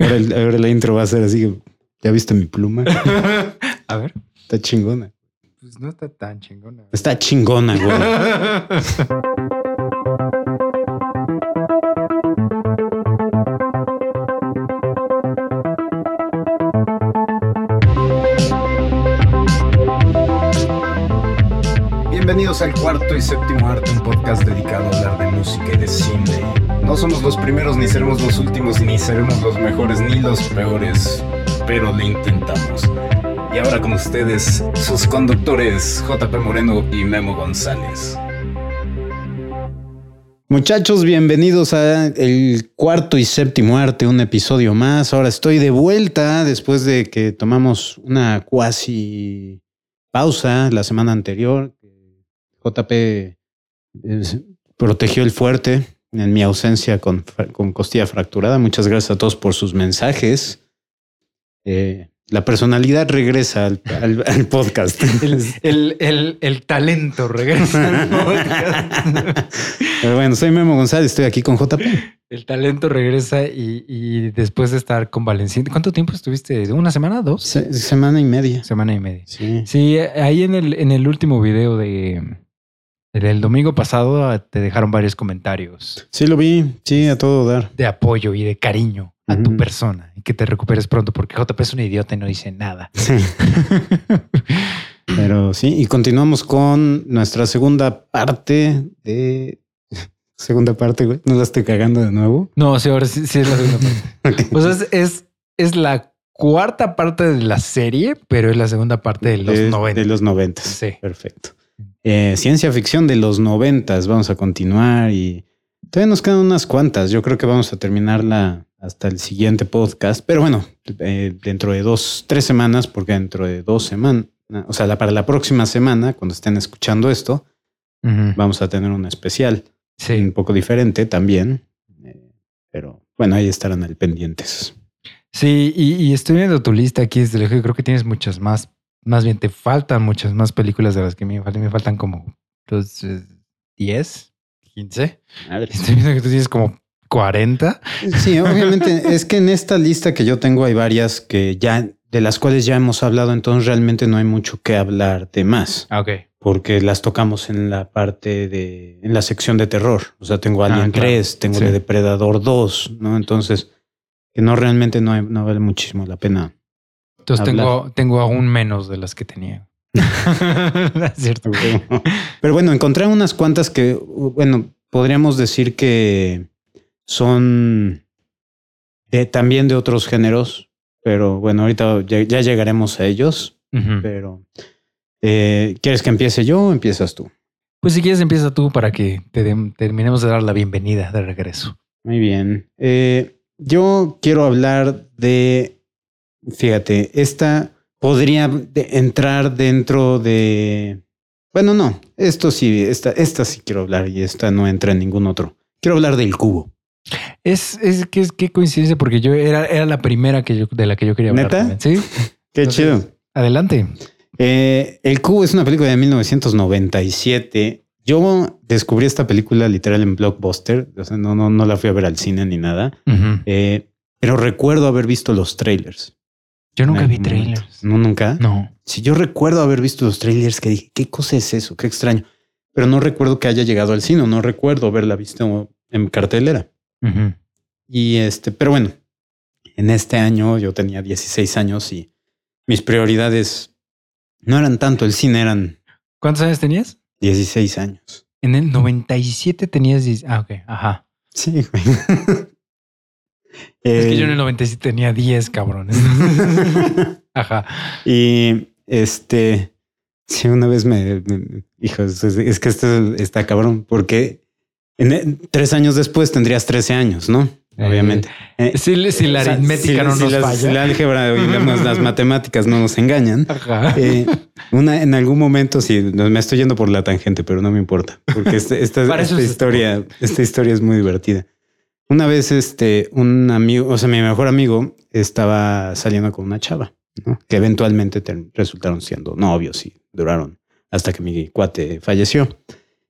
Ahora, el- ahora la intro va a ser así. ¿Ya viste mi pluma? A ver. Está chingona. Pues no está tan chingona. Está chingona, güey. Bienvenidos al cuarto y séptimo arte, un podcast dedicado a hablar de música y de cine. No somos los primeros, ni seremos los últimos, ni seremos los mejores, ni los peores, pero lo intentamos. Y ahora con ustedes, sus conductores, JP Moreno y Memo González. Muchachos, bienvenidos a el cuarto y séptimo arte, un episodio más. Ahora estoy de vuelta después de que tomamos una cuasi pausa la semana anterior. JP eh, protegió el fuerte en mi ausencia con, con costilla fracturada. Muchas gracias a todos por sus mensajes. Eh, la personalidad regresa al, al- al podcast. El, el, el, el talento regresa. al podcast. Pero bueno, soy Memo González, estoy aquí con JP. El talento regresa y, y después de estar convaleciente. ¿Cuánto tiempo estuviste? ¿Una semana? ¿Dos? Se- semana y media. Semana y media. Sí. Sí, ahí en el, en el último video de el domingo pasado te dejaron varios comentarios Sí, lo vi. Sí, a todo dar. de apoyo y de cariño a tu persona y que te recuperes pronto porque JP es un idiota y no dice nada. Sí. Pero sí, y continuamos con nuestra segunda parte de. Segunda parte, güey. No la estoy cagando de nuevo. no, sí, ahora sí, sí es la segunda parte. Ok. O sea, es, es, es la cuarta parte de la serie, pero es la segunda parte de los Es 90. De los noventas. Sí. Perfecto. Eh, ciencia ficción de los noventas. Vamos a continuar y todavía nos quedan unas cuantas. Yo creo que vamos a terminarla hasta el siguiente podcast. Pero bueno, eh, dentro de dos, tres semanas, porque dentro de dos semanas, o sea, la- para la próxima semana, cuando estén escuchando esto, vamos a tener un especial. Sí. un poco diferente también. eh, pero bueno, ahí estarán al pendientes. Sí, y, y estoy viendo tu lista aquí desde lejos. y Creo que tienes muchas más. Más bien, te faltan muchas más películas de las que me faltan. Me faltan como los eh, 10, 15. Estoy viendo que tú tienes como 40. Sí, obviamente es que en esta lista que yo tengo hay varias que ya de las cuales ya hemos hablado, entonces realmente no hay mucho que hablar de más, Ah, ok. porque las tocamos en la parte de en la sección de terror. O sea, tengo Ah, Alien claro. 3, tengo Sí. de Depredador 2, ¿no? Entonces, que no realmente no, hay- no vale muchísimo la pena. Entonces Hablar. tengo, tengo aún menos de las que tenía. es cierto. Pero bueno, encontré unas cuantas que, bueno, podríamos decir que son de- también de otros géneros, pero bueno, ahorita ya, ya llegaremos a ellos, pero eh, ¿quieres que empiece yo o empiezas tú? Pues si quieres empieza tú para que te dem- terminemos de dar la bienvenida de regreso. Muy bien. Eh, yo quiero hablar de, fíjate, esta podría entrar dentro de, bueno, no, esto sí, esta, esta sí quiero hablar y esta no entra en ningún otro. Quiero hablar del cubo. Es, es que es qué coincidencia porque yo era, era la primera que yo, de la que yo quería hablar. ¿Neta? también. Sí. Qué Entonces, chido. Adelante. Eh, el cubo es una película de 1997. Yo descubrí esta película literal en Blockbuster. O sea, no, no, no la fui a ver al cine ni nada. Eh, pero recuerdo haber visto los trailers. Yo nunca vi momento. trailers. No, nunca. No. Si yo recuerdo haber visto los trailers que dije, ¿qué cosa es eso? Qué extraño. Pero no recuerdo que haya llegado al cine, no recuerdo haberla visto en cartelera. Ujú. Y este, pero bueno, en este año yo tenía 16 años y mis prioridades no eran tanto el cine, eran ¿Cuántos años tenías? 16 años. En el 97 tenías 10. Ah, ok. Ajá. Sí, güey. Es que yo en Eh, el 97 tenía 10, cabrones. Ajá. Y este, sí, una vez me, me- hijos, es, es que esto está cabrón, porque en, tres años después tendrías 13 años, ¿no? Obviamente. Eh, Si, si la o sea, aritmética si- no si nos las- falla. Si la álgebra y las, las matemáticas no nos engañan. Ajá. eh, una, en algún momento, sí, me estoy yendo por la tangente, pero no me importa, porque este- esta, historia, esta historia es muy divertida. Una vez, este, un amigo, o sea, mi mejor amigo estaba saliendo con una chava, ¿no? que eventualmente resultaron siendo novios y duraron hasta que mi cuate falleció.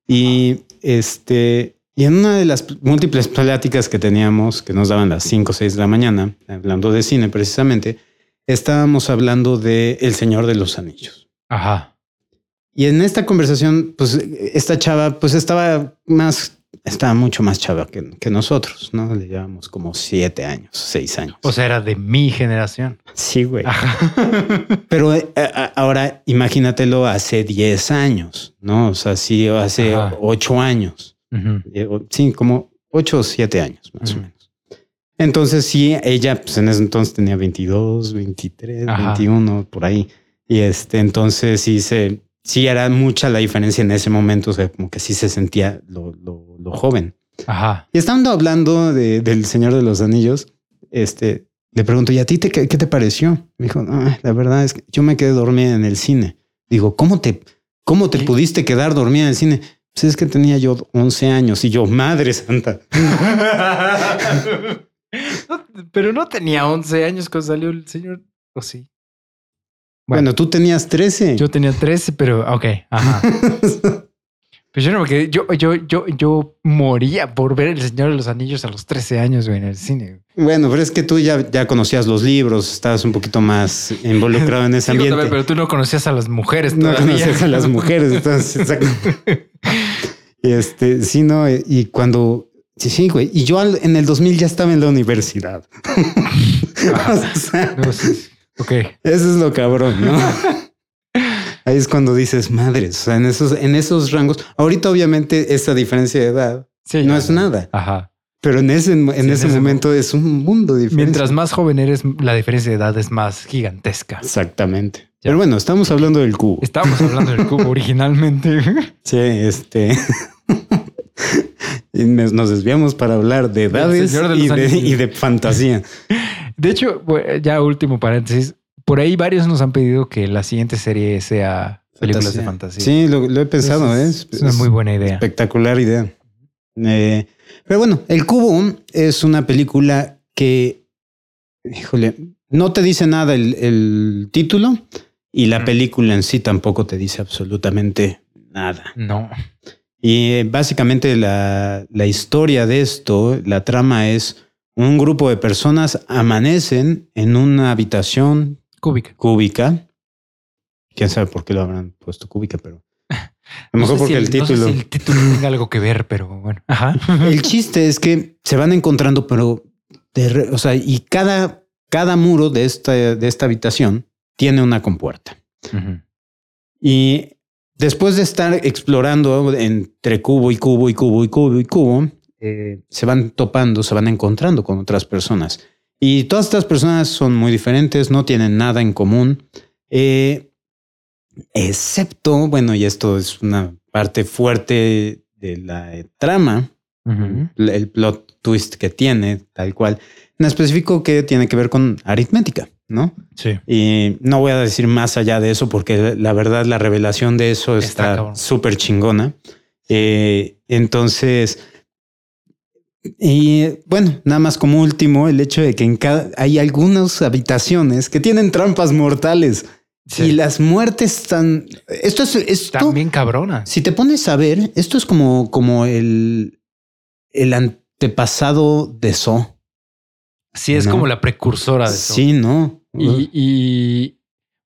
Y este, Y en una de las múltiples pláticas que teníamos, que nos daban las 5 o 6 de la mañana, hablando de cine precisamente, estábamos hablando de El Señor de los Anillos. Ajá. Y en esta conversación, pues esta chava, pues estaba más, estaba mucho más chava que, que nosotros, ¿no? Le llevamos como siete años, seis años. O sea, era de mi generación. Sí, güey. Ajá. Pero eh, a- ahora imagínatelo hace 10 años, ¿no? O sea, sí, hace Ajá. 8 años. Eh, Sí, como 8 o 7 años, más o menos. Entonces, sí, ella, pues en ese entonces tenía 22, 23, Ajá. 21, por ahí. Y este, entonces sí se, sí era mucha la diferencia en ese momento. O sea, como que sí se sentía lo, lo, lo joven. Ajá. Y estando hablando de- del Señor de los Anillos, este, le pregunto, ¿y a ti te, qué, qué te pareció? Me dijo, "Ah, la verdad es que yo me quedé dormida en el cine. Digo, ¿cómo te, cómo te ¿Qué? pudiste quedar dormida en el cine? Pues es que tenía yo 11 años y yo, madre santa. No, pero no tenía 11 años cuando salió el señor. ¿O sí? Bueno, tú tenías 13. Yo tenía 13, pero ok. Ajá. Pues yo no me quedé. Yo, yo, yo, yo moría por ver El Señor de los Anillos a los 13 años, güey, en el cine. bueno, pero es que tú ya, ya conocías los libros, estabas un poquito más involucrado en ese ambiente. también, pero tú no conocías a las mujeres No todavía. conoces a las mujeres, entonces, exacto. Y este, sí, no, y cuando, sí, sí, güey, y yo en el 2000 ya estaba en la universidad. o sea, No, sí. Ok. eso es lo cabrón, ¿no? Ahí es cuando dices, madres, o sea, en esos, en esos rangos, ahorita obviamente esa diferencia de edad Sí, no ya. es nada, Ajá. pero en ese, en ese ese momento es un mundo diferente. Mientras más joven eres, la diferencia de edad es más gigantesca. Exactamente. Pero bueno, estamos hablando del cubo. Estábamos hablando del cubo originalmente. Sí, este. y nos desviamos para hablar de edades y, de, y de fantasía. De hecho, bu- ya último paréntesis. Por ahí varios nos han pedido que la siguiente serie sea películas de fantasía. Sí, lo, lo he pensado, ¿eh? es, es una muy buena idea. Espectacular idea. Eh, pero bueno, El Cubo es una película que, híjole, no te dice nada el, el título y la Ujú. película en sí tampoco te dice absolutamente nada. No. Y eh, básicamente la, la historia de esto, la trama es un grupo de personas amanecen en una habitación Cúbica. cúbica. Quién sabe por qué lo habrán puesto cúbica, pero a lo No mejor sé porque si el, no sé título. si el título tenga algo que ver, pero bueno. Ajá. El chiste es que se van encontrando, pero de re- o sea, y cada, cada muro de esta, de esta habitación tiene una compuerta. Y después de estar explorando entre cubo y cubo y cubo y cubo y cubo, eh, se van topando, se van encontrando con otras personas. Y todas estas personas son muy diferentes, no tienen nada en común, eh, excepto, bueno, y esto es una parte fuerte de la eh, trama, el plot twist que tiene, tal cual, en específico que tiene que ver con aritmética, ¿no? Sí. Y no voy a decir más allá de eso porque la verdad la revelación de eso Está súper chingona. Eh, entonces, y bueno, nada más como último, el hecho de que en cada hay algunas habitaciones que tienen trampas mortales Sí. y las muertes están. Esto es esto. También cabrona. Si te pones a ver, esto es como, como el, el antepasado de So. Sí, es No. como la precursora de eso. Sí, no. Y, y,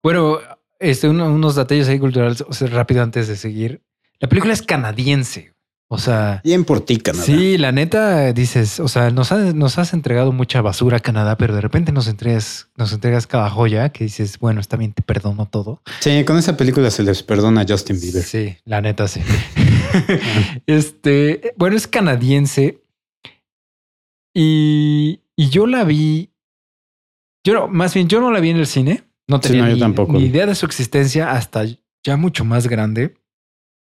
bueno, este, uno- unos detalles ahí culturales o sea, rápido antes de seguir. La película es canadiense. O sea, Bien por ti, Canadá. sí, la neta dices, o sea, nos, ha- nos has entregado mucha basura a Canadá, pero de repente nos entregas, nos entregas cada joya que dices, bueno, está bien, te perdono todo. Sí, con esa película se les perdona a Justin Bieber. Sí, la neta sí. este, bueno, es canadiense y, y yo la vi. Yo no, más bien, yo no la vi en el cine. No Sí, tenía no, yo ni, tampoco. ni idea de su existencia hasta ya mucho más grande.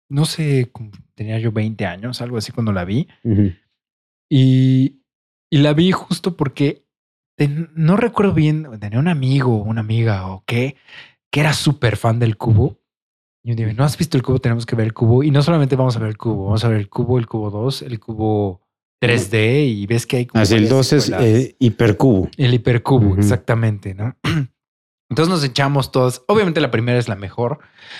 No sé, tenía yo 20 años, algo así cuando la vi. Y, y la vi justo porque ten- no recuerdo bien, tenía un amigo, una amiga o qué, que era súper fan del cubo. Y yo dije, no has visto el cubo, tenemos que ver el cubo. Y no solamente vamos a ver el cubo, vamos a ver el cubo, el cubo 2, el cubo 3D y ves que hay como Así el varias 2 es eh, hipercubo. el hipercubo, Ujú. exactamente, ¿no? Entonces nos echamos todas. Obviamente la primera es la mejor.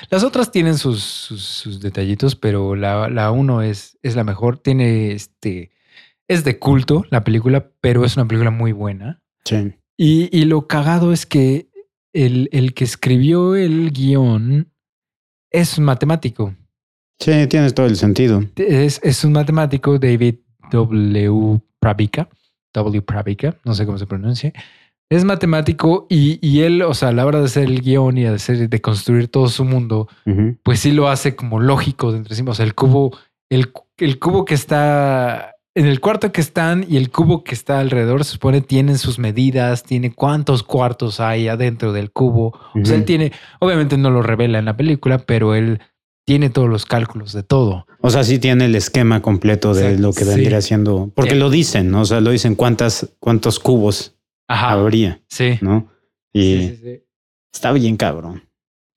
Las otras tienen sus, sus, sus detallitos, pero la, la uno es, es la mejor. Tiene este. Es de culto la película, pero es una película muy buena. Sí. Y, y lo cagado es que el, el que escribió el guion es un matemático. Sí, tienes todo el sentido. Es, es un matemático, David W. Pravica. W. Pravica, no sé cómo se pronuncia. Es matemático y, y él, o sea, a la hora de hacer el guion y de, hacer, de construir todo su mundo, pues sí lo hace como lógico dentro de sí. O sea, el cubo, el, el cubo que está en el cuarto que están y el cubo que está alrededor, se supone tienen sus medidas, tiene cuántos cuartos hay adentro del cubo. O sea, él tiene, obviamente no lo revela en la película, pero él tiene todos los cálculos de todo. O sea, sí tiene el esquema completo de lo que sí. vendría siendo. Porque Sí. lo dicen, ¿no? O sea, lo dicen cuántas, cuántos cubos Ajá. habría, Sí. ¿no? Y Sí, sí, sí. está bien cabrón.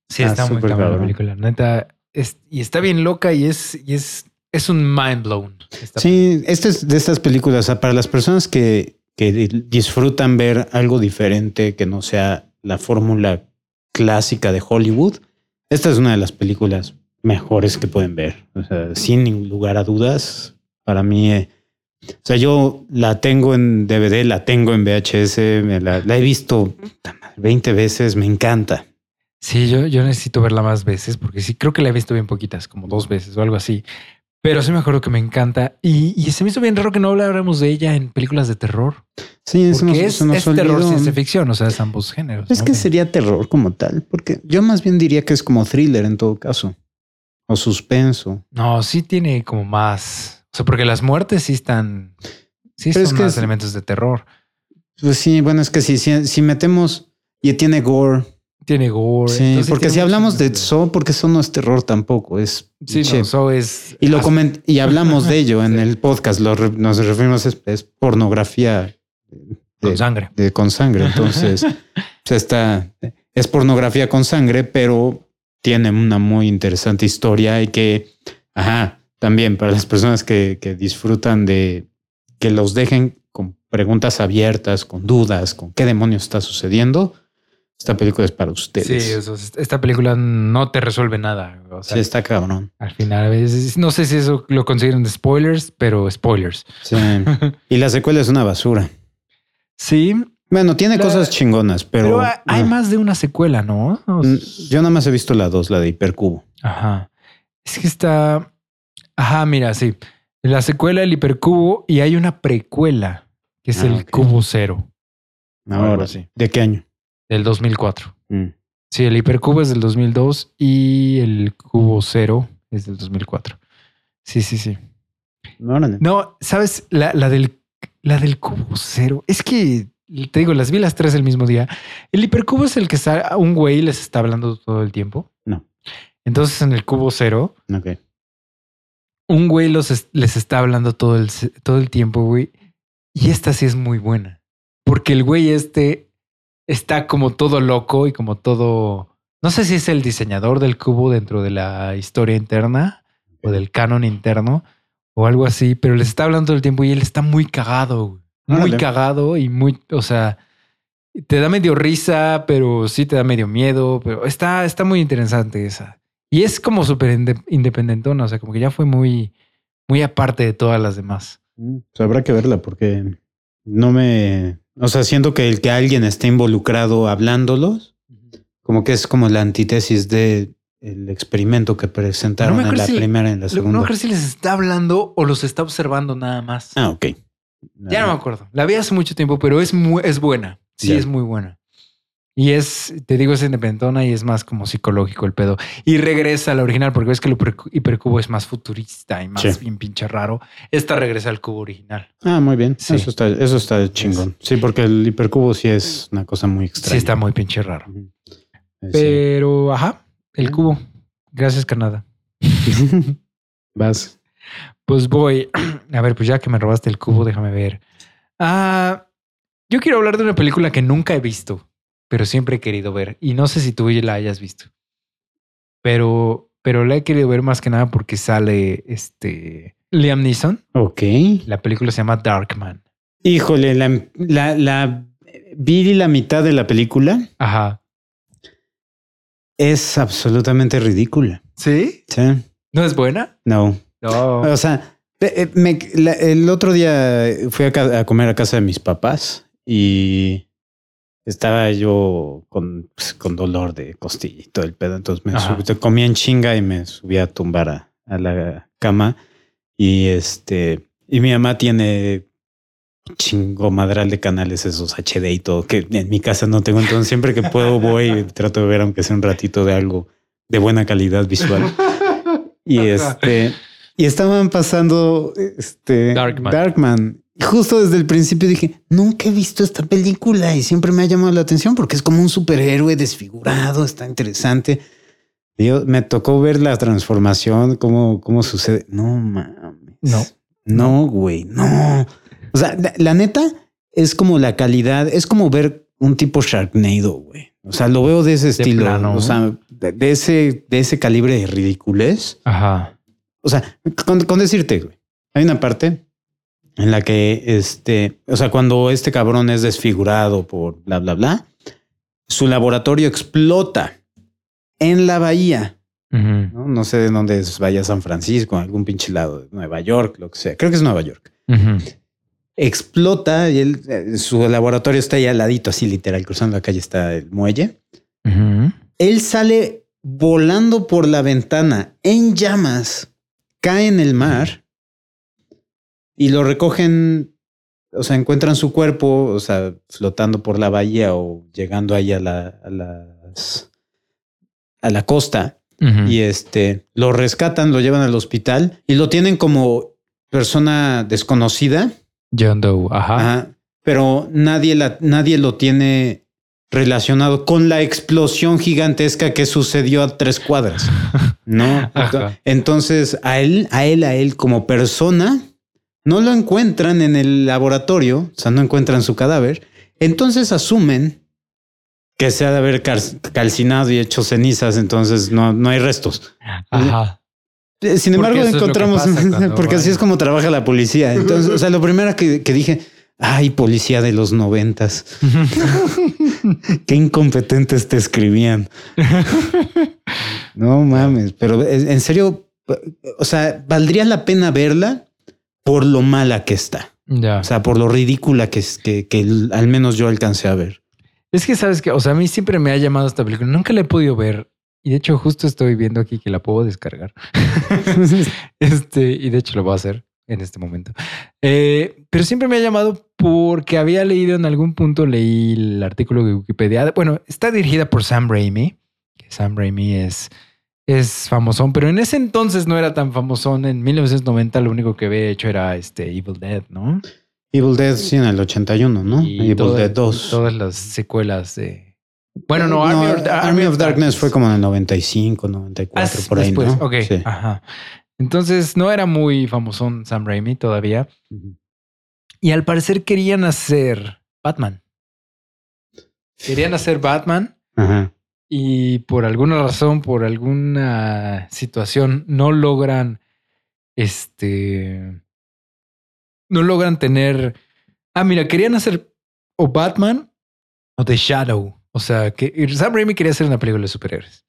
Sí, está muy súper cabrón la cabrón. película. Neta, es, y está bien loca y es, y es, es un mind blown. Sí, este es de estas películas, o sea, para las personas que, que disfrutan ver algo diferente que no sea la fórmula clásica de Hollywood, esta es una de las películas mejores que pueden ver. O sea, sin ningún lugar a dudas, para mí, eh, o sea, yo la tengo en DVD, la tengo en VHS, me la, la he visto puta madre, 20 veces, me encanta. Sí, yo, yo necesito verla más veces porque sí, creo que la he visto bien poquitas, como dos veces o algo así. Pero sí me acuerdo que me encanta. Y, y se me hizo bien raro que no habláramos de ella en películas de terror. Sí, eso Porque nos- es, nos es terror ciencia ficción, o sea, es ambos géneros. Es ¿no? que sería terror como tal, porque yo más bien diría que es como thriller en todo caso. O suspenso. No, sí tiene como más. O sea, porque las muertes sí están. Sí Pero son es que más es- elementos de terror. Pues sí, bueno, es que si, si, si metemos y tiene gore. Tiene gore. Sí, entonces porque si hablamos de. Saw, porque eso no es terror tampoco, es Sí, no, so es. y lo coment y hablamos de ello en Sí. el podcast, lo re- nos referimos es, es pornografía con sangre. de- con sangre, entonces está es pornografía con sangre, pero tiene una muy interesante historia y que, ajá, también para las personas que, que disfrutan de que los dejen con preguntas abiertas, con dudas, con qué demonios está sucediendo, esta película es para Sí, ustedes. eso es- esta película no te resuelve nada. O sea, Sí, está cabrón. al final, a veces, no sé si eso lo consideran de spoilers, pero spoilers. Sí. y la secuela es una basura. Sí, Bueno, tiene La- cosas chingonas, pero, pero, hay, más de una secuela, ¿no? O mm, sea, Yo nada más he visto la dos, la de Hipercubo. Ajá. Es que está. Ajá, mira, sí. La secuela, el hipercubo, y hay una precuela, que es Ah, el cubo cero Ahora sí. ¿De qué año? del 2004. Mm. Sí, el hipercubo es del 2002 y el cubo cero es del 2004. Sí, sí, sí. Órale. No, sabes, la, la del, la del cubo cero. Es que te digo, las vi las tres el mismo día. El hipercubo es el que está, un güey les está hablando todo el tiempo. No. Entonces en el cubo cero, Ok. Un güey los es- les está hablando todo el, todo el tiempo, güey. Y esta sí es muy buena. Porque el güey este está como todo loco y como todo... No sé si es el diseñador del cubo dentro de la historia interna o del canon interno o algo así, pero les está hablando todo el tiempo y él está muy cagado, güey. Muy cagado y muy, o sea, te da medio risa, pero sí te da medio miedo, pero está, está muy interesante esa. Y es como súper inde- independentona, o sea, como que ya fue muy, muy aparte de todas las demás. Mm, pues habrá que verla porque no me. O sea, siento que el que alguien esté involucrado hablándolos, como que es como la antítesis de el experimento que presentaron No en la si- primera y en la segunda. No creo si les está hablando o los está observando nada más. Ah, ok. Ya no me acuerdo. La vi hace mucho tiempo, pero es muy, es buena. Sí, Ya. es muy buena. Y es, te digo, es independentona y es más como psicológico el pedo. Y regresa a la original, porque ves que el hiper- hipercubo es más futurista y más Sí. bien pinche raro. Esta regresa al cubo original. Ah, muy bien. Sí. Eso está, eso está chingón. Sí, porque el hipercubo sí es una cosa muy extraña. Sí, está muy pinche raro. Eh, Pero, ajá, el Ah. cubo. Gracias, Canadá. Vas. Pues voy. A ver, pues ya que me robaste el cubo, déjame ver. Ah, yo quiero hablar de una película que nunca he visto, pero siempre he querido ver. Y no sé si tú la hayas visto. Pero, pero la he querido ver más que nada porque sale este Liam Neeson. Ok. La película se llama Darkman. Híjole, la, la, la vi la mitad de la película Ajá. es absolutamente ridícula. ¿Sí? Sí. ¿No es buena? No. No. O sea, eh, me- la- el otro día fui a comer a casa de mis papás y estaba yo con, pues, con dolor de costilla y todo el pedo. Entonces me subí, comí en chinga y me subí a tumbar a, a la cama. Y este, y mi mamá tiene chingo madral de canales esos HD y todo que en mi casa no tengo. Entonces siempre que puedo voy y trato de ver aunque sea un ratito de algo de buena calidad visual. Y este, y estaban pasando este Darkman. Darkman. Justo desde el principio dije, nunca he visto esta película y siempre me ha llamado la atención porque es como un superhéroe desfigurado, está interesante. Yo, me tocó ver la transformación, cómo, cómo sucede. No mames. No. No, güey, no. O sea, la, la neta es como la calidad, es como ver un tipo Sharknado, güey. O sea, lo veo de ese estilo, plano. o sea, de, de ese, de ese calibre de ridiculez. Ajá. O sea, con, con decirte, güey, hay una parte en la que este, o sea, cuando este cabrón es desfigurado por bla, bla, bla, su laboratorio explota en la bahía. No, no sé de dónde es, vaya San Francisco, algún pinche lado de Nueva York, lo que sea. Creo que es Nueva York. Explota y él, eh, su laboratorio está ahí al ladito, así literal, cruzando la calle está el muelle. Él sale volando por la ventana en llamas, cae en el mar y lo recogen, o sea, encuentran su cuerpo, o sea, flotando por la bahía o llegando ahí a la, a las, a la costa y este lo rescatan, lo llevan al hospital y lo tienen como persona desconocida, John Doe. Ajá. Ajá, pero nadie la, nadie lo tiene relacionado con la explosión gigantesca que sucedió a tres cuadras. No, Ajá. entonces a él, a él, a él como persona no lo encuentran en el laboratorio, o sea, no encuentran su cadáver. Entonces asumen que se ha de haber cal- calcinado y hecho cenizas, entonces no, no hay restos. Ajá. Eh, Sin embargo, encontramos, porque así es como trabaja la policía. Entonces, o sea, lo primero que, que dije, ay, policía de los noventas, qué incompetentes te escribían. No mames, pero en serio, o sea, valdría la pena verla por lo mala que está. ya. O sea, por lo ridícula que es, que, que al menos yo alcancé a ver. Es que sabes que, o sea, a mí siempre me ha llamado esta película. Nunca la he podido ver. Y de hecho, justo estoy viendo aquí que la puedo descargar. este, y de hecho lo voy a hacer en este momento. Eh, pero siempre me ha llamado porque había leído en algún punto, leí el artículo de Wikipedia. Bueno, está dirigida por Sam Raimi, que Sam Raimi es, es famosón, pero en ese entonces no era tan famosón. En 1990 lo único que había hecho era este Evil Dead, ¿no? Evil Dead, sí, en el 81, ¿no? Y Evil toda- Dead 2. Todas las secuelas de... Bueno, no, No, Army, of, Army of Darkness fue como en el 95, 94, Ah, por ahí, después, ¿no? Ok, Sí. ajá. Entonces no era muy famosón Sam Raimi todavía. Y al parecer querían hacer Batman. Querían hacer Batman Ajá. Y por alguna razón, por alguna situación, no logran este. No logran tener. Ah, mira, querían hacer o Batman o The Shadow. O sea, que Sam Raimi quería hacer una película de superhéroes.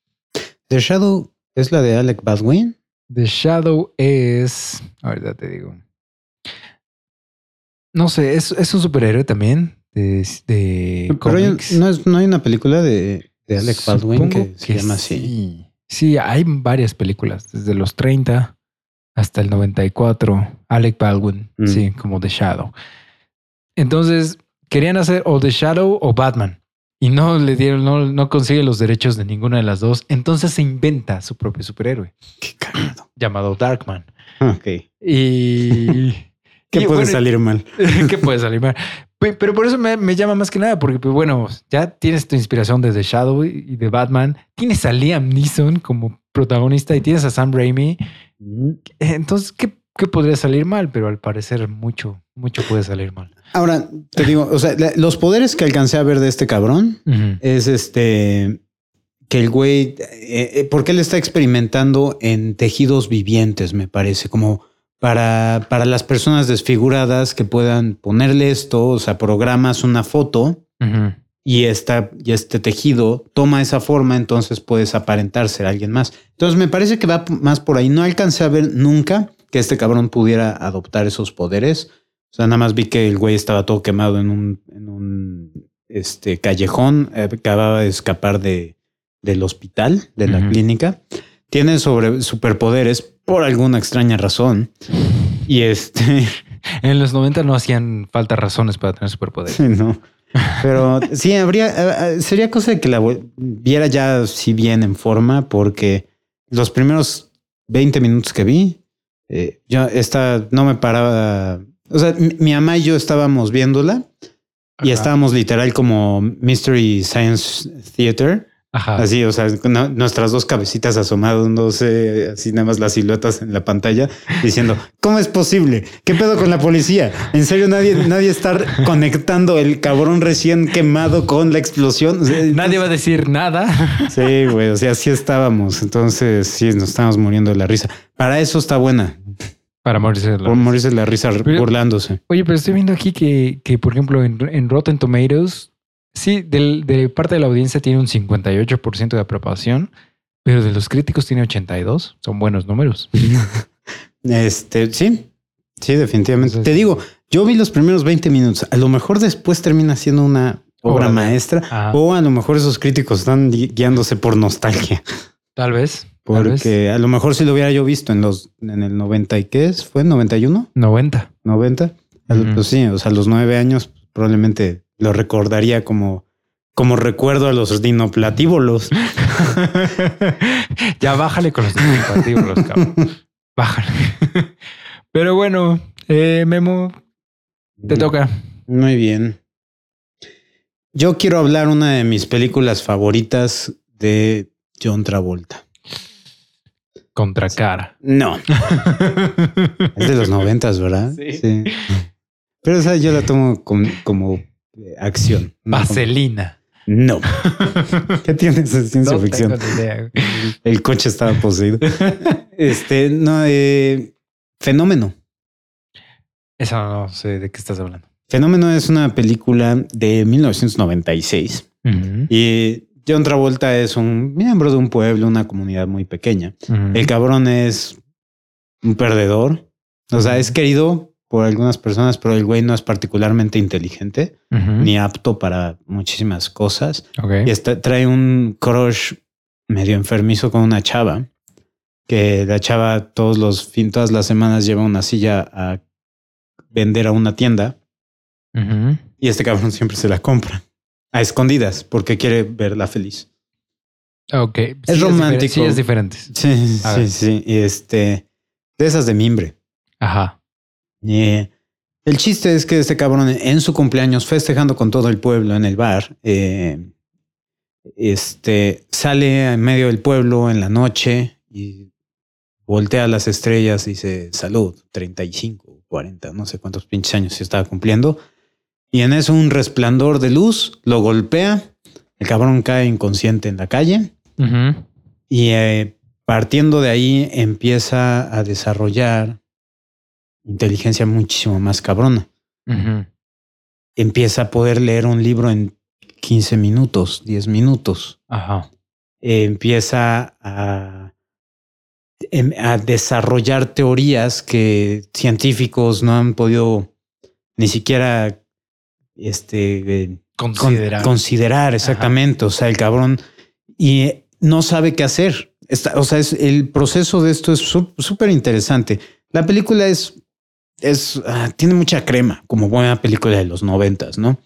The Shadow es la de Alec Baldwin. The Shadow es. Ahorita te digo. No sé, es, es un superhéroe también. De, de Pero hay- cómics. no, es, no hay una película de, de Alec Baldwin que, se llama así. Sí. Sí, hay varias películas, desde los 30 hasta el 94. Alec Baldwin, Mm. sí, como The Shadow. Entonces, querían hacer o The Shadow o Batman. Y no le dieron, no, no consigue los derechos de ninguna de las dos. Entonces se inventa su propio superhéroe, Qué llamado Darkman. Ok. Y. ¿Qué y puede bueno, salir mal? ¿Qué puede salir mal? Pe- Pero por eso me, me llama más que nada, porque pues, bueno, ya tienes tu inspiración de The Shadow y de Batman, tienes a Liam Neeson como protagonista y tienes a Sam Raimi. Mm. Entonces, ¿qué, qué podría salir mal? Pero al parecer mucho, mucho puede salir mal. Ahora, te digo, o sea, los poderes que alcancé a ver de este cabrón es este que el güey, eh, eh, porque él está experimentando en tejidos vivientes, me parece, como para, para las personas desfiguradas que puedan ponerle esto, o sea, programas una foto y, esta, y este tejido toma esa forma, entonces puedes aparentar ser alguien más. Entonces me parece que va más por ahí. No alcancé a ver nunca que este cabrón pudiera adoptar esos poderes. O sea, nada más vi que el güey estaba todo quemado en un, en un este, callejón, eh, acababa de escapar de, del hospital, de la clínica. Tiene sobre superpoderes por alguna extraña razón. Y este, En los 90 no hacían falta razones para tener superpoderes. Sí, no. Pero sí, habría, eh, eh, sería cosa de que la viera ya si bien en forma, porque los primeros 20 minutos que vi, eh, yo esta no me paraba. O sea, mi, mi mamá y yo estábamos viéndola y estábamos literal como Mystery Science Theater. Ajá. Así, o sea, no- nuestras dos cabecitas asomándose, así nada más las siluetas en la pantalla, diciendo, ¿cómo es posible? ¿Qué pedo con la policía? En serio, nadie, nadie está conectando el cabrón recién quemado con la explosión. O sea, Nadie va a decir nada. Sí, güey, o sea, así estábamos. Entonces, sí, nos estábamos muriendo de la risa. Para eso está buena, Para morirse de la por morirse de la risa Pero- burlándose. Oye, pero estoy viendo aquí que, que por ejemplo, en, en Rotten Tomatoes, sí, del- de parte de la audiencia tiene un 58% de aprobación, pero de los críticos tiene 82. Son buenos números. Este, sí, sí, definitivamente. Entonces- Te digo, yo vi los primeros 20 minutos. A lo mejor después termina siendo una obra maestra Ajá. o a lo mejor esos críticos están gui- guiándose por nostalgia. Tal vez. tal vez. Porque a lo mejor si lo hubiera yo visto en los en el 90 y qué es, fue 91, 90. 90. A lo- Ujú. Pues sí, o sea, a los nueve años probablemente lo recordaría como como recuerdo a los dinoplatívolos. ya bájale con los dispositivos, cabrón. Bájale. Pero bueno, eh, Memo, te toca. Muy bien. Yo quiero hablar una de mis películas favoritas de John Travolta. Contracara. No, es de los noventas, ¿verdad? Sí. Pero esa yo la tomo como, como acción. Vaselina. No. ¿Qué tiene esa ciencia No ficción? tengo ni idea. El coche estaba poseído. Este, no, eh, Fenómeno. Eso no sé de qué estás hablando. Fenómeno es una película de 1996 Ujú, y John Travolta es un miembro de un pueblo, una comunidad muy pequeña. El cabrón es un perdedor. O sea, es querido por algunas personas, pero el güey no es particularmente inteligente ni apto para muchísimas cosas. Y está, trae un crush medio enfermizo con una chava, que la chava todos los fin, todas las semanas lleva una silla a vender a una tienda y este cabrón siempre se la compra a escondidas porque quiere verla feliz. Ok. Es romántico. Sí, es diferente. Sí, A sí, ver. sí. Y este, de esas de mimbre. Ajá. Eh, el chiste es que este cabrón en su cumpleaños, festejando con todo el pueblo en el bar, eh, este, sale en medio del pueblo en la noche y voltea a las estrellas y dice salud, 35, 40, no sé cuántos pinches años se estaba cumpliendo. Y en eso un resplandor de luz lo golpea, el cabrón cae inconsciente en la calle y eh, partiendo de ahí empieza a desarrollar inteligencia muchísimo más cabrona. Empieza a poder leer un libro en 15 minutos, 10 minutos. Ajá. Eh, empieza a, em- a desarrollar teorías que científicos no han podido ni siquiera este, eh, con- Considera. considerar exactamente. O sea, el cabrón y eh, no sabe qué hacer. Está, o sea, es, el proceso de esto es súper interesante. La película es, es ah, tiene mucha crema, como buena película de los noventas, ¿no?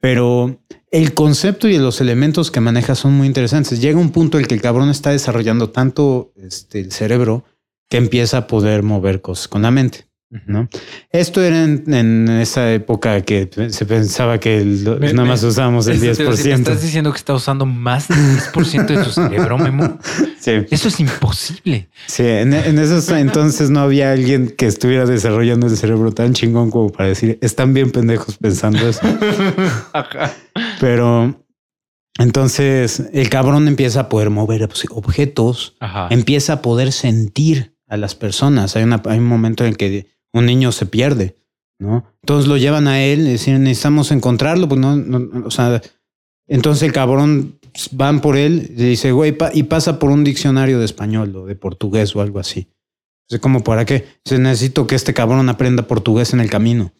Pero el concepto y los elementos que maneja son muy interesantes. Llega un punto en el que el cabrón está desarrollando tanto este, el cerebro que empieza a poder mover cosas con la mente. ¿No? Esto era en, en esa época que se pensaba que el- Me- nada me- más usábamos el Eso te iba a decir, 10%. ¿Estás diciendo que está usando más del 10% de su cerebro, Memo? Sí, Eso es imposible. sí, en, en esos entonces no había alguien que estuviera desarrollando el cerebro tan chingón como para decir, están bien pendejos pensando eso. Pero entonces el cabrón empieza a poder mover objetos, Ajá. empieza a poder sentir a las personas. Hay, una, hay un momento en el que un niño se pierde, ¿no? Entonces lo llevan a él dicen, necesitamos encontrarlo, pues no, no- o sea, Entonces el cabrón pues, van por él y dice, güey, y pasa por un diccionario de español o de portugués o algo así. Dice, ¿cómo para qué? Dice, necesito que este cabrón aprenda portugués en el camino,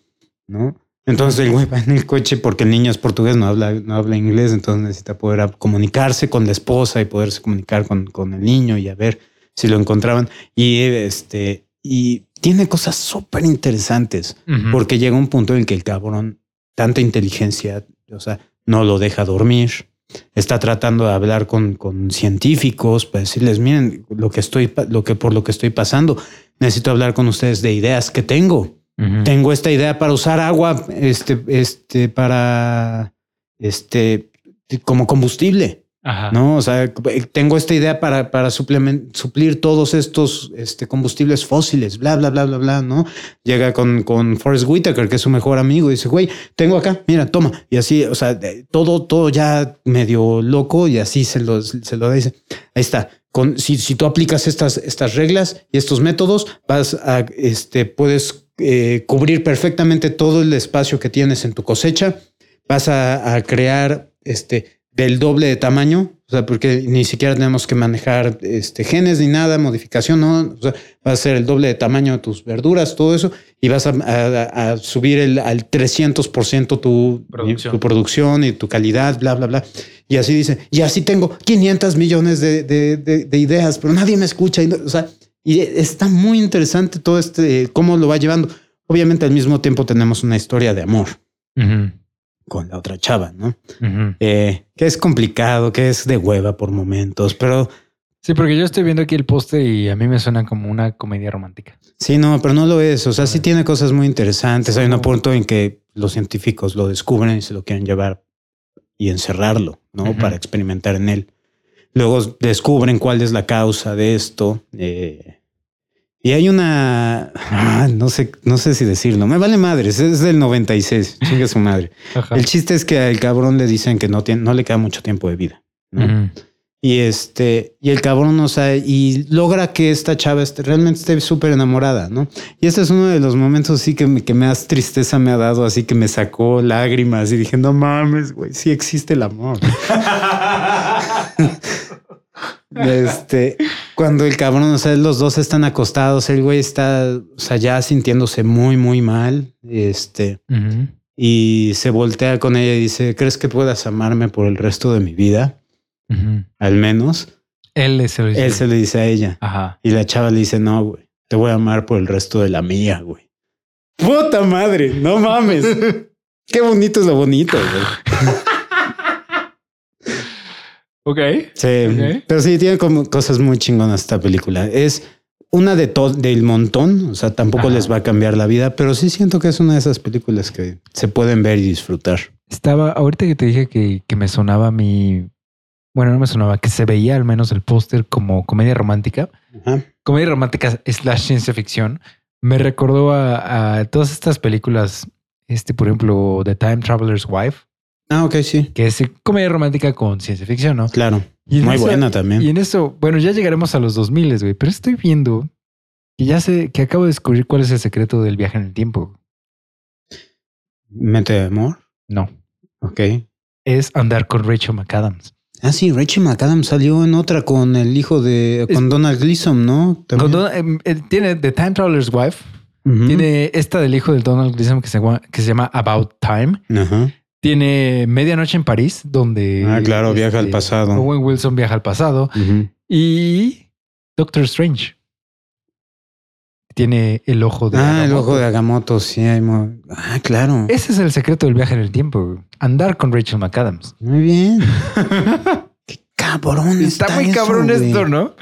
¿no? Entonces el güey va en el coche porque el niño es portugués, no habla, no habla inglés, entonces necesita poder comunicarse con la esposa y poderse comunicar con, con el niño y a ver si lo encontraban. Y este, y tiene cosas súper interesantes porque llega un punto en el que el cabrón, tanta inteligencia, o sea, no lo deja dormir. Está tratando de hablar con, con científicos para decirles, miren, lo que estoy, lo que por lo que estoy pasando, necesito hablar con ustedes de ideas que tengo. Tengo esta idea para usar agua, este, este, para, este, como combustible. Ajá. ¿no? O sea, tengo esta idea para, para suplir todos estos este, combustibles fósiles, bla, bla, bla, bla, bla, ¿no? Llega con, con Forrest Whitaker, que es su mejor amigo, y dice, güey, tengo acá, mira, toma. Y así, o sea, todo, todo ya medio loco y así se lo, se lo dice. Ahí está. Con, si, si tú aplicas estas, estas reglas y estos métodos, vas a, este, puedes eh, cubrir perfectamente todo el espacio que tienes en tu cosecha. Vas a, a crear este, del doble de tamaño, o sea, porque ni siquiera tenemos que manejar este, genes ni nada, modificación, no, o sea, va a ser el doble de tamaño de tus verduras, todo eso, y vas a, a- a subir el, al 300% tu Producción. tu producción y tu calidad, bla, bla, bla. Y así dice, y así tengo 500 millones de, de- de- de ideas, pero nadie me escucha. Y, no- o sea, y está muy interesante todo este, cómo lo va llevando. Obviamente al mismo tiempo tenemos una historia de amor. Con la otra chava, ¿no? Eh, que es complicado, que es de hueva por momentos, pero Sí, porque yo estoy viendo aquí el póster y a mí me suena como una comedia romántica. sí, no, pero no lo es. O sea, sí tiene cosas muy interesantes. Hay un punto en que los científicos lo descubren y se lo quieren llevar y encerrarlo, ¿no? Para experimentar en él. Luego descubren cuál es la causa de esto. eh, y hay una, ah, no sé, no sé si decirlo. Me vale madres. Es del 96. Chinga su madre. Ajá. El chiste es que al cabrón le dicen que no tiene, no le queda mucho tiempo de vida. ¿no? Ujú. Y este, y el cabrón, o sea, y logra que esta chava esté- realmente esté súper enamorada, ¿no? Y este es uno de los momentos sí que me, que más tristeza me ha dado, así que me sacó lágrimas y dije, no mames, güey, sí existe el amor. este, cuando el cabrón, o sea, los dos están acostados, el güey está, o sea, ya sintiéndose muy, muy mal, este, y se voltea con ella y dice, ¿crees que puedas amarme por el resto de mi vida? Al menos. Él es el. Él se le dice a ella. Ajá. Y la chava le dice, no, güey, te voy a amar por el resto de la mía, güey. Puta madre, no mames. Qué bonito es lo bonito, güey. Ok. Sí, Ok. pero sí, tiene como cosas muy chingonas esta película. Es una de todo del montón, o sea, tampoco Ajá. les va a cambiar la vida, pero sí siento que es una de esas películas que se pueden ver y disfrutar. Estaba, ahorita que te dije que, que me sonaba mi. Bueno, no me sonaba, que se veía al menos el póster como comedia romántica. Ajá. Comedia romántica slash ciencia ficción. Me recordó a, a todas estas películas, este, por ejemplo, The Time Traveler's Wife, Ah, ok, sí, que es comedia romántica con ciencia ficción, ¿no? claro. Y Muy esa- buena también. Y en eso, bueno, ya llegaremos a los 2000, güey, pero estoy viendo que ya sé que acabo de descubrir cuál es el secreto del viaje en el tiempo. Mente de amor. No, Ok. es andar con Rachel McAdams. Ah, sí, Rachel McAdams salió en otra con el hijo de, con Es- Donald Gleason, ¿no? Con Don- em, eh, tiene The Time Traveler's Wife, tiene esta del hijo del Donald Gleason que se, llama- que se llama About Time. Ajá. Tiene Medianoche en París, donde... Ah, claro, viaja al pasado. Owen Wilson viaja al pasado. Y Doctor Strange. Tiene el ojo de... Ah, el ojo de Agamotto, sí. Hay mo- ah, claro. Ese es el secreto del viaje en el tiempo. Andar con Rachel McAdams. Muy bien. Qué cabrón Está, está, muy eso, cabrón güey. esto, ¿no?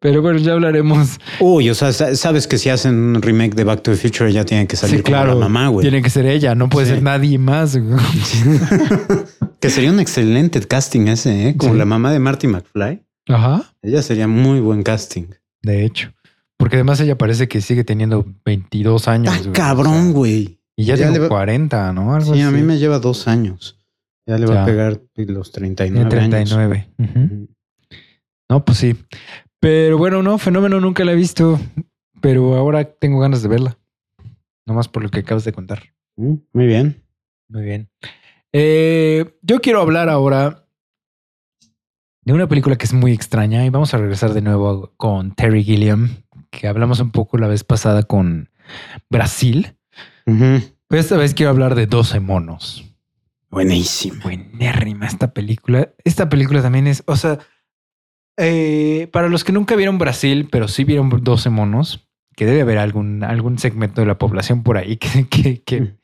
Pero bueno, ya hablaremos. Uy, o sea, sa- sabes que si hacen un remake de Back to the Future ya tienen que salir sí, claro. como la mamá, güey. Tiene que ser ella, no puede Sí. ser nadie más. güey. que sería un excelente casting ese, ¿eh? Como la mamá de Marty McFly. Ajá. Ella sería muy buen casting. De hecho. Porque además ella parece que sigue teniendo 22 años. Está güey. cabrón, O sea, güey. y ya, le va- 40, ¿no? Algo Sí, a mí me lleva dos años. Ya le va Ya. a pegar los Tiene 39, años. 39. Ujú. Ujú. No, pues sí. Pero bueno, no, Fenómeno nunca la he visto. Pero ahora tengo ganas de verla. Nomás por lo que acabas de contar. Mm, Muy bien. Muy bien. Eh, yo quiero hablar ahora de una película que es muy extraña y vamos a regresar de nuevo con Terry Gilliam, que hablamos un poco la vez pasada con Brasil. Pero esta vez quiero hablar de 12 monos. Buenísima. Buenérrima esta película. Esta película también es, o sea, eh, para los que nunca vieron Brasil, pero sí vieron 12 monos, que debe haber algún, algún segmento de la población por ahí que, que,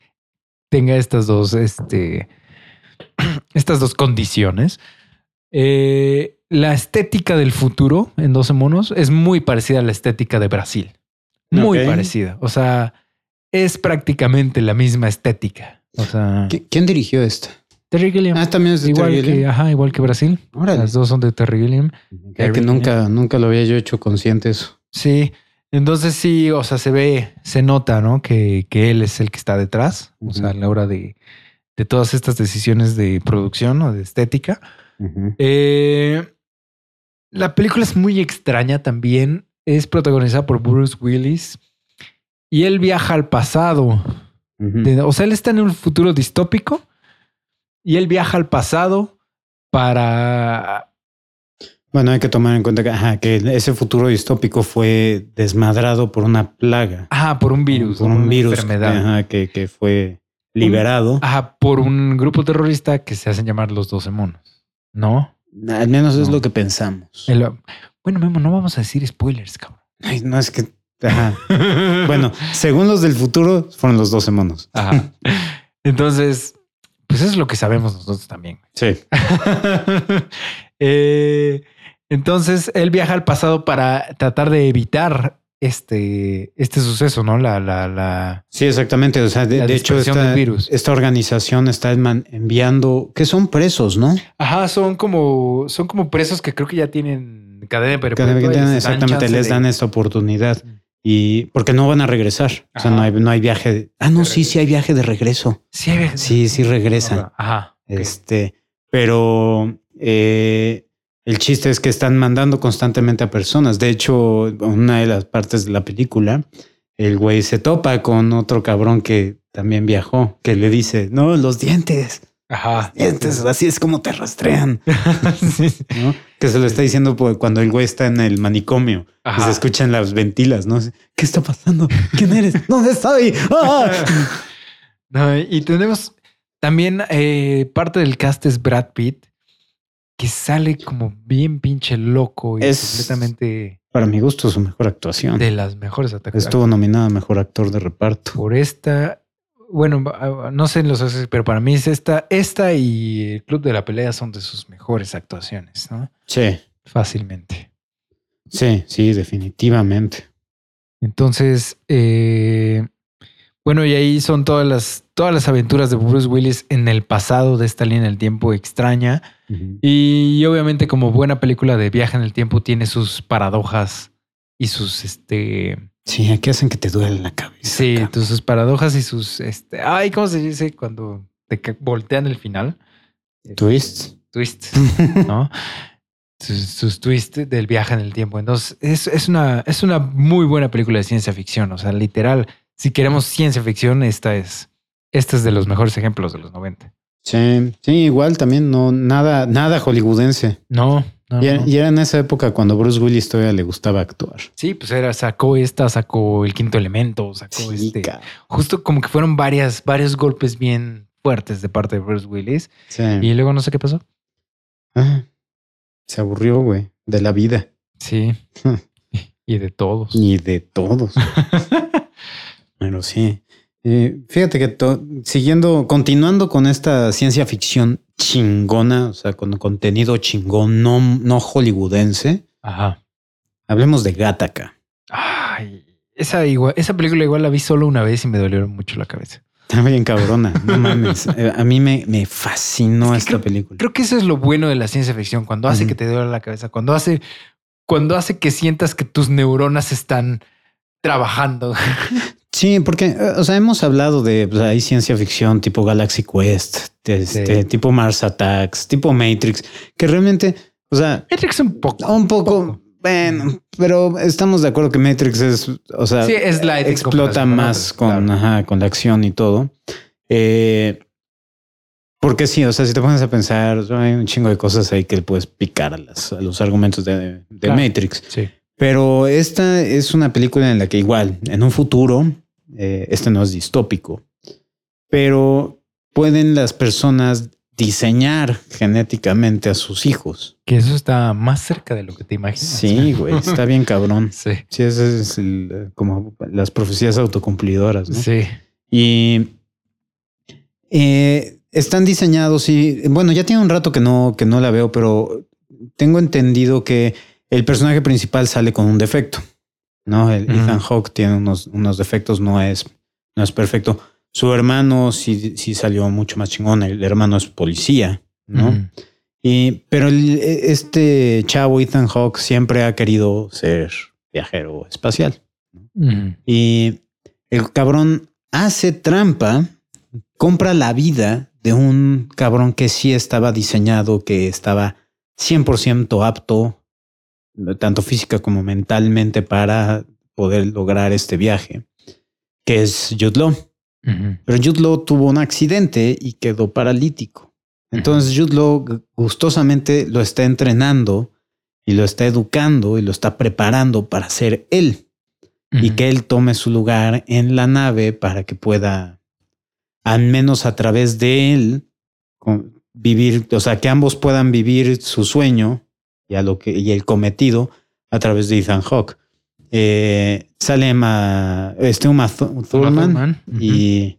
tenga estas dos, este, estas dos condiciones. Eh, la estética del futuro en 12 monos es muy parecida a la estética de Brasil. Muy parecida. O sea, es prácticamente la misma estética. O sea, ¿quién dirigió esta? Terry Gilliam. Ah, también es de igual Terry que, Gilliam. Ajá, igual que Brasil. Las dos son de Terry Gilliam. que nunca, nunca lo había yo hecho consciente eso. Sí. Entonces sí, o sea, se ve, se nota, ¿no? Que, que él es el que está detrás. O sea, a la hora de, de, todas estas decisiones de producción o de estética. eh, la película es muy extraña también. Es protagonizada por Bruce Willis y él viaja al pasado. o sea, él está en un futuro distópico y él viaja al pasado para... Bueno, hay que tomar en cuenta que, ese futuro distópico fue desmadrado por una plaga. Ajá, por un virus. Por un virus enfermedad. Que, que, fue liberado. ajá, por un grupo terrorista que se hacen llamar los 12 monos. ¿No? Al menos es lo que pensamos. bueno, Memo, no vamos a decir spoilers, cabrón. Ay, no es que bueno, según los del futuro, fueron los 12 monos. Entonces, pues eso es lo que sabemos nosotros también. Sí. Eh, entonces, él viaja al pasado para tratar de evitar este, este suceso, ¿no? La, la, la. Sí, exactamente. O sea, de, hecho, esta, esta organización está enviando que son presos, ¿no? Ajá, son como, son como presos que creo que ya tienen cadena perpetua. exactamente, les dan esta oportunidad. Y porque no van a regresar. O sea, no hay, no hay viaje. ah, no, sí, sí hay viaje de regreso. Sí, hay viaje. Sí, sí regresan. Ajá. Este, pero eh, el chiste es que están mandando constantemente a personas. De hecho, una de las partes de la película, el güey se topa con otro cabrón que también viajó, que le dice, no, los dientes. Ajá. Entonces, así es como te rastrean. Que se lo está diciendo cuando el güey está en el manicomio y se escuchan las ventilas, ¿no? ¿Qué está pasando? ¿Quién eres? ¿Dónde estoy? ¡Ah! y tenemos también eh, parte del cast es Brad Pitt, que sale como bien pinche loco y es completamente. Para mi gusto, su mejor actuación. De las mejores actuaciones. Estuvo nominada a mejor actor de reparto. Por esta bueno, ah, no sé en los pero para mí es esta, esta y el Club de la Pelea son de sus mejores actuaciones, ¿no? Sí. Fácilmente. Sí, sí, definitivamente. Entonces, eh, bueno, y ahí son todas las, todas las aventuras de Bruce Willis en el pasado de esta línea del tiempo extraña. Y obviamente, como buena película de viaje en el tiempo, tiene sus paradojas y sus este Sí, aquí hacen que te duele la cabeza. Sí, sus paradojas y sus, este, ay, ¿cómo se dice cuando te voltean el final? Twists. Twists, ¿no? sus, twists del viaje en el tiempo. Entonces, es, es, una, es una muy buena película de ciencia ficción. O sea, literal, si queremos ciencia ficción, esta es, esta es de los mejores ejemplos de los 90. Sí, sí, igual también no, nada, nada hollywoodense. No, y, era, en esa época cuando Bruce Willis todavía le gustaba actuar. Sí, pues era, sacó esta, sacó el quinto elemento, sacó este. Justo como que fueron varias, varios golpes bien fuertes de parte de Bruce Willis. Sí. Y luego no sé qué pasó. Ah, se aburrió, güey, de la vida. Sí. y de todos. Y de todos. Pero sí. Eh, fíjate que siguiendo, continuando con esta ciencia ficción chingona, o sea, con contenido chingón, no, no hollywoodense. Ajá. Hablemos de Gattaca. Ay, esa, igual, esa película igual la vi solo una vez y me dolió mucho la cabeza. Está bien cabrona, no mames. Eh, a mí me, me fascinó esta película. Creo que eso es lo bueno de la ciencia ficción, cuando hace que te duele la cabeza, cuando hace, cuando hace que sientas que tus neuronas están trabajando. Sí, porque, eh, o sea, hemos hablado de, pues, hay ciencia ficción tipo Galaxy Quest, este, tipo Mars Attacks, tipo Matrix, que realmente, o sea... Matrix un poco. Un poco, bueno, pero estamos de acuerdo que Matrix es, o sea, es la explota más con, con la acción y todo. Eh, Porque sí, o sea, si te pones a pensar, hay un chingo de cosas ahí que le puedes picar a, las- a los argumentos de, de Claro. Matrix. Sí. Pero esta es una película en la que igual, en un futuro, eh, este no es distópico, pero pueden las personas diseñar genéticamente a sus hijos. Que eso está más cerca de lo que te imaginas. Sí, güey, está bien cabrón. Sí. Sí, ese es el, eh, como las profecías autocumplidoras, ¿no? Sí. Y eh, están diseñados y bueno, ya tiene un rato que no, que no la veo, pero tengo entendido que el personaje principal sale con un defecto. ¿No? El. Ethan Hawke tiene unos, unos defectos, no es, no es perfecto. Su hermano sí, sí salió mucho más chingón. El hermano es policía, ¿no? Y, pero el- este chavo Ethan Hawke siempre ha querido ser viajero espacial. Y el cabrón hace trampa, compra la vida de un cabrón que sí estaba diseñado, que estaba 100% apto, tanto física como mentalmente, para poder lograr este viaje, que es Jude Law. Pero Jude Law tuvo un accidente y quedó paralítico. Entonces Jude Law gustosamente lo está entrenando y lo está educando y lo está preparando para ser él y que él tome su lugar en la nave para que pueda, al menos a través de él, vivir, o sea, que ambos puedan vivir su sueño y, a lo que, y el cometido a través de Ethan Hawke. Eh, sale Emma, este Uma Thu- Thurman, y...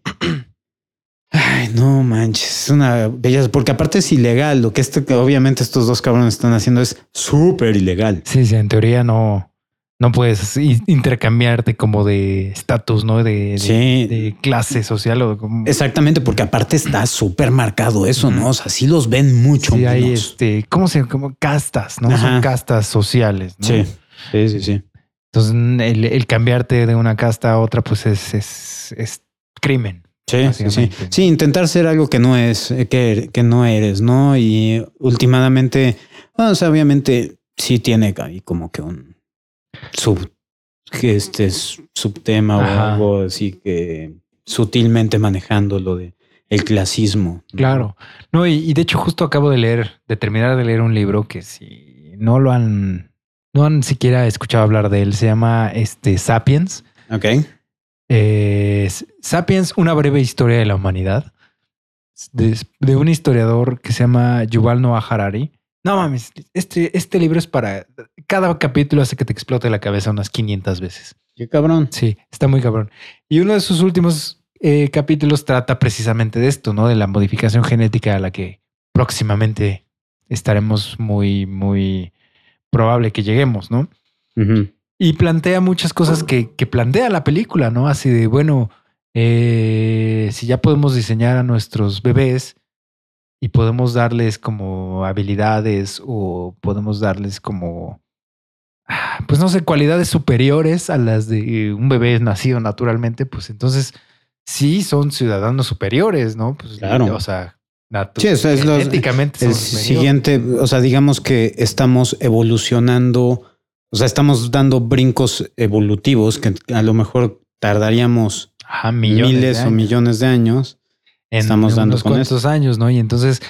Ay, no manches, es una belleza, porque aparte es ilegal, lo que este, que obviamente estos dos cabrones están haciendo es súper ilegal. Sí, sí, en teoría no, no puedes intercambiarte como de estatus, ¿no? De, de, Sí. de clase social o como... Exactamente, porque aparte está súper marcado eso, ¿no? O sea, sí los ven mucho Sí, hay este, ¿cómo se? Como castas, ¿no? Ajá. Son castas sociales, ¿no? Sí, sí, sí, sí. Entonces, el, el cambiarte de una casta a otra, pues es, es, es crimen. Sí, sí, sí. Intentar ser algo que no es, que, que no eres, ¿no? Y últimamente, bueno, o sea, obviamente sí tiene ahí como que un sub, este es subtema o algo así que sutilmente manejando lo de el clasismo. Claro. No, y, y de hecho, justo acabo de leer, de terminar de leer un libro que si no lo han, no han siquiera escuchado hablar de él, se llama este Sapiens. Ok. Eh, Sapiens, una breve historia de la humanidad. De, de un historiador que se llama Yuval Noah Harari. No mames, este, este libro es para. Cada capítulo hace que te explote la cabeza unas 500 veces. Qué cabrón. Sí, está muy cabrón. Y uno de sus últimos eh, capítulos trata precisamente de esto, ¿no? De la modificación genética a la que próximamente estaremos muy, muy probable que lleguemos, ¿no? Y plantea muchas cosas que, que plantea la película, ¿no? Así de, bueno, eh, si ya podemos diseñar a nuestros bebés y podemos darles como habilidades o podemos darles como, ah, pues no sé, cualidades superiores a las de un bebé nacido naturalmente, pues entonces sí son ciudadanos superiores, ¿no? Pues, Claro. O sea, Sí, es los- El siguiente, o sea, digamos que estamos evolucionando, o sea, estamos dando brincos evolutivos que a lo mejor tardaríamos Ajá, miles o millones de años. En estamos dando unos con cuantos años, ¿no? Y entonces,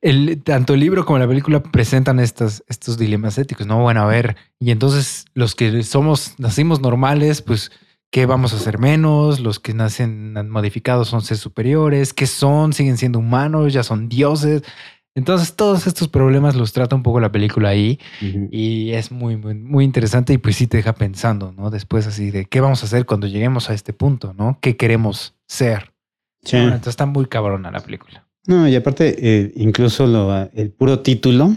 el, tanto el libro como la película presentan estas, estos dilemas éticos, ¿no? Bueno, a ver, y entonces los que somos, nacimos normales, pues, ¿qué vamos a hacer menos? Los que nacen modificados son seres superiores, ¿qué son? ¿Siguen siendo humanos? ¿Ya son dioses? Entonces, todos estos problemas los trata un poco la película ahí y es muy, muy, muy interesante y pues sí te deja pensando, ¿no? Después así de qué vamos a hacer cuando lleguemos a este punto, ¿no? ¿Qué queremos ser? Sí. ¿no? Entonces está muy cabrona la película. No, y aparte, eh, incluso lo, el puro título,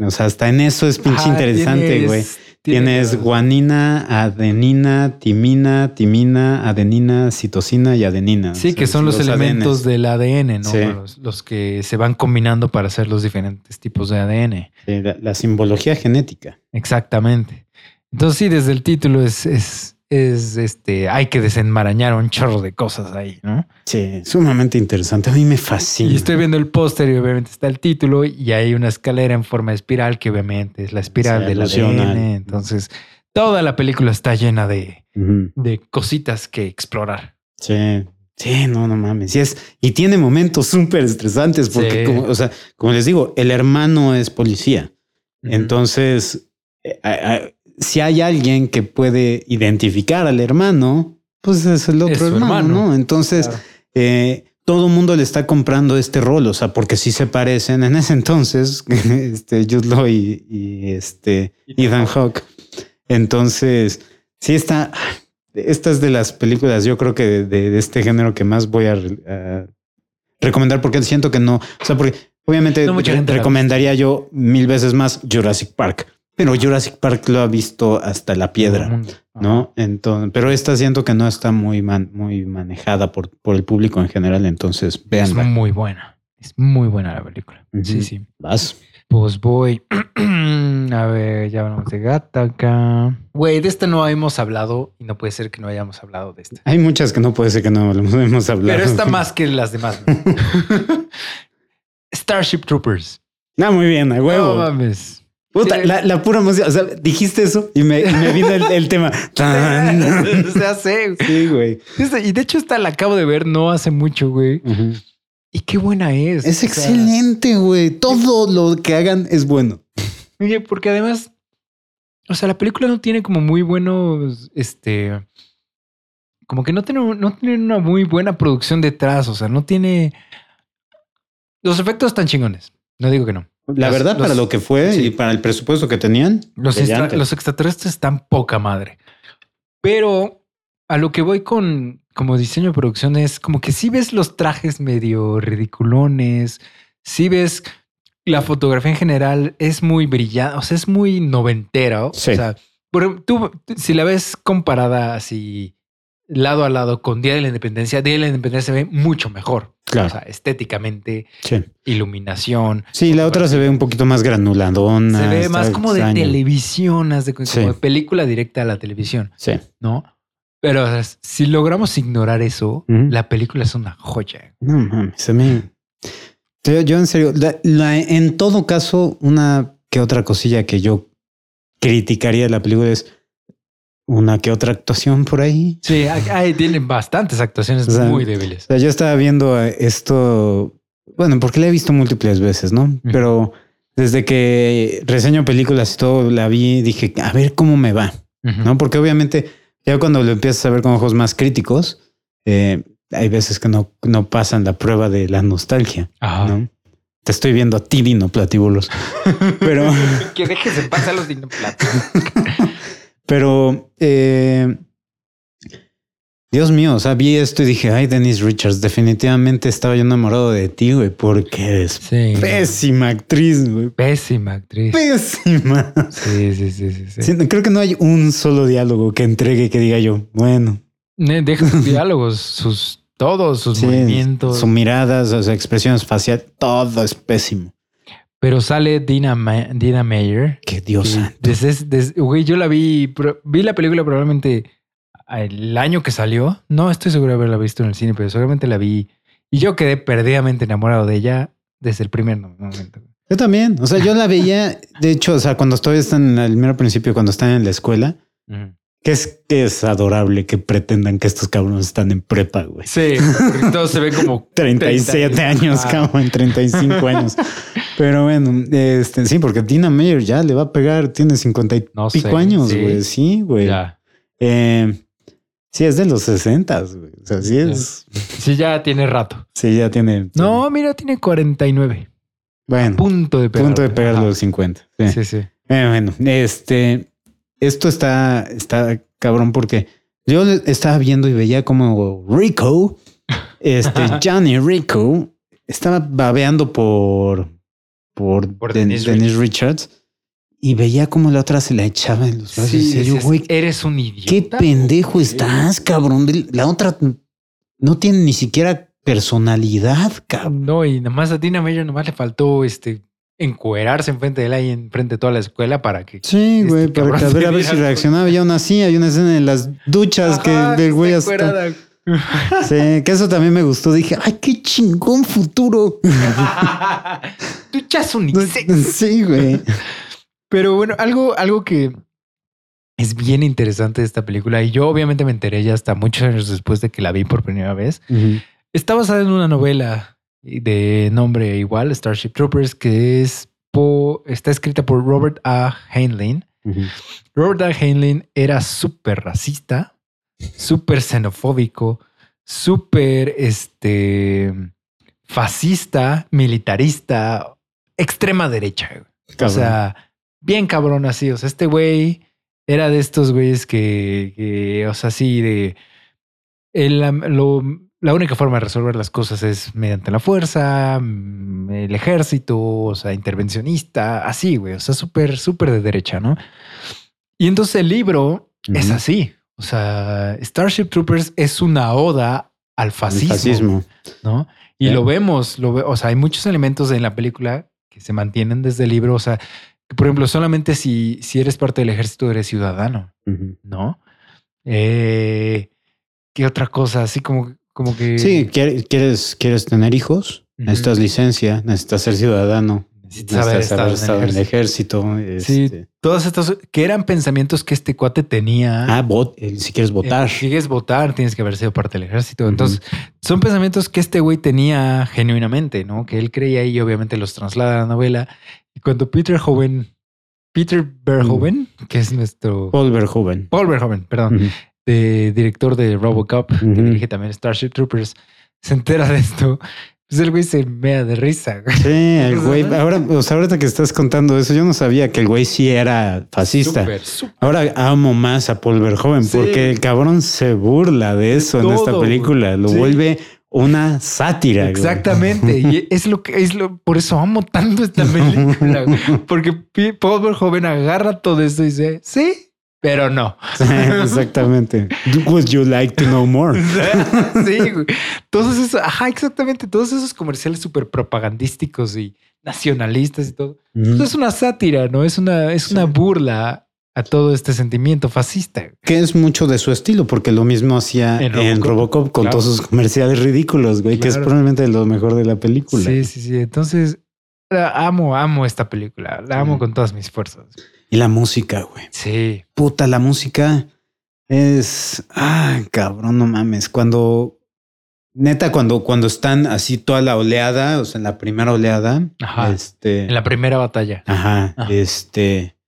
o sea, hasta en eso es pinche Ajá, interesante, güey. tienes- Tienes guanina, adenina, timina, timina, adenina, citosina y adenina. Sí, O que son los, elementos del ADN, ¿no? Sí. Los, los que se van combinando para hacer los diferentes tipos de ADN. Sí, la, la simbología genética. Exactamente. Entonces, sí, desde el título es, es, es este, hay que desenmarañar un chorro de cosas ahí, ¿no? Sí, sumamente interesante. A mí me fascina. Y estoy viendo el póster y obviamente está el título y hay una escalera en forma de espiral que obviamente es la espiral del alusiona ADN. Entonces, toda la película está llena de, de cositas que explorar. Sí, Sí, no, no mames. Sí es, y tiene momentos súper estresantes porque, Sí. como, o sea, como les digo, el hermano es policía. Entonces, eh, a- si hay alguien que puede identificar al hermano, pues es el otro Es hermano, hermano. ¿no? Entonces, Claro. eh, todo el mundo le está comprando este rol, o sea, porque sí se parecen en ese entonces, este, Jude Law y, y, este, Ethan Hawke. Entonces, sí está, esta es de las películas, yo creo que de, de- de este género que más voy a, a recomendar porque siento que no, o sea, porque obviamente No mucha gente la ha recomendaría yo mil veces más Jurassic Park, pero Jurassic Park lo ha visto hasta la piedra. mundo. ¿no? Entonces, pero esta siento que no está muy, man- muy manejada por, por el público en general, entonces Es veanla. muy buena. Es muy buena la película. Sí, sí. Vas. Pues voy. A ver, ya hablamos de Gattaca. Güey, de esta no hemos hablado y no puede ser que no hayamos hablado de esta. Hay muchas que no puede ser que no hemos, hemos hablado. Pero esta más que las demás. ¿no? Starship Troopers. Ah, muy bien, a No huevo. mames. Puta, Sí. la, la pura música. O sea, dijiste eso y me, me vino el, el tema. Tan. o sea, sé. Sí, güey. Esta- Y de hecho, esta la acabo de ver no hace mucho, güey. Y qué buena es. Es excelente, güey. Todo lo que hagan es bueno. Oye, porque además, o sea, la película no tiene como muy buenos, este, como que no tiene, no tiene una muy buena producción detrás, o sea, no tiene... Los efectos están chingones, no digo que no. La Los- verdad, para lo que fue sí. y para el presupuesto que tenían, Los, extra- brillante. los extraterrestres están poca madre. Pero a lo que voy con como diseño de producción es como que si ves los trajes medio ridiculones, si ves la fotografía en general es muy brillante, o sea, es muy noventera. O sea, por- tú, si la ves comparada así lado a lado con Día de la Independencia, Día de la Independencia se ve mucho mejor. Claro. O sea, estéticamente, Sí. iluminación, Sí, la otra se ve un poquito más granuladona. se ve más como de televisión, de Sí. como de película directa a la televisión, Sí. ¿no? Pero o sea, si logramos ignorar eso, la película es una joya. No mames, se me. Yo, yo en serio, la- la- en todo caso, una que otra cosilla que yo criticaría de la película es una que otra actuación por ahí. Sí, hay, tienen bastantes actuaciones O sea, muy O débiles. sea, yo estaba viendo eh, esto, bueno, porque la he visto múltiples veces, ¿no? Pero desde que reseño películas y todo, la vi, dije, a ver cómo me va. ¿no? Porque obviamente ya cuando lo empiezas a ver con ojos más críticos, eh, hay veces que no, no pasan la prueba de la nostalgia. Ajá. ¿no? Te estoy viendo a ti, Dino Platíbulos. Pero, que dejes de pasar los dinoplatos. pero, eh, Dios mío, o sea, vi esto y dije, ay, Denise Richards, definitivamente estaba yo enamorado de ti, güey, porque es Sí. pésima actriz, güey. Pésima actriz. Pésima. Sí, sí, sí, sí. sí. Creo que no hay un solo diálogo que entregue que diga yo, bueno, Deja sus diálogos, sus todos sus sí, movimientos. su mirada, sea, expresiones faciales, todo es pésimo. Pero sale Dina, Ma- Dina Meyer. Que Dios Sí, santo. desde, desde- güey, yo la vi, vi la película probablemente el año que salió. No estoy seguro de haberla visto en el cine, pero seguramente la vi. Y yo quedé perdidamente enamorado de ella desde el primer momento. Yo también. O sea, yo la veía, de hecho, o sea, cuando todavía están en el mero principio, cuando están en la escuela, que es que es adorable que pretendan que estos cabrones están en prepa, güey. Sí, porque todo se ve como 37 30 años, Ah. cabrón, en 35 años. Pero bueno, este sí, porque Tina Meyer ya le va a pegar, tiene 50 y No pico sé, años, güey. Sí, güey. Eh, sí, es de los 60, güey. O sea, sí es. Sí, ya tiene rato. Sí, ya tiene. No, mira, tiene 49. Bueno, Punto de pegar. punto de pegar los 50. Sí. Sí, sí. Eh, bueno, este, esto está, está cabrón porque yo estaba viendo y veía como Rico, este Johnny Rico, estaba babeando por, por, Por Den- Denise Denise, Richards y veía como la otra se la echaba en los brazos. Sí, serio, güey, eres un idiota. qué pendejo estás, cabrón. La otra no tiene ni siquiera personalidad, cabrón. No, y nomás a Tina Meyer nomás le faltó este encuerarse enfrente de él ahí enfrente de toda la escuela para que. Sí, Este güey, para que a ver, a ver si reaccionaba. Y aún así, hay una escena en las duchas Ajá, que el güey está hasta... encuerada. Sí, que eso también me gustó. Dije, ay, qué chingón futuro. Duchas unisex. sí, güey. Pero bueno, algo, algo que Es bien interesante esta película y yo obviamente me enteré ya hasta muchos años después de que la vi por primera vez. Está basada en una novela de nombre igual, Starship Troopers, que es está escrita por Robert A. Heinlein. Robert A. Heinlein era súper racista, súper xenofóbico, súper este, fascista, militarista, extrema derecha. O sea, bien cabrón así. O sea, este güey era de estos güeyes que, o sea, sí, de... la única forma de resolver las cosas es mediante la fuerza, mm, el ejército, o sea, intervencionista, así, güey. O sea, súper, súper de derecha, ¿no? Y entonces el libro es así. O sea, Starship Troopers es una oda al fascismo. ¿no? Y lo vemos, lo o sea, hay muchos elementos en la película que se mantienen desde el libro. O sea, por ejemplo, solamente si, si eres parte del ejército eres ciudadano, ¿no? Eh, ¿Qué otra cosa? Así como, como que... Sí, quieres, quieres tener hijos, necesitas licencia, necesitas ser ciudadano. Necesitas haber estado, en el ejército. Sí, este. todos estos que eran pensamientos que este cuate tenía. Ah, si quieres votar. si quieres votar, tienes que haber sido parte del ejército. Entonces, son pensamientos que este güey tenía genuinamente, ¿no? Que él creía y obviamente los traslada a la novela. Y cuando Peter Hoven, Peter Verhoeven, mm. que es nuestro... Paul Verhoeven. Paul Verhoeven, perdón. de, director de Robocop, que dirige también Starship Troopers, se entera de esto. Pues el güey se mea de risa. Sí, el güey. Ahora, o sea, ahorita que estás contando eso, yo no sabía que el güey sí era fascista. Ahora amo más a Paul Verhoeven porque el cabrón se burla de eso en esta película. Lo vuelve una sátira. Exactamente. y es lo que es lo, por eso amo tanto esta película, porque Paul Verhoeven agarra todo esto y dice, sí, pero no. exactamente. Would you like to know more? sí, todos esos, ajá, exactamente. Todos esos comerciales súper propagandísticos y nacionalistas y todo. Pues es una sátira, ¿no? Es una, es una burla a todo este sentimiento fascista. Que es mucho de su estilo, porque lo mismo hacía en Robocop, con todos sus comerciales ridículos, güey, que es probablemente lo mejor de la película. Sí, sí, sí. Entonces, amo, amo esta película. La amo con todas mis fuerzas. Y la música, güey. Sí. Puta, la música es. Ah, cabrón, no mames. Cuando. Neta, cuando, cuando están así toda la oleada, o sea, en la primera oleada. Ajá. Este. En la primera batalla. ajá. Este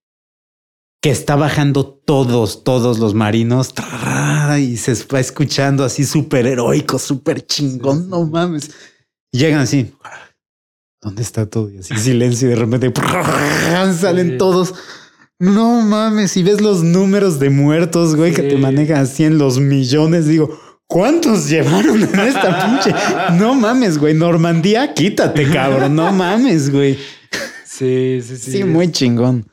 que está bajando todos, todos los marinos y se va escuchando así súper heroico, súper chingón, no mames. llegan así, ¿dónde está todo? Y así silencio y de repente salen todos. No mames, si ves los números de muertos, güey, que te manejan así en los millones, digo, ¿cuántos llevaron en esta pinche? No mames, güey, Normandía, quítate, cabrón, no mames, güey. Sí, sí, sí. Sí, muy chingón.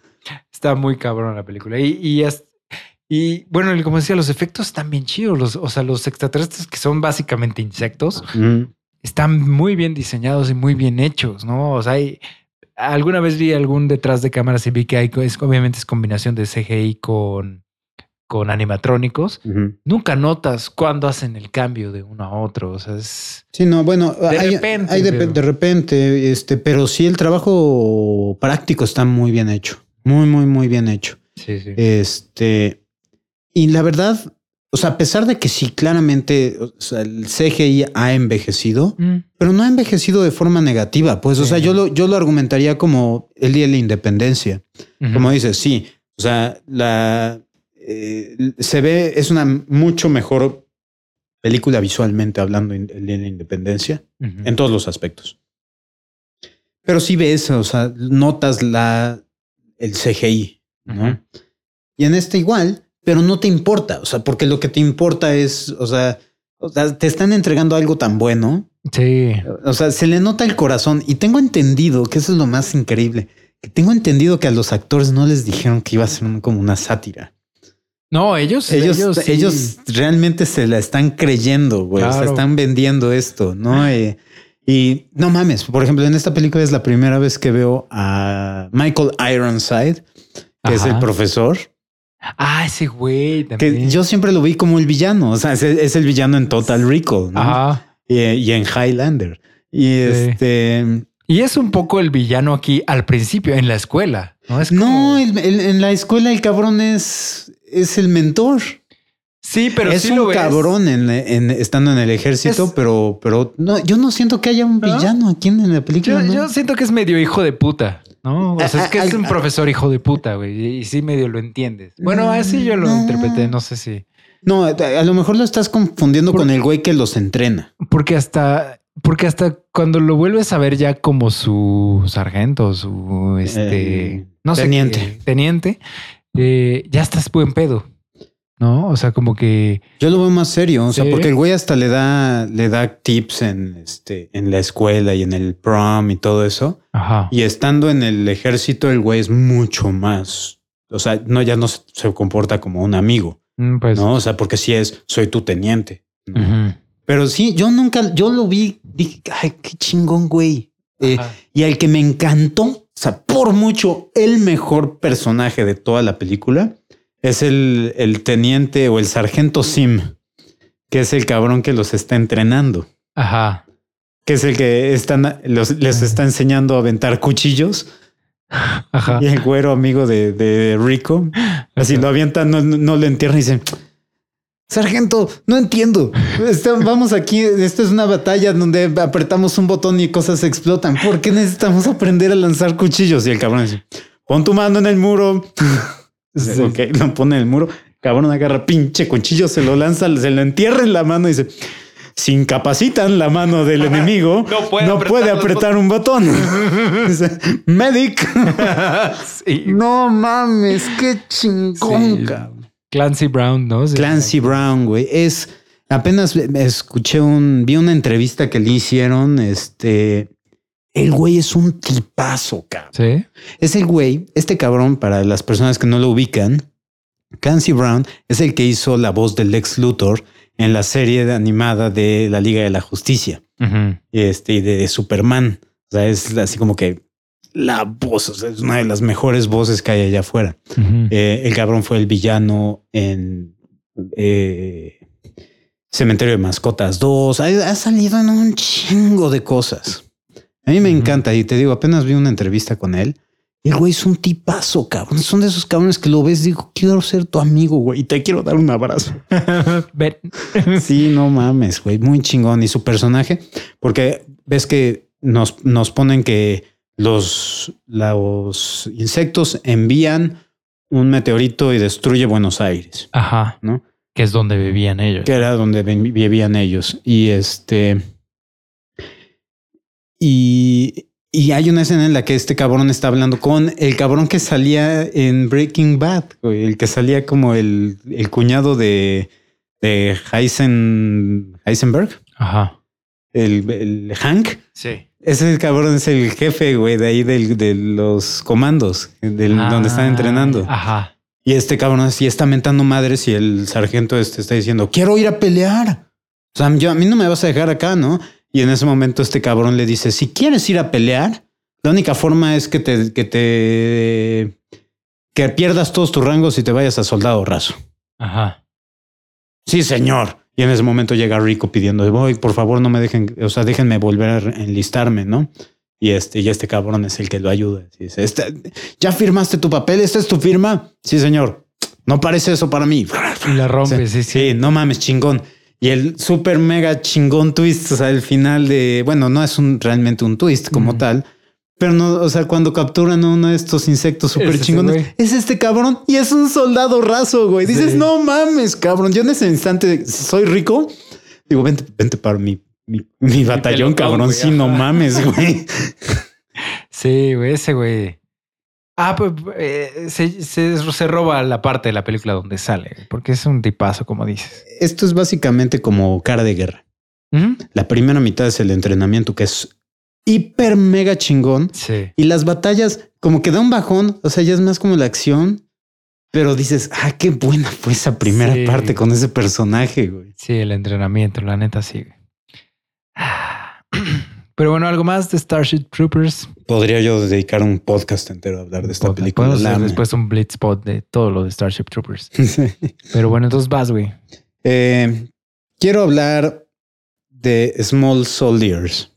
Está muy cabrón la película. Y, y, y bueno, como decía, los efectos están bien chidos. Los, o sea, los extraterrestres que son básicamente insectos están muy bien diseñados y muy bien hechos, ¿no? O sea, hay, alguna vez vi algún detrás de cámaras y vi que hay, es, obviamente es combinación de CGI con, con animatrónicos. Nunca notas cuándo hacen el cambio de uno a otro. O sea, es. Sí, no, bueno, de repente. Hay de, de, repente, este, pero sí el trabajo práctico está muy bien hecho. Muy, muy, muy bien hecho. Sí, sí. Este, y la verdad, o sea, a pesar de que sí, claramente el CGI ha envejecido, mm. pero no ha envejecido de forma negativa. Pues, o sea, yo lo, yo lo argumentaría como el día de la independencia. Como dices, sí, o sea, la eh, se ve, es una mucho mejor película visualmente hablando el día de la independencia en todos los aspectos. Pero sí ves, o sea, notas la el CGI, ¿no? Y en este igual, pero no te importa, o sea, porque lo que te importa es, o sea, te están entregando algo tan bueno. Sí. O sea, se le nota el corazón y tengo entendido que eso es lo más increíble, que tengo entendido que a los actores no les dijeron que iba a ser como una sátira. No, ellos, ellos, ellos, realmente se la están creyendo, güey. Se están vendiendo esto, ¿no? Eh, y no mames, por ejemplo, en esta película es la primera vez que veo a Michael Ironside, que es el profesor. Ah, ese güey. Que yo siempre lo vi como el villano. O sea, es, el villano en Total Recall ¿no? Y, en Highlander. Y este. Y es un poco el villano aquí al principio, en la escuela. No, es no en la escuela el cabrón es es el mentor. Sí, pero es sí un lo cabrón en, en- estando en el ejército, Es- pero, pero no, yo no siento que haya un ¿No? villano aquí en la película. Yo siento que es medio hijo de puta, ¿no? O sea, es que es un profesor hijo de puta, güey. Y sí medio lo entiendes. Bueno, No, así yo lo interpreté, no sé si. No, a, lo mejor lo estás confundiendo con el güey que los entrena. Porque hasta, porque hasta cuando lo vuelves a ver ya como su sargento, su este, Eh, no sé, teniente. qué, teniente, eh, ya estás buen pedo, ¿no? O sea, como que Yo lo veo más serio, o sea, Sí. porque el güey hasta le da, le da tips en este, en la escuela y en el prom y todo eso. Ajá. Y estando en el ejército, el güey es mucho más. O sea, no, ya no se comporta como un amigo, Mm, Pues. ¿no? O sea, porque sí es, soy tu teniente. Pero sí, yo nunca, yo lo vi, dije, ay, qué chingón, güey. Eh, y al que me encantó, o sea, por mucho, el mejor personaje de toda la película es el, el teniente o el sargento Sim, que es el cabrón que los está entrenando, Ajá. que es el que están, los- les está enseñando a aventar cuchillos. Ajá. Y el güero amigo de, de Rico, así Ajá. lo avientan, no, no lo entierran y dicen, Sargento, no entiendo. Vamos aquí, esta es una batalla donde apretamos un botón y cosas explotan. ¿Por qué necesitamos aprender a lanzar cuchillos? Y el cabrón dice, pon tu mano en el muro. Sí. Ok, lo pone en el muro. Cabrón agarra pinche cuchillo, se lo lanza, se lo entierra en la mano y dice, si incapacitan la mano del enemigo, No puede no apretar puede los apretar un botón. Dice, Medic. Sí. No mames, qué chingón, Sí. cabrón. Clancy Brown, ¿no? Sí. Clancy Brown, güey. Es apenas escuché un, vi una entrevista que le hicieron. Este, el güey es un tipazo, cabrón. Sí. Es el güey, este cabrón, para las personas que no lo ubican, Clancy Brown es el que hizo la voz del Lex Luthor en la serie de- animada de la Liga de la Justicia este, y de, de Superman. O sea, es así como que la voz, o sea, es una de las mejores voces que hay allá afuera. Eh, el cabrón fue el villano en eh, Cementerio de Mascotas 2. Ha, ha salido en un chingo de cosas. A mí me encanta y te digo, apenas vi una entrevista con él. El güey es un tipazo, cabrón. Son de esos cabrones que lo ves, digo, quiero ser tu amigo, güey, y te quiero dar un abrazo. Sí, no mames, güey, muy chingón. Y su personaje, porque ves que nos, nos ponen que los, los insectos envían un meteorito y destruye Buenos Aires, Ajá. ¿no? Que es donde vivían ellos. Que era donde vivían ellos. Y este. Y, y hay una escena en la que este cabrón está hablando con el cabrón que salía en Breaking Bad, güey, el que salía como el, el cuñado de, de Heisen, Heisenberg, Ajá. el, el Hank. Sí. Ese cabrón es el jefe, güey, de ahí del- de los comandos, del, donde están entrenando. Ajá. Y este cabrón así está mentando madres y el sargento este está diciendo, quiero ir a pelear. O sea, yo, a mí no me vas a dejar acá, ¿no? Y en ese momento este cabrón le dice, si quieres ir a pelear, la única forma es que te, que te, que pierdas todos tus rangos y te vayas a soldado raso. Ajá. Sí, señor. Y en ese momento llega Rico pidiendo, voy, por favor, no me dejen, o sea, déjenme volver a enlistarme, ¿no? Y este, y este cabrón es el que lo ayuda. Dice, "Este- ¿ya firmaste tu papel? ¿Esta es tu firma? Sí, señor. No parece eso para mí. Y la rompe, sí, sí. Sí, no mames, chingón. Y el super mega chingón twist, o sea, el final de, bueno, no es un realmente un twist como tal, pero no, o sea, cuando capturan a uno de estos insectos súper chingones, es este cabrón y es un soldado raso, güey. Dices, Sí. no mames, cabrón. Yo en ese instante, soy rico, digo, vente, vente para mi, mi, mi batallón, pelotón, cabrón. güey, Sí, no mames, güey. Sí, güey, ese güey. Ah, pues eh, se, se, se roba la parte de la película donde sale, porque es un tipazo, como dices. Esto es básicamente como cara de guerra. La primera mitad es el entrenamiento, que es hiper mega chingón. Sí. Y las batallas, como que da un bajón, o sea, ya es más como la acción, pero dices, ah, qué buena fue esa primera Sí. parte con ese personaje, güey. Sí, el entrenamiento, la neta sí. Pero bueno, algo más de Starship Troopers. Podría yo dedicar un podcast entero a hablar de esta Podcast. película. Podemos hacer después un Blitzpot de todo lo de Starship Troopers. Sí. Pero bueno, entonces vas, güey. Eh, quiero hablar de Small Soldiers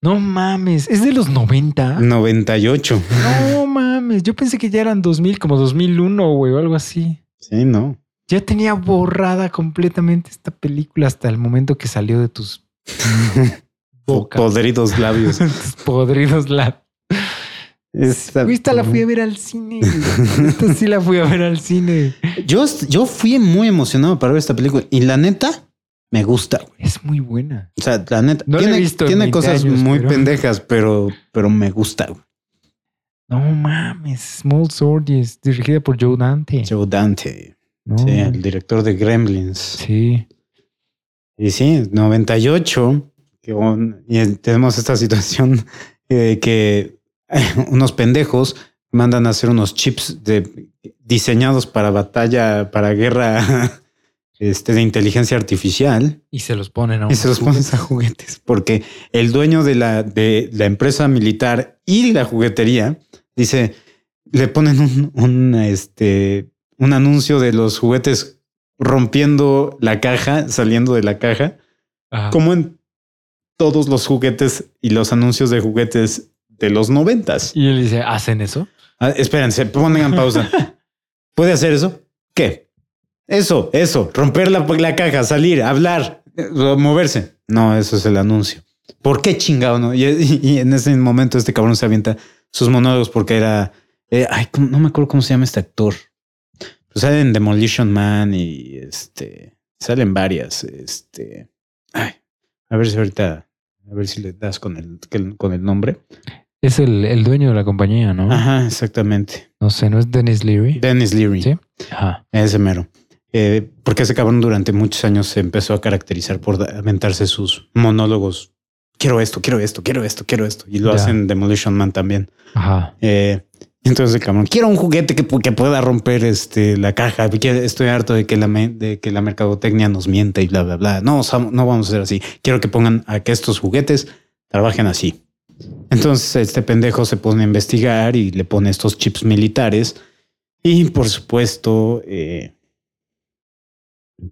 No mames, es de los 90. 98. No mames, yo pensé que ya eran 2000, como 2001, güey, o algo así. Sí, no. Ya tenía borrada completamente esta película hasta el momento que salió de tus Podridos labios. podridos labios. Esta- Esta la fui a ver al cine. Esta sí la fui a ver al cine. Yo, yo fui muy emocionado para ver esta película y la neta me gusta. Es muy buena. O sea, la neta No la he tiene, visto en tiene 20 cosas años, muy pero- pendejas, pero, pero me gusta. No mames, Small es dirigida por Joe Dante. Joe Dante, No. sí, el director de Gremlins. Sí. Y sí, 98. Que, un- y tenemos esta situación eh, que unos pendejos mandan a hacer unos chips de, diseñados para batalla, para guerra este, de inteligencia artificial. Y se los ponen a Y se los pones a juguetes, porque el dueño de la, de la empresa militar y la juguetería dice, le ponen un, un, este, un anuncio de los juguetes rompiendo la caja, saliendo de la caja, Ajá. como en todos los juguetes y los anuncios de juguetes de los noventas. Y él dice, ¿hacen eso? Ah, espérense, pongan pausa. ¿Puede hacer eso? ¿Qué? Eso, eso, romper la, la caja, salir, hablar, eh, moverse. No, eso es el anuncio. ¿Por qué chingado no? Y, y- y en ese momento este cabrón se avienta sus monólogos porque era, eh, ay, ¿cómo- no me acuerdo cómo se llama este actor. Pues sale en Demolition Man y este, salen varias, este, ay, a ver si ahorita, a ver si le das con el, con el nombre. Es el, el dueño de la compañía, ¿no? Ajá, exactamente. No sé, ¿no es Dennis Leary? Dennis Leary. Sí. Ajá. Ese mero. Eh, porque ese cabrón durante muchos años se empezó a caracterizar por aventarse sus monólogos. Quiero esto, quiero esto, quiero esto, quiero esto. Y lo Ya. hacen Demolition Man también. Ajá. Eh, entonces el cabrón, quiero un juguete que, pu- que pueda romper este, la caja. Estoy harto de que, la, me- de que la mercadotecnia nos mienta y bla, bla, bla. No, no vamos a hacer así. Quiero que pongan a que estos juguetes trabajen así. Entonces este pendejo se pone a investigar y le pone estos chips militares. Y por supuesto, eh,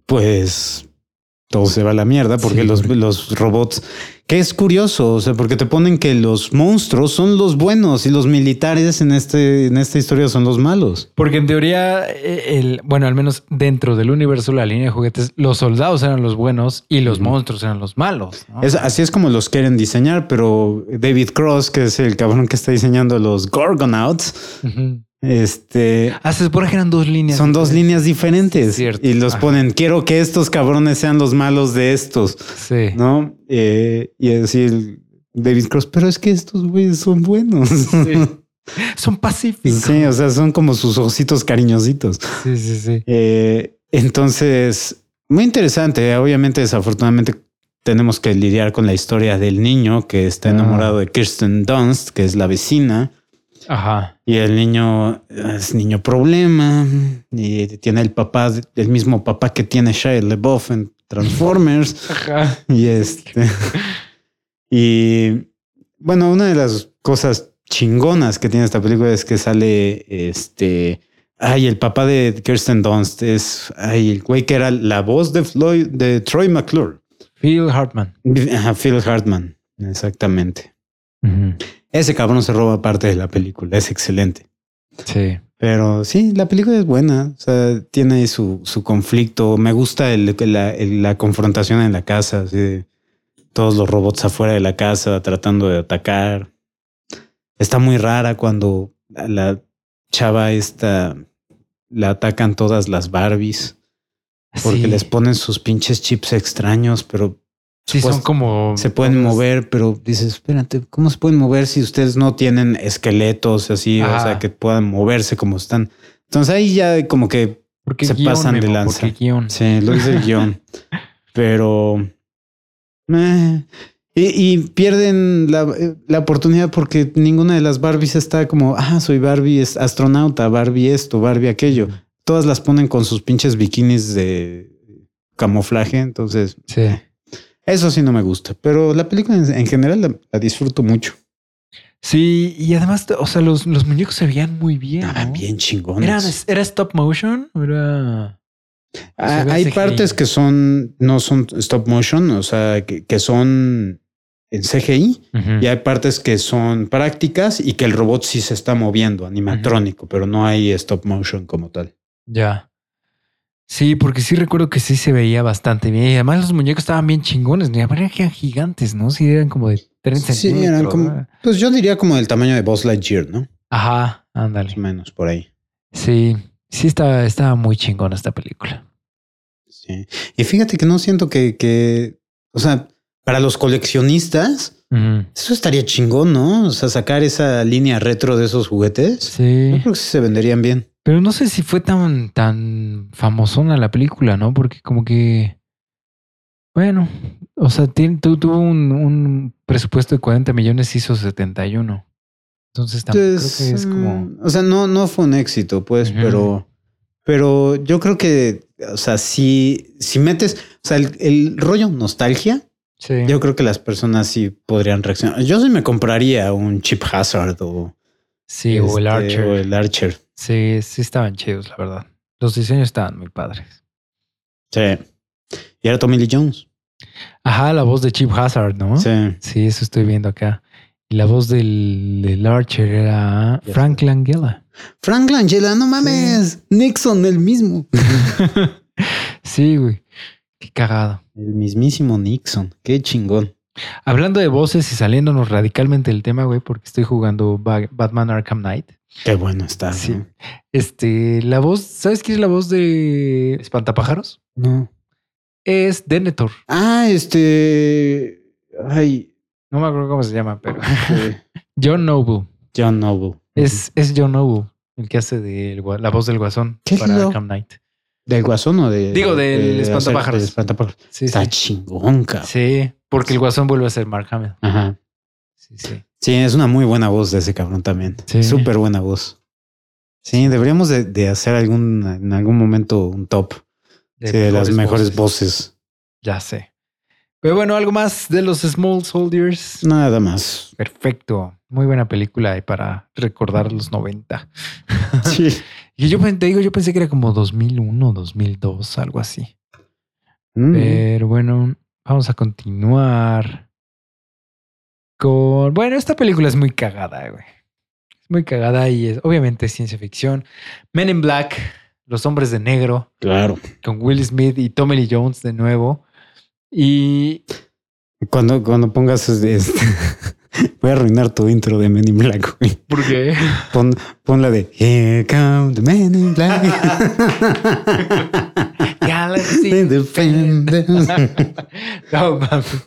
pues todo se va a la mierda porque Sí. los, los robots, que es curioso, o sea, porque te ponen que los monstruos son los buenos y los militares en, este, en esta historia son los malos. Porque en teoría, eh, el, bueno, al menos dentro del universo, la línea de juguetes, los soldados eran los buenos y los monstruos eran los malos. ¿no? Es, así es como los quieren diseñar, pero David Cross, que es el cabrón que está diseñando los Gorgonauts. Este, Ah, se supone que eran dos líneas. son dos líneas diferentes Cierto. y los Ajá. ponen, quiero que estos cabrones sean los malos de estos, Sí. ¿no? Eh, y así el David Cross, pero es que estos güeyes son buenos. Son pacíficos. Sí, o sea, son como sus ositos cariñositos. Sí, sí, sí. Eh, entonces, muy interesante. eh. Obviamente, desafortunadamente, tenemos que lidiar con la historia del niño que está Ah. enamorado de Kirsten Dunst, que es la vecina. Ajá. Y el niño es niño problema y tiene el papá, el mismo papá que tiene Shia LaBeouf en Transformers. Ajá. Y este. y bueno, una de las cosas chingonas que tiene esta película es que sale este. Ay, el papá de Kirsten Dunst es ay, el güey que era la voz de Floyd, de Troy McClure. Phil Hartman. Ajá, Phil Hartman. Exactamente. Ujú. Ese cabrón se roba parte de la película. Es excelente. Sí. Pero sí, la película es buena. O sea, tiene su, su conflicto. Me gusta el, la, el- la confrontación en la casa. así todos los robots afuera de la casa tratando de atacar. Está muy rara cuando la chava esta la atacan todas las Barbies porque Sí. les ponen sus pinches chips extraños, pero Sí, son como. se pueden mover, pero dices, espérate, ¿cómo se pueden mover si ustedes no tienen esqueletos así, o sea, que puedan moverse como están? Entonces ahí ya como que ¿Por qué se guion, pasan de lanza. Sí, lo dice el guion, pero eh, y, y pierden la, eh, la oportunidad porque ninguna de las Barbies está como, ah, soy Barbie es astronauta, Barbie esto, Barbie aquello. Todas las ponen con sus pinches bikinis de camuflaje, entonces Sí. Eso sí no me gusta, pero la película en, en general la, la disfruto mucho. Sí, y además, o sea, los, los muñecos se veían muy bien. ¿no? bien chingones. ¿Era, ¿Era stop motion? ¿O Era. Ah, hay partes que son, no son stop motion, o sea, que, que son en CGI y hay partes que son prácticas y que el robot sí se está moviendo, animatrónico, pero no hay stop motion como tal. Ya. Sí, porque sí recuerdo que sí se veía bastante bien. Y además los muñecos estaban bien chingones. Ni eran gigantes, ¿no? Sí, eran como de 30 Sí, eran centímetros. como, ¿verdad? pues yo diría como del tamaño de Buzz Lightyear, ¿no? Ajá, Más o ándale. menos por ahí. Sí, sí estaba, estaba muy chingona esta película. Sí. Y fíjate que no siento que, que, o sea, para los coleccionistas, eso estaría chingón, ¿no? O sea, sacar esa línea retro de esos juguetes. Sí. Yo creo que sí se venderían bien. Pero no sé si fue tan, tan famosona la película, ¿no? Porque como que... Bueno, o sea, tuvo un, un presupuesto de 40 millones, hizo 71. Entonces tampoco Entonces, creo que es como... mm, O sea, no, no fue un éxito, pues, pero, pero yo creo que, o sea, si, si metes, o sea, el, el rollo nostalgia, Sí. yo creo que las personas sí podrían reaccionar. Yo sí me compraría un Chip Hazard o, sí, o el este, Archer. o el Archer. Sí, sí estaban chidos, la verdad. Los diseños estaban muy padres. Sí. Y era Tommy Lee Jones. Ajá, la voz de Chip Hazard, ¿no? Sí. Sí, eso estoy viendo acá. Y la voz del, del Archer era Ya Frank Langella. Frank Langella, no mames. Nixon, el mismo. sí, güey. Qué cagado. El mismísimo Nixon. Qué chingón. Hablando de voces y saliéndonos radicalmente del tema, güey, porque estoy jugando Ba- Batman Arkham Knight. Qué bueno está. Sí. ¿no? Este, la voz, ¿sabes quién es la voz de Espantapájaros? No. Es Denethor. Ah, este. Ay. No me acuerdo cómo se llama, pero John Noble. John Noble. Es, es John Noble, el que hace de la voz del guasón Qué para loco. Arkham Knight. ¿Del guasón o de.? Digo, del de- espantapájaros. del espantapájaros. Sí, Está sí. chingón, cabrón. Sí, porque el guasón vuelve a ser Mark Hamill. Ajá. Sí, sí. Sí, es una muy buena voz de ese cabrón también. Sí. Súper buena voz. Sí, deberíamos de, de hacer algún, en algún momento un top sí, de las mejores voces. Ya sé. Pero bueno, algo más de los Small Soldiers. Nada más. Perfecto. Muy buena película para recordar los 90. Sí. Y yo te digo, yo pensé que era como 2001, 2002, algo así. Mm. Pero bueno, vamos a continuar con... Bueno, esta película es muy cagada, güey. Es muy cagada y es obviamente ciencia ficción. Men in Black, Los Hombres de Negro, Claro. con Will Smith y Tommy Lee Jones de nuevo. Y Cuando, cuando pongas este, voy a arruinar tu intro de Men in Black. güey. ¿Por qué? Pon, pon la de Here come the Men in Black. Galaxy no, mames.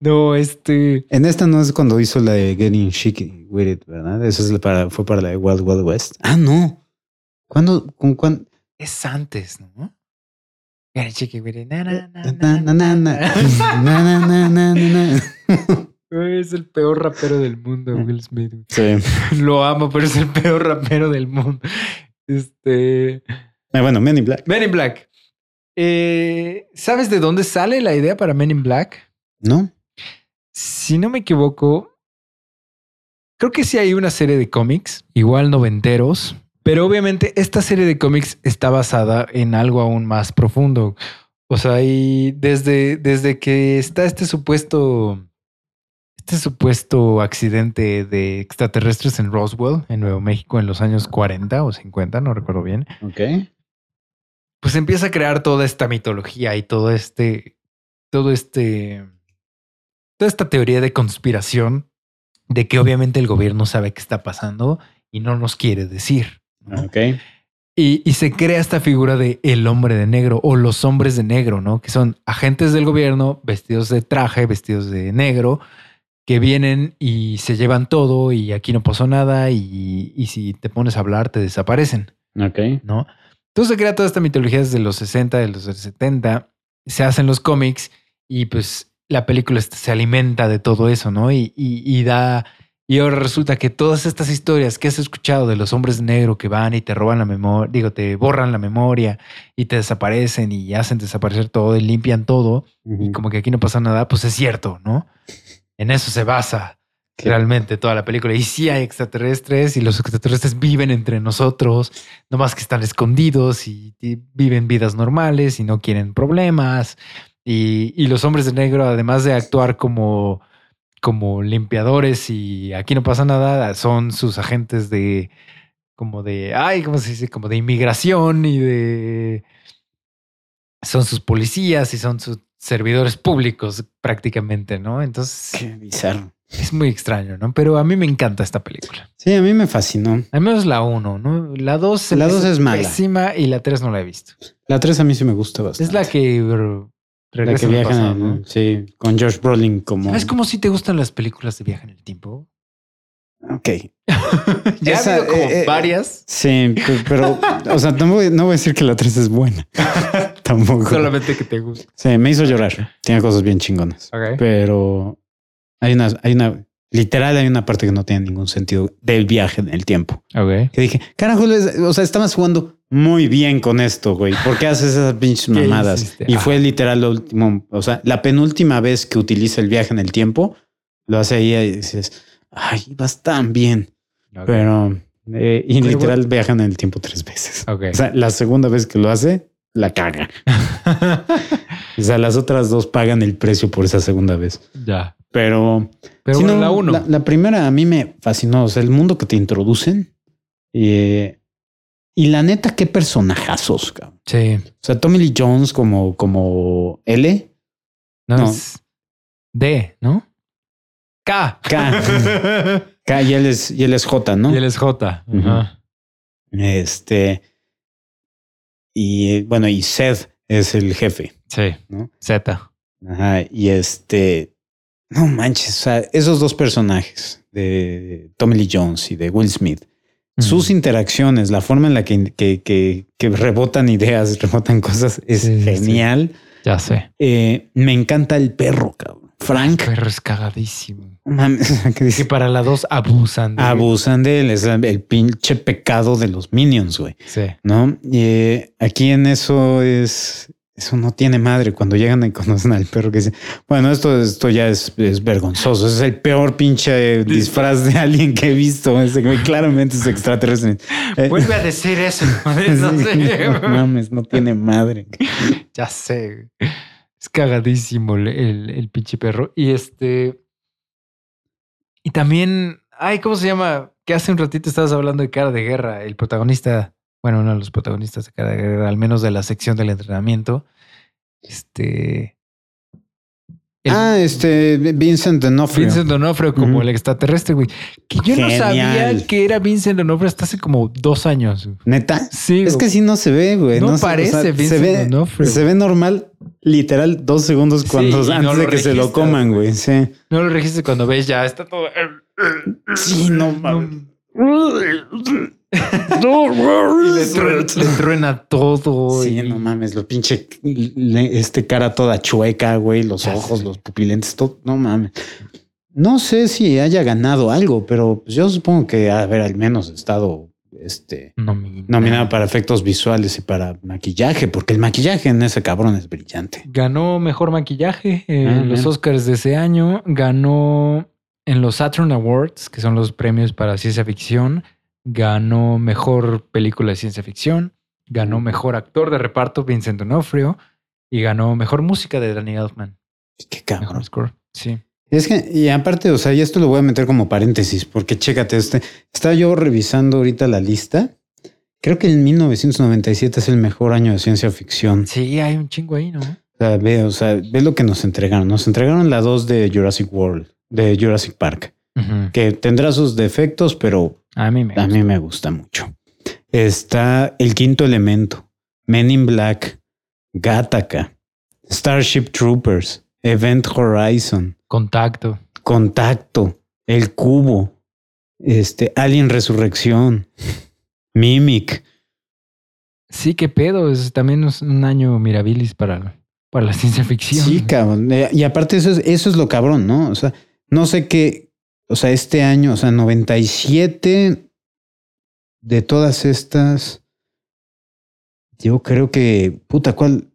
No, este. En esta no es cuando hizo la de Getting Chic with It, ¿verdad? Eso es para, fue para la de Wild Wild West. Ah, no. ¿Cuándo? ¿Con cuándo? Es antes, ¿no? Check it with it. Na, na, na, Na, na, na, na, Es el peor rapero del mundo, Will Smith. Sí. Lo amo, pero es el peor rapero del mundo. Este. Ah, bueno, Men in Black. Men in Black. Eh, ¿Sabes de dónde sale la idea para Men in Black? ¿No? Si no me equivoco, creo que sí hay una serie de cómics, igual noventeros, pero obviamente esta serie de cómics está basada en algo aún más profundo. O sea, y desde, desde que está este supuesto, este supuesto accidente de extraterrestres en Roswell, en Nuevo México, en los años 40 o 50, no recuerdo bien, Ok. pues empieza a crear toda esta mitología y todo este, todo este, toda esta teoría de conspiración de que obviamente el gobierno sabe qué está pasando y no nos quiere decir. ¿no? Ok. Y, y se crea esta figura de el hombre de negro o los hombres de negro, ¿no? Que son agentes del gobierno vestidos de traje, vestidos de negro, que vienen y se llevan todo y aquí no pasó nada y, y si te pones a hablar te desaparecen. Ok. ¿no? Entonces se crea toda esta mitología desde los 60, de los 70, se hacen los cómics y pues la película este- se alimenta de todo eso, ¿no? Y, y- y da... Y ahora resulta que todas estas historias que has escuchado de los hombres de negro que van y te roban la memoria, digo, te borran la memoria y te desaparecen y hacen desaparecer todo y limpian todo y como que aquí no pasa nada, pues es cierto, ¿no? En eso se basa Qué- realmente toda la película. Y sí hay extraterrestres y los extraterrestres viven entre nosotros, nomás que están escondidos y, y viven vidas normales y no quieren problemas. Y, y los hombres de negro, además de actuar como, como limpiadores y aquí no pasa nada, son sus agentes de como de, ay, ¿cómo se dice? Como de inmigración y de son sus policías y son sus servidores públicos prácticamente, ¿no? Entonces Qué bizarro. es muy extraño, ¿no? Pero a mí me encanta esta película. Sí, a mí me fascinó. Al menos la 1, ¿no? La 2 La dos es mala. Pésima y la 3 no la he visto. La 3 a mí sí me gusta bastante. Es la que La que al viaja pasado, en- ¿no? Sí, con George Brolin como. ¿Sabes cómo si te gustan las películas de viaje en el tiempo? Ok. ya Esa, ha habido como eh, eh, varias. Sí, pe- pero, o sea, no voy, no voy a decir que la 3 es buena. Tampoco. Solamente que te gusta. Sí, me hizo llorar. Tiene cosas bien chingonas. Ok. Pero hay una, hay una, literal, hay una parte que no tiene ningún sentido del viaje en el tiempo. Ok. Que dije, carajo, o sea, estabas jugando muy bien con esto, güey. ¿Por qué haces esas pinches ¿Qué mamadas? hiciste? Y Ah. fue literal lo último, o sea, la penúltima vez que utiliza el viaje en el tiempo, lo hace ahí y dices, ay, vas tan bien. Ok. Pero, eh, y Pero literal viajan en el tiempo tres veces. Ok. O sea, la segunda vez que lo hace, la caga. O sea, las otras dos pagan el precio por esa segunda vez. ya. Pero, Pero sí, bueno, no, la 1. La, la primera a mí me fascinó. O sea, el mundo que te introducen. eh, y la neta, qué personajazos. cabrón. Sí. O sea, Tommy Lee Jones como, como L. No, No. es D, ¿no? K. K. K y él es, y él es J, ¿no? Y él es J. Ajá. Este. Y eh, bueno, y Seth es el jefe. Sí. ¿No? Z. Ajá. Y este. No manches. O sea, esos dos personajes de Tommy Lee Jones y de Will Smith. Sus interacciones, la forma en la que, que, que- que rebotan ideas, rebotan cosas, es Sí, sí, sí. genial. Ya sé. Eh, me encanta el perro, cabrón. Frank. Perro es cagadísimo. mames, que Que dice, para la 2 abusan. de- abusan de él. Es el pinche pecado de los minions, güey. Sí. ¿No? Y eh, aquí en eso es. Eso no tiene madre cuando llegan y conocen al perro que dice, bueno, esto, esto ya es, es vergonzoso. Es el peor pinche disfraz de alguien que he visto. Ese güey claramente es extraterrestre. Eh, Vuelve a decir eso. No Sí, sé. no mames, no tiene madre. Ya sé. Es cagadísimo el, el, pinche perro. Y este. Y también. Ay, ¿cómo se llama? Que hace un ratito estabas hablando de cara de guerra. El protagonista. Bueno, uno de los protagonistas de cara de guerra, al menos de la sección del entrenamiento. Este. El- ah, este Vincent D'Onofrio. Vincent D'Onofrio como el extraterrestre, güey. Que yo no sabía que era Vincent D'Onofrio hasta hace como dos años. güey. Neta. Sí, Es güey. que sí no se ve, güey. No se- parece se Vincent ve, D'Onofrio. Se ve normal, literal, dos segundos cuando antes de que se lo coman, güey. güey. Sí. No lo registres cuando ves ya, está todo. Sí, no mames. Y le, truena, le truena todo. Sí, y- no mames, lo pinche le- este cara toda chueca, güey, los Ya ojos, sé. los pupilentes, todo, no mames. No sé si haya ganado algo, pero pues yo supongo que haber al menos estado este Nominado. nominado para efectos visuales y para maquillaje, porque el maquillaje en ese cabrón es brillante. Ganó mejor maquillaje en Ah, los. Oscars de ese año. Ganó en los Saturn Awards, que son los premios para ciencia ficción. Ganó mejor película de ciencia ficción. Ganó mejor actor de reparto, Vincent D'Onofrio. Y ganó mejor música de Danny Elfman. Qué Mejor cabrón. score. Sí. Es que, y aparte, o sea, y esto lo voy a meter como paréntesis, porque chécate, este, estaba yo revisando ahorita la lista. Creo que en 1997 es el mejor año de ciencia ficción. Sí, hay un chingo ahí, ¿no? O sea, ve, o sea, ve lo que nos entregaron. Nos entregaron la 2 de Jurassic World, de Jurassic Park, que tendrá sus defectos, pero A mí me a gusta. mí me gusta mucho. Está El Quinto Elemento, Men in Black, Gattaca, Starship Troopers, Event Horizon, Contacto. Contacto, El Cubo, este, Alien Resurrección, Mimic. Sí, qué pedo. Es también es un año mirabilis para, para la ciencia ficción. Sí, cabrón. Eh, Y aparte eso es, eso es lo cabrón, ¿no? O sea, no sé qué, o sea, este año, o sea, 97 de todas estas, yo creo que, puta, ¿cuál?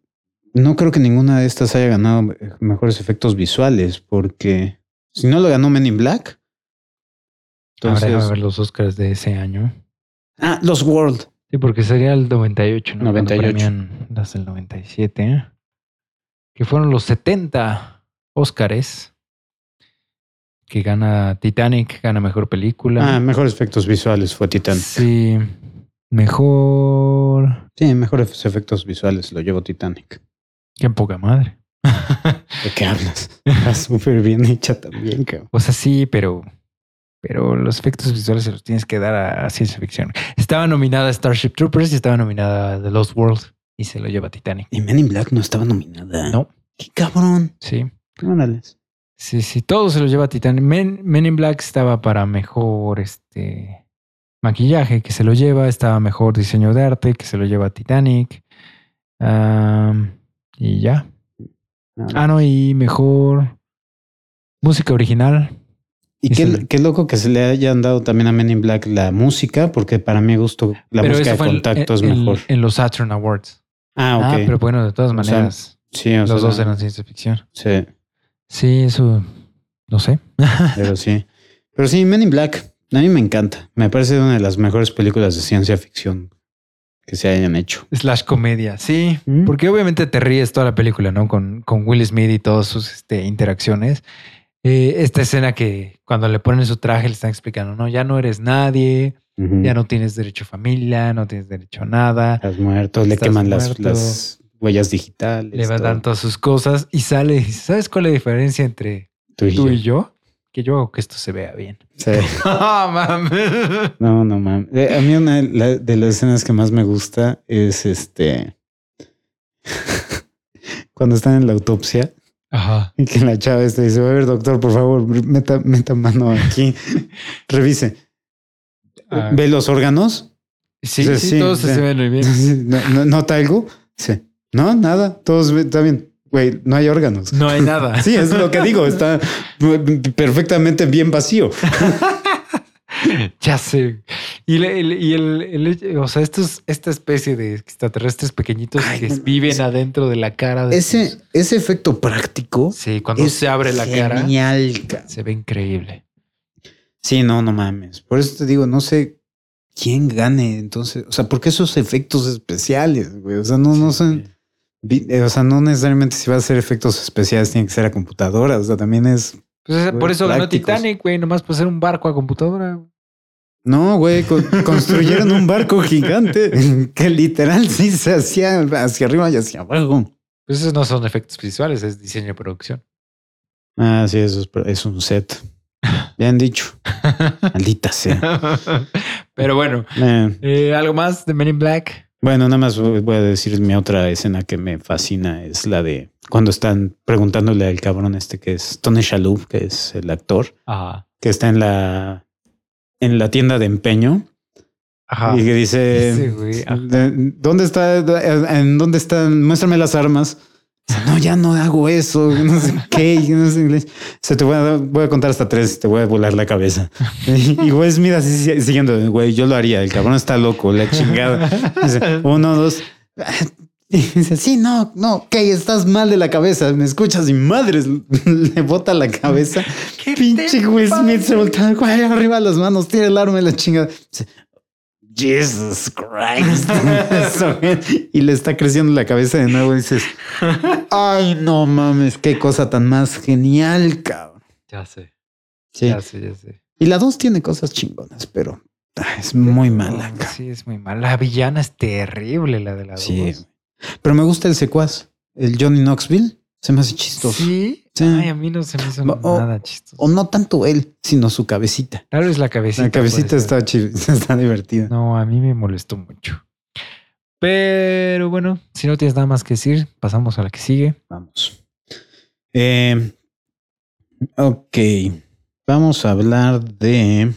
No creo que ninguna de estas haya ganado mejores efectos visuales, porque si no lo ganó Men in Black. Habrá que Entonces, ver los Oscars de ese año. ah, Los World. Sí, porque sería el 98, ¿no? Cuando 98. premian las del 97. ¿eh? Que fueron los 70 Óscares. Que gana Titanic, gana mejor película. Ah, mejores efectos visuales fue Titan. Sí. Mejor. Sí, mejores efectos visuales lo llevó Titanic. Qué poca madre. ¿De qué hablas? Está súper bien hecha también, cabrón. O sea, sí, pero, pero los efectos visuales se los tienes que dar a, a ciencia ficción. Estaba nominada a Starship Troopers y estaba nominada a The Lost World y se lo lleva Titanic. Y Men in Black no estaba nominada. No, Qué cabrón. sí. Órale. Sí, sí, todo se lo lleva Titanic. Men, Men in Black estaba para mejor este maquillaje, que se lo lleva. Estaba mejor diseño de arte, que se lo lleva Titanic. Am, y ya. Ah, no, y mejor música original. Y y qué, se qué loco que se le hayan dado también a Men in Black la música, porque para mi gusto la Pero música de contacto es mejor. en los Saturn Awards. ah, ok. Ah, pero bueno, de todas O sea, maneras, sí, o los sea, dos eran ciencia ficción. Sí, Sí, eso no sé. pero sí. Pero sí, Men in Black, a mí me encanta. Me parece una de las mejores películas de ciencia ficción que se hayan hecho. Slash comedia, sí. Mm. Porque obviamente te ríes toda la película, ¿no? Con, con Will Smith y todas sus este, interacciones. Eh, esta escena que cuando le ponen su traje le están explicando, no, ya no eres nadie, ya no tienes derecho a familia, no tienes derecho a nada. Estás muerto, le queman las, las huellas digitales. Le va a todo. dar todas sus cosas y sale ¿sabes cuál es la diferencia entre Tú y tú yo. y yo? Que yo hago que esto se vea bien. Sí. ¡Ah, mames! No, no mames. Eh, A mí una de las escenas que más me gusta es este. Cuando están en la autopsia Ajá. y que la chava este dice: A ver, doctor, por favor, meta, meta mano aquí. Revise. Ah. ¿Ve los órganos? Sí, Sí, sí, sí, todos sí. se ven muy bien. ¿No- no- ¿Nota algo? Sí. No, nada. Todos está bien. Güey, no hay órganos. No hay nada. Sí, es lo que digo. Está perfectamente bien vacío. Ya sé. Y, le- el, y el, el- o sea, estos, esta especie de extraterrestres pequeñitos Ay, que no, viven ese- adentro de la cara. De Ese, sus- ese efecto práctico sí, cuando es se abre la cara, genial, cabrón. se ve increíble. Sí, no, no mames. Por eso te digo, no sé quién gane. Entonces, o sea, ¿por qué esos efectos especiales, güey? O sea, no, no son, o sea, no necesariamente si va a hacer efectos especiales tiene que ser a computadora. O sea, también es, Pues, por eso ganó. Titanic, güey, nomás por ser un barco a computadora. no, güey, co- construyeron un barco gigante que literal sí se hacía hacia arriba y hacia abajo. Pues esos no son efectos visuales, es diseño de producción. Ah, sí, eso es, es un set. Bien dicho. Maldita sea. Pero bueno, Eh, eh, algo más de Men in Black. Bueno, nada más voy a decir mi otra escena que me fascina es la de cuando están preguntándole al cabrón este que es Tony Shalhoub, que es el actor, Ajá. que está en la en la tienda de empeño Ajá. y que dice Ese güey, ajá. "De- ¿Dónde está? ¿En dónde están? Muéstrame las armas. No, ya no hago eso. No sé qué. no sé inglés. Se te voy a, voy a contar hasta tres. Te voy a volar la cabeza. Y, güey, mira, así si- siguiendo. Güey, yo lo haría. El cabrón está loco. La chingada. Dice, uno, dos. Y dice, sí, no, no, ok, estás mal de la cabeza. Me escuchas y madres le bota la cabeza. ¿Qué Pinche Will Smith se voltea, güey, arriba las manos, tira el arma y la chingada. Dice, Jesus Christ. Y le está creciendo la cabeza de nuevo y dices, ay, no mames, qué cosa tan más genial, cabrón. Ya sé, Sí. ya sé, ya sé. Y la dos tiene cosas chingonas, pero ah, es muy mala. cabrón. Sí, es muy mala. La villana es terrible, la de la Sí. dos. Pero me gusta el secuaz, el Johnny Knoxville. Se me hace chistoso. ¿Sí? Sí. Ay, a mí no se me hizo O- nada chistoso. O no tanto él, sino su cabecita. Tal vez la cabecita. La cabecita está, está divertida. No, a mí me molestó mucho. Pero bueno, si no tienes nada más que decir, pasamos a la que sigue. Vamos. Eh, ok. Vamos a hablar de.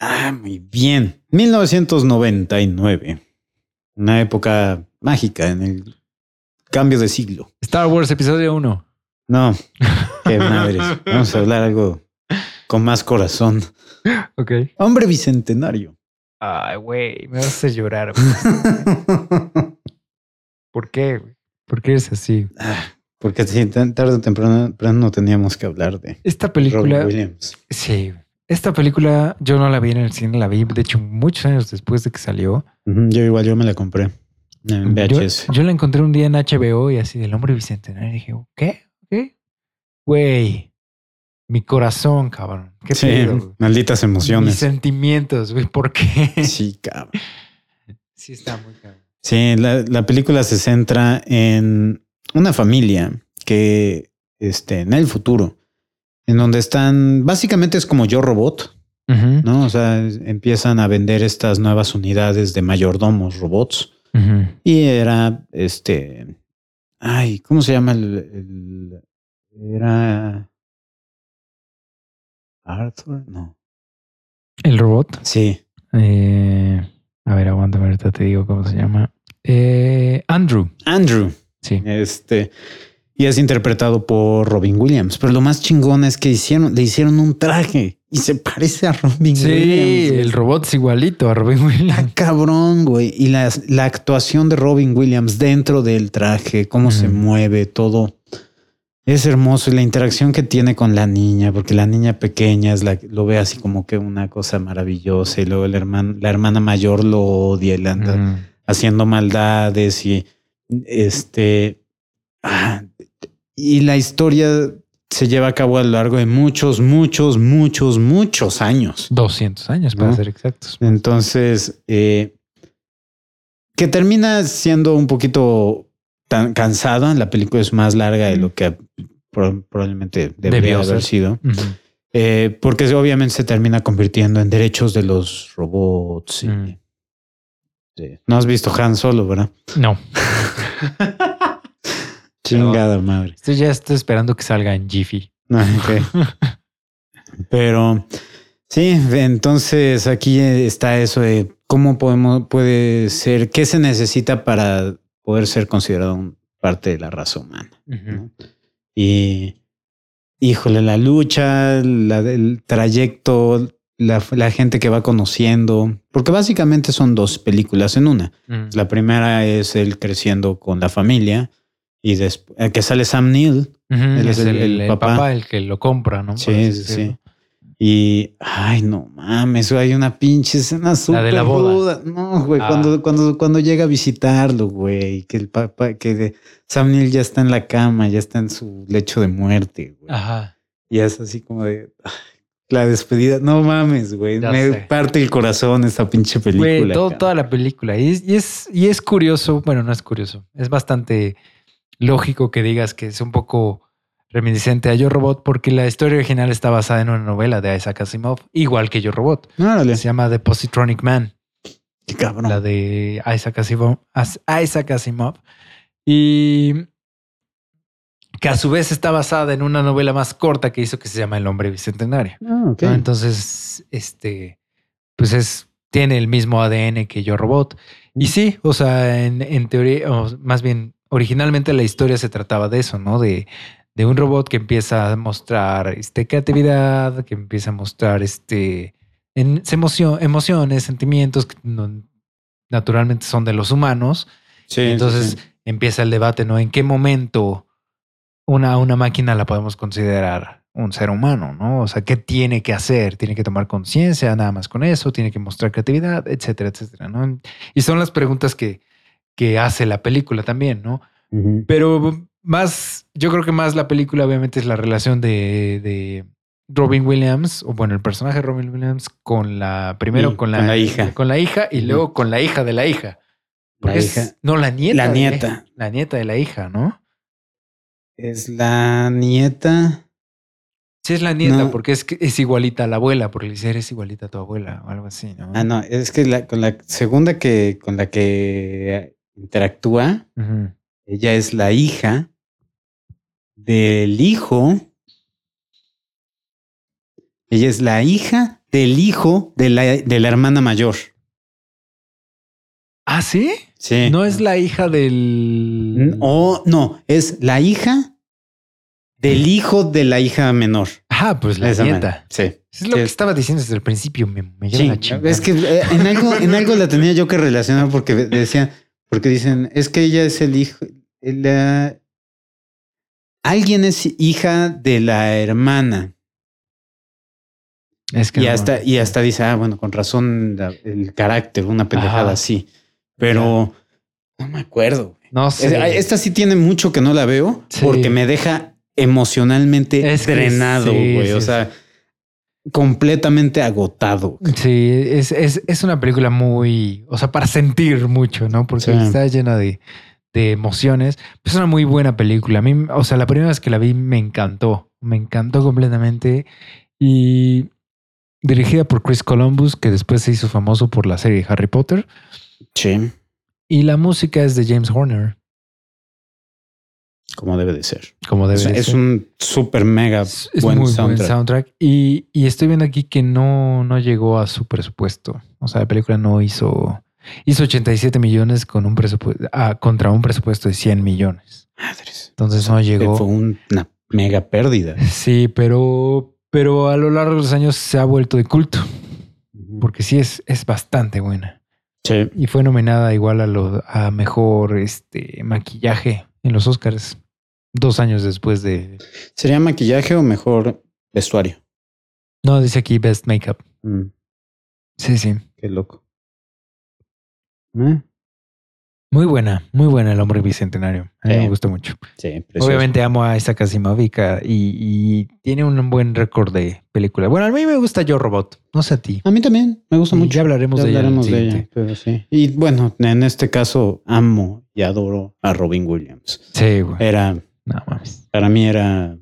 Ah, muy bien. 1999. Una época mágica en el cambio de siglo. Star Wars Episodio 1. No, qué madres. Vamos a hablar algo con más corazón. Ok. Hombre bicentenario. Ay, güey, me vas a hacer llorar. güey. ¿Por qué? güey? ¿Por qué eres así? Ah, Porque sí, tan tarde o temprano, temprano teníamos que hablar de Esta Robin película, Williams. sí. Esta película yo no la vi en el cine, la vi de hecho muchos años después de que salió. Yo igual, yo me la compré Yo, yo la encontré un día en HBO y así del hombre bicentenario. Y dije, ¿qué? ¿Qué? Güey, mi corazón, cabrón. ¿Qué sí, pedo? malditas Mis emociones. sentimientos, güey. ¿Por qué? Sí, cabrón. Sí, está muy cabrón. Sí, la, la película se centra en una familia que este, en el futuro, en donde están, básicamente es como yo robot, ¿no? O sea, empiezan a vender estas nuevas unidades de mayordomos robots y era este, ay, ¿cómo se llama el, el- era Arthur? No. El robot. Sí, eh, a ver, aguántame, ahorita te digo cómo se llama. Eh, Andrew. Andrew. Sí. Este, y es interpretado por Robin Williams. Pero lo más chingón es que hicieron, le hicieron un traje y se parece a Robin Sí, Williams. güey. el robot es igualito a Robin Williams. cabrón, güey. Y la, la actuación de Robin Williams dentro del traje, cómo se mueve, todo. Es hermoso y la interacción que tiene con la niña, porque la niña pequeña es la, lo ve así como que una cosa maravillosa y luego el hermano, la hermana mayor lo odia y le anda haciendo maldades y este ah, y la historia se lleva a cabo a lo largo de muchos, muchos, muchos, muchos años. 200 años, para ¿No? ser exactos. Entonces, eh, que termina siendo un poquito tan cansada. La película es más larga de lo que pro- probablemente debería Debió haber ser. sido. Eh, porque obviamente se termina convirtiendo en derechos de los robots. y- Mm. Sí. No has visto Han Solo, ¿verdad? No, Chingada madre. estoy ya estoy esperando que salga en Jiffy. Ah, ok. Pero sí, entonces aquí está eso de cómo podemos, puede ser, qué se necesita para poder ser considerado parte de la raza humana. ¿no? Y híjole, la lucha, la del trayecto, la, la gente que va conociendo, porque básicamente son dos películas en una. Ujú. La primera es él creciendo con la familia y después que sale Sam Neill. Él es el- el, el el papá. papá. el que lo compra, ¿no? Sí, sí, sí. Y ay, no mames, hay una pinche escena súper de la boda. ruda. No, güey, Ah. cuando, cuando, cuando llega a visitarlo, güey, que el papá, que de- Sam Neill ya está en la cama, ya está en su lecho de muerte, güey. Ajá. Y es así como de ay, la despedida. No mames, güey. Ya Me sé. parte el corazón esta pinche película. Güey, todo- toda la película. Y es, y, es, y es curioso, bueno, no es curioso, es bastante lógico que digas que es un poco reminiscente a Yo Robot porque la historia original está basada en una novela de Isaac Asimov, igual que Yo Robot. Órale, Se llama The Positronic Man, qué cabrón. la de Isaac Asimov, As- Isaac Asimov. Y que a su vez está basada en una novela más corta que hizo que se llama El hombre bicentenario. Ah. ¿no? Entonces, este, pues es, tiene el mismo ADN que Yo Robot. Y sí, o sea, en, en teoría, o más bien, originalmente la historia se trataba de eso, ¿no? De, de un robot que empieza a mostrar este, creatividad, que empieza a mostrar este, en, emoción, emociones, sentimientos que no- naturalmente son de los humanos. Sí, entonces sí. empieza el debate, ¿no? ¿En qué momento una, una máquina la podemos considerar un ser humano, ¿no? O sea, ¿qué tiene que hacer? ¿Tiene que tomar conciencia nada más con eso? ¿Tiene que mostrar creatividad? Etcétera, etcétera, ¿no? Y son las preguntas que, que hace la película también, ¿no? Pero más, yo creo que más la película obviamente es la relación de, de Robin Williams, o bueno, el personaje de Robin Williams con la, primero con, la, con la hija. Con la hija y luego con la hija de la hija. Porque La es- hija. no, la nieta. La de- nieta. la nieta de la hija, ¿no? Es la nieta. Sí, es la nieta, No. porque es, es igualita a la abuela, porque le dice, eres igualita a tu abuela o algo así, ¿no? Ah, no, es que la, con la segunda que con la que interactúa, ella es la hija del hijo. Ella es la hija del hijo de la, de la hermana mayor. ¿Ah, sí? Sí. No es la hija del. O no, es la hija del hijo de la hija menor. Ah, pues la Esa nieta. Sí. Es lo Sí. que estaba diciendo desde el principio. Me, me lleva Sí, la chingada. es que eh, en algo, en algo la tenía yo que relacionar porque decía, porque dicen, es que ella es el hijo, la- alguien es hija de la hermana. Es que Y no- hasta, y hasta dice, ah, bueno, con razón la- el carácter, una pendejada Ajá. así. Pero no me acuerdo. No sé. Esta sí tiene mucho que no la veo Sí. porque me deja emocionalmente Es que drenado, güey. sí, o sea, completamente agotado. Sí, es, es, es, una película muy, o sea, para sentir mucho, ¿no? Porque está llena de, de emociones. Es una muy buena película. A mí, o sea, la primera vez que la vi me encantó, me encantó completamente. Y dirigida por Chris Columbus, que después se hizo famoso por la serie Harry Potter. Sí. Y la música es de James Horner. Como debe de ser. Como debe es, un súper mega buen, soundtrack. Y, estoy viendo aquí que no, no llegó a su presupuesto. O sea, la película no hizo. Hizo 87 millones con un presupuesto ah, contra un presupuesto de 100 millones. Madres. Entonces no llegó. Fue una mega pérdida. Sí, pero, pero a lo largo de los años se ha vuelto de culto. Porque sí es, es bastante buena. Sí. Y fue nominada igual a, lo, a mejor este, maquillaje en los Oscars. Dos años después de. ¿Sería maquillaje o mejor vestuario? No, dice aquí Best Makeup. Mm. Sí, sí. Qué loco. ¿Eh? Muy buena, muy buena el hombre bicentenario. A mí me gusta mucho. Sí, Obviamente amo a Isaac Asimov y, y, tiene un buen récord de película. Bueno, a mí me gusta Yo Robot, no sé a ti. A mí también, me gusta mucho. Ya hablaremos, de, hablaremos de ella. Pero sí. Y bueno, en este caso amo y adoro a Robin Williams. Sí, güey. Era, no mames. Para mí era...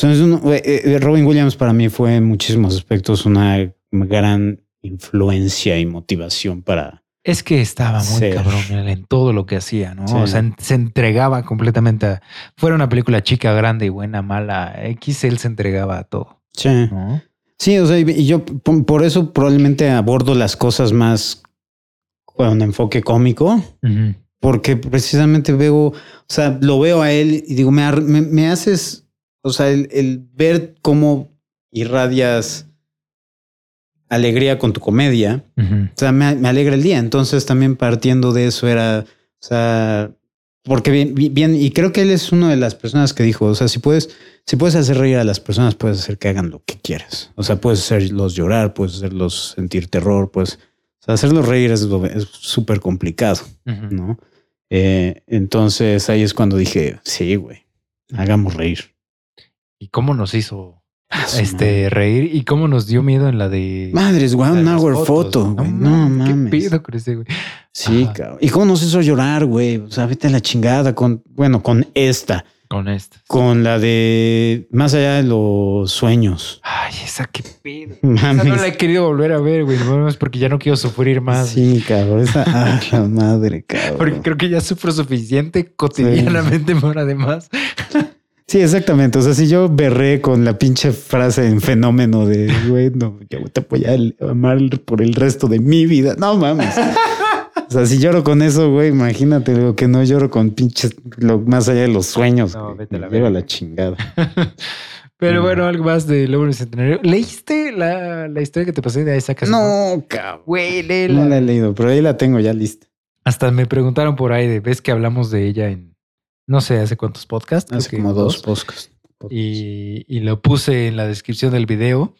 Eh, eh, Robin Williams para mí fue en muchísimos aspectos una gran influencia y motivación para es que estaba muy cabrón en todo lo que hacía, ¿no? O sea, se entregaba completamente a. Fuera una película chica, grande y buena, mala. X, él se entregaba a todo. Sí. Sí, o sea, y yo por eso probablemente abordo las cosas más con enfoque cómico, porque precisamente veo, o sea, lo veo a él y digo, me, me, haces, o sea, el ver cómo irradias alegría con tu comedia. O sea, me, alegra el día. Entonces también partiendo de eso era, o sea, porque bien, bien, y creo que él es una de las personas que dijo, o sea, si puedes, si puedes hacer reír a las personas, puedes hacer que hagan lo que quieras. O sea, puedes hacerlos llorar, puedes hacerlos sentir terror, pues, o sea, hacerlos reír es súper complicado, ¿no? Eh, entonces ahí es cuando dije, sí, güey, hagamos reír. ¿Y cómo nos hizo Ah, este, reír. ¿Y cómo nos dio miedo en la de. Madres, one hour foto, güey. No, mames. ¿Qué pido con ese, güey? Sí, cabrón. ¿Y cómo nos hizo llorar, güey? O sea, vete a la chingada con, bueno, con esta. Con esta. Con la de Más allá de los sueños. Ay, esa qué pedo. Esa no la he querido volver a ver, güey. No es porque ya no quiero sufrir más. Sí, cabrón. Esa, ah, la madre, cabrón. Porque creo que ya sufro suficiente cotidianamente, por además. Sí, exactamente. O sea, si yo berré con la pinche frase en fenómeno de, güey, no, yo te voy a amar por el resto de mi vida. No mames. O sea, si lloro con eso, güey, imagínate lo que no lloro con pinches, lo más allá de los sueños. No, vete a la, a la chingada. Pero bueno, algo más de Logro Centenario. ¿Leíste la, la, historia que te pasé de esa casa? No, cabrón. Güey, léela. No la he leído, pero ahí la tengo ya lista. Hasta me preguntaron por ahí de, ¿ves que hablamos de ella en, no sé hace cuántos podcasts. Hace como dos, podcasts. Y, lo puse en la descripción del video.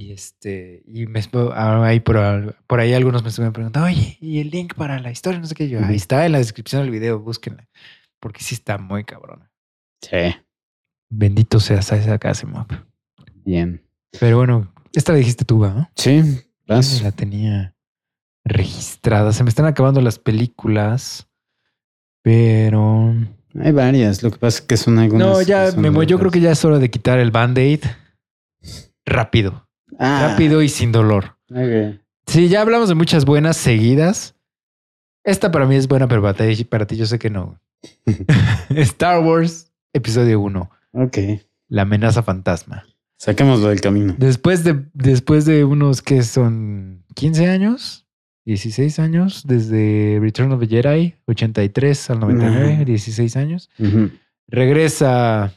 Y este, y me ah, ahí por, por ahí algunos me estuvieron preguntando, oye, ¿y el link para la historia? No sé qué yo. Ahí está en la descripción del video, búsquenla. Porque sí está muy cabrona. Sí. Bendito sea esa Casimop. Bien. Pero bueno, esta la dijiste tú, ¿no? Sí, La tenía registrada. Se me están acabando las películas, pero hay varias, lo que pasa es que son algunas. No, ya, Memo, yo creo que ya es hora de quitar el band-aid rápido. Ah. Rápido y sin dolor. Sí, ya hablamos de muchas buenas seguidas. Esta para mí es buena, pero para ti, para ti yo sé que no. Star Wars, episodio 1. Ok. La amenaza fantasma. Saquémoslo del camino. Después de, después de unos que son 15 años, 16 años, desde Return of the Jedi, 83 al 99, 16 años. Regresa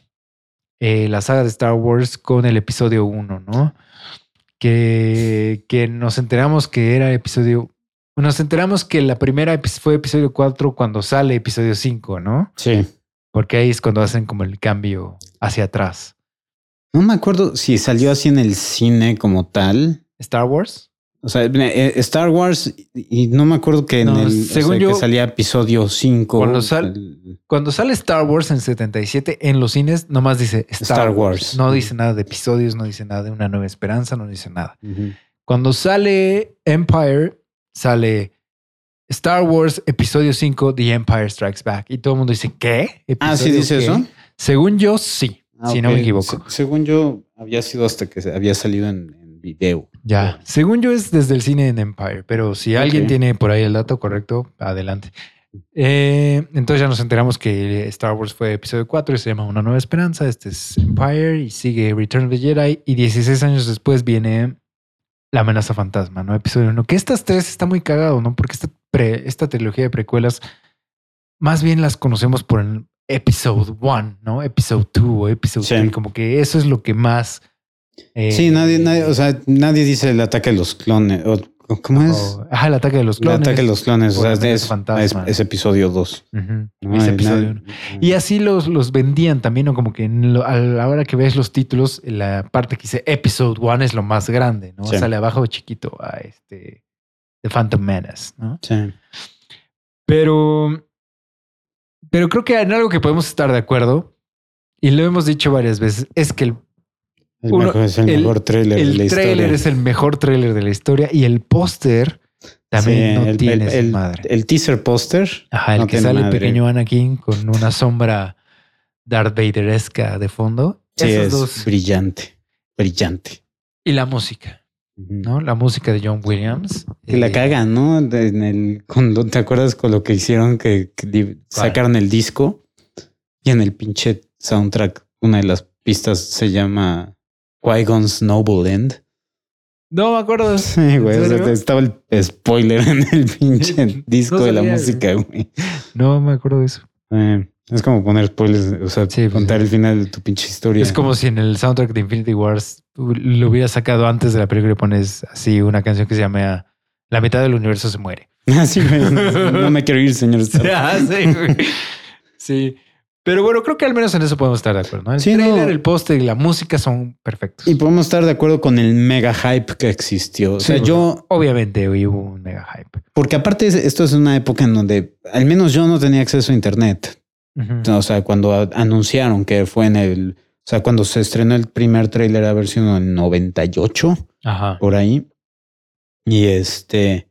eh, la saga de Star Wars con el episodio 1, ¿no? Que, que nos enteramos que era episodio... Nos enteramos que la primera fue episodio 4 cuando sale episodio 5, ¿no? Sí. Porque ahí es cuando hacen como el cambio hacia atrás. No me acuerdo si salió así en el cine como tal. Star Wars. O sea, eh, Star Wars, y no me acuerdo que en el. según o sea, yo- que salía episodio 5. Cuando sal- Cuando sale Star Wars en 77 en los cines, nomás dice Star, Star Wars. Wars. No dice nada de episodios, no dice nada de una nueva esperanza, no dice nada. Cuando sale Empire, sale Star Wars Episodio 5, The Empire Strikes Back. Y todo el mundo dice, ¿qué? Ah, sí ¿Episodio dice qué?". eso. Según yo, sí. Ah, si no me equivoco. Se- según yo, había sido hasta que había salido en video. Ya. Según yo es desde el cine en Empire, pero si alguien tiene por ahí el dato correcto, adelante. Eh, entonces ya nos enteramos que Star Wars fue episodio 4 y se llama Una Nueva Esperanza. Este es Empire y sigue Return of the Jedi. Y 16 años después viene La amenaza fantasma, ¿no? Episodio 1. Que estas tres está muy cagado, ¿no? Porque esta, pre- esta trilogía de precuelas más bien las conocemos por el Episode 1, ¿no? Episode 2 o Episode Sí. 3. Como que eso es lo que más. Eh, Sí, nadie, nadie, o sea, nadie dice el ataque de los clones. o- ¿Cómo es? o- ajá, el ataque de los el clones. ataque de los clones. O sea, es, es, fantasma. es episodio 2. Ujú. ¿no? Es episodio nadie- uno. Y así los, los vendían también, ¿no? Como que lo- a la hora que ves los títulos, la parte que dice Episode 1 es lo más grande, ¿no? Sí. Sale abajo chiquito a este The Phantom Menace, ¿no? Sí. Pero, pero creo que en algo que podemos estar de acuerdo, y lo hemos dicho varias veces, es que el, El Uno- mejor, es el, el- mejor trailer de el la trailer historia. es el mejor trailer de la historia y el póster también Sí, no el- tiene el- su el- madre. El teaser póster. Ajá, el no que sale el madre. pequeño Anakin con una sombra Darth Vaderesca de fondo. Sí, Esos es dos. brillante. Brillante. Y la música. ¿no? La música de John Williams. Que la Eh, cagan, ¿no? En el, cuando te acuerdas con lo que hicieron, que, que sacaron el disco y en el pinche soundtrack, una de las pistas se llama Qui-Gon's Noble End. No me acuerdo. Sí, güey. o sea, serio? estaba el spoiler en el pinche disco No de la música, güey. No me acuerdo de eso. Eh, es como poner spoilers, o sea, Sí, pues, contar sí. el final de tu pinche historia. Es como si en el soundtrack de Infinity Wars lo hubiera sacado antes de la película y pones así una canción que se llama La mitad del universo se muere. Así, güey. No me quiero ir, señor. Stark. Ah, sí, güey. Sí. Pero bueno, creo que al menos en eso podemos estar de acuerdo. ¿no? El Sí, trailer, no. el póster y la música son perfectos. Y podemos estar de acuerdo con el mega hype que existió. O sea, yo, Obviamente hubo un mega hype. porque aparte es- esto es una época en donde al menos yo no tenía acceso a internet. O sea, cuando anunciaron que fue en el, o sea, cuando se estrenó el primer tráiler a ver si en el 98 Ajá. por ahí. Y este,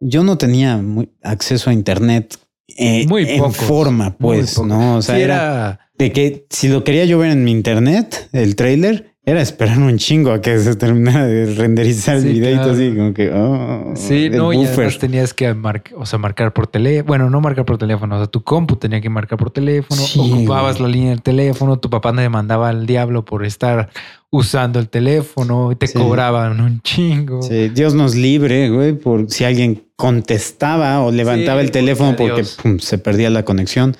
yo no tenía muy- acceso a internet eh, Muy en pocos, forma, pues, no? O sea, Sí, era, era... de que si lo quería yo ver en mi internet, el tráiler, era esperar un chingo a que se terminara de renderizar Sí, el videito claro. así, como que, oh, Sí, no, y buffer. además tenías que mar- o sea, marcar por teléfono. Bueno, no marcar por teléfono, o sea, tu compu tenía que marcar por teléfono, Sí, ocupabas güey. la línea del teléfono, tu papá te mandaba al diablo por estar usando el teléfono y te Sí. cobraban un chingo. Sí, Dios nos libre, güey, por si alguien contestaba o levantaba el teléfono porque pum, se perdía la conexión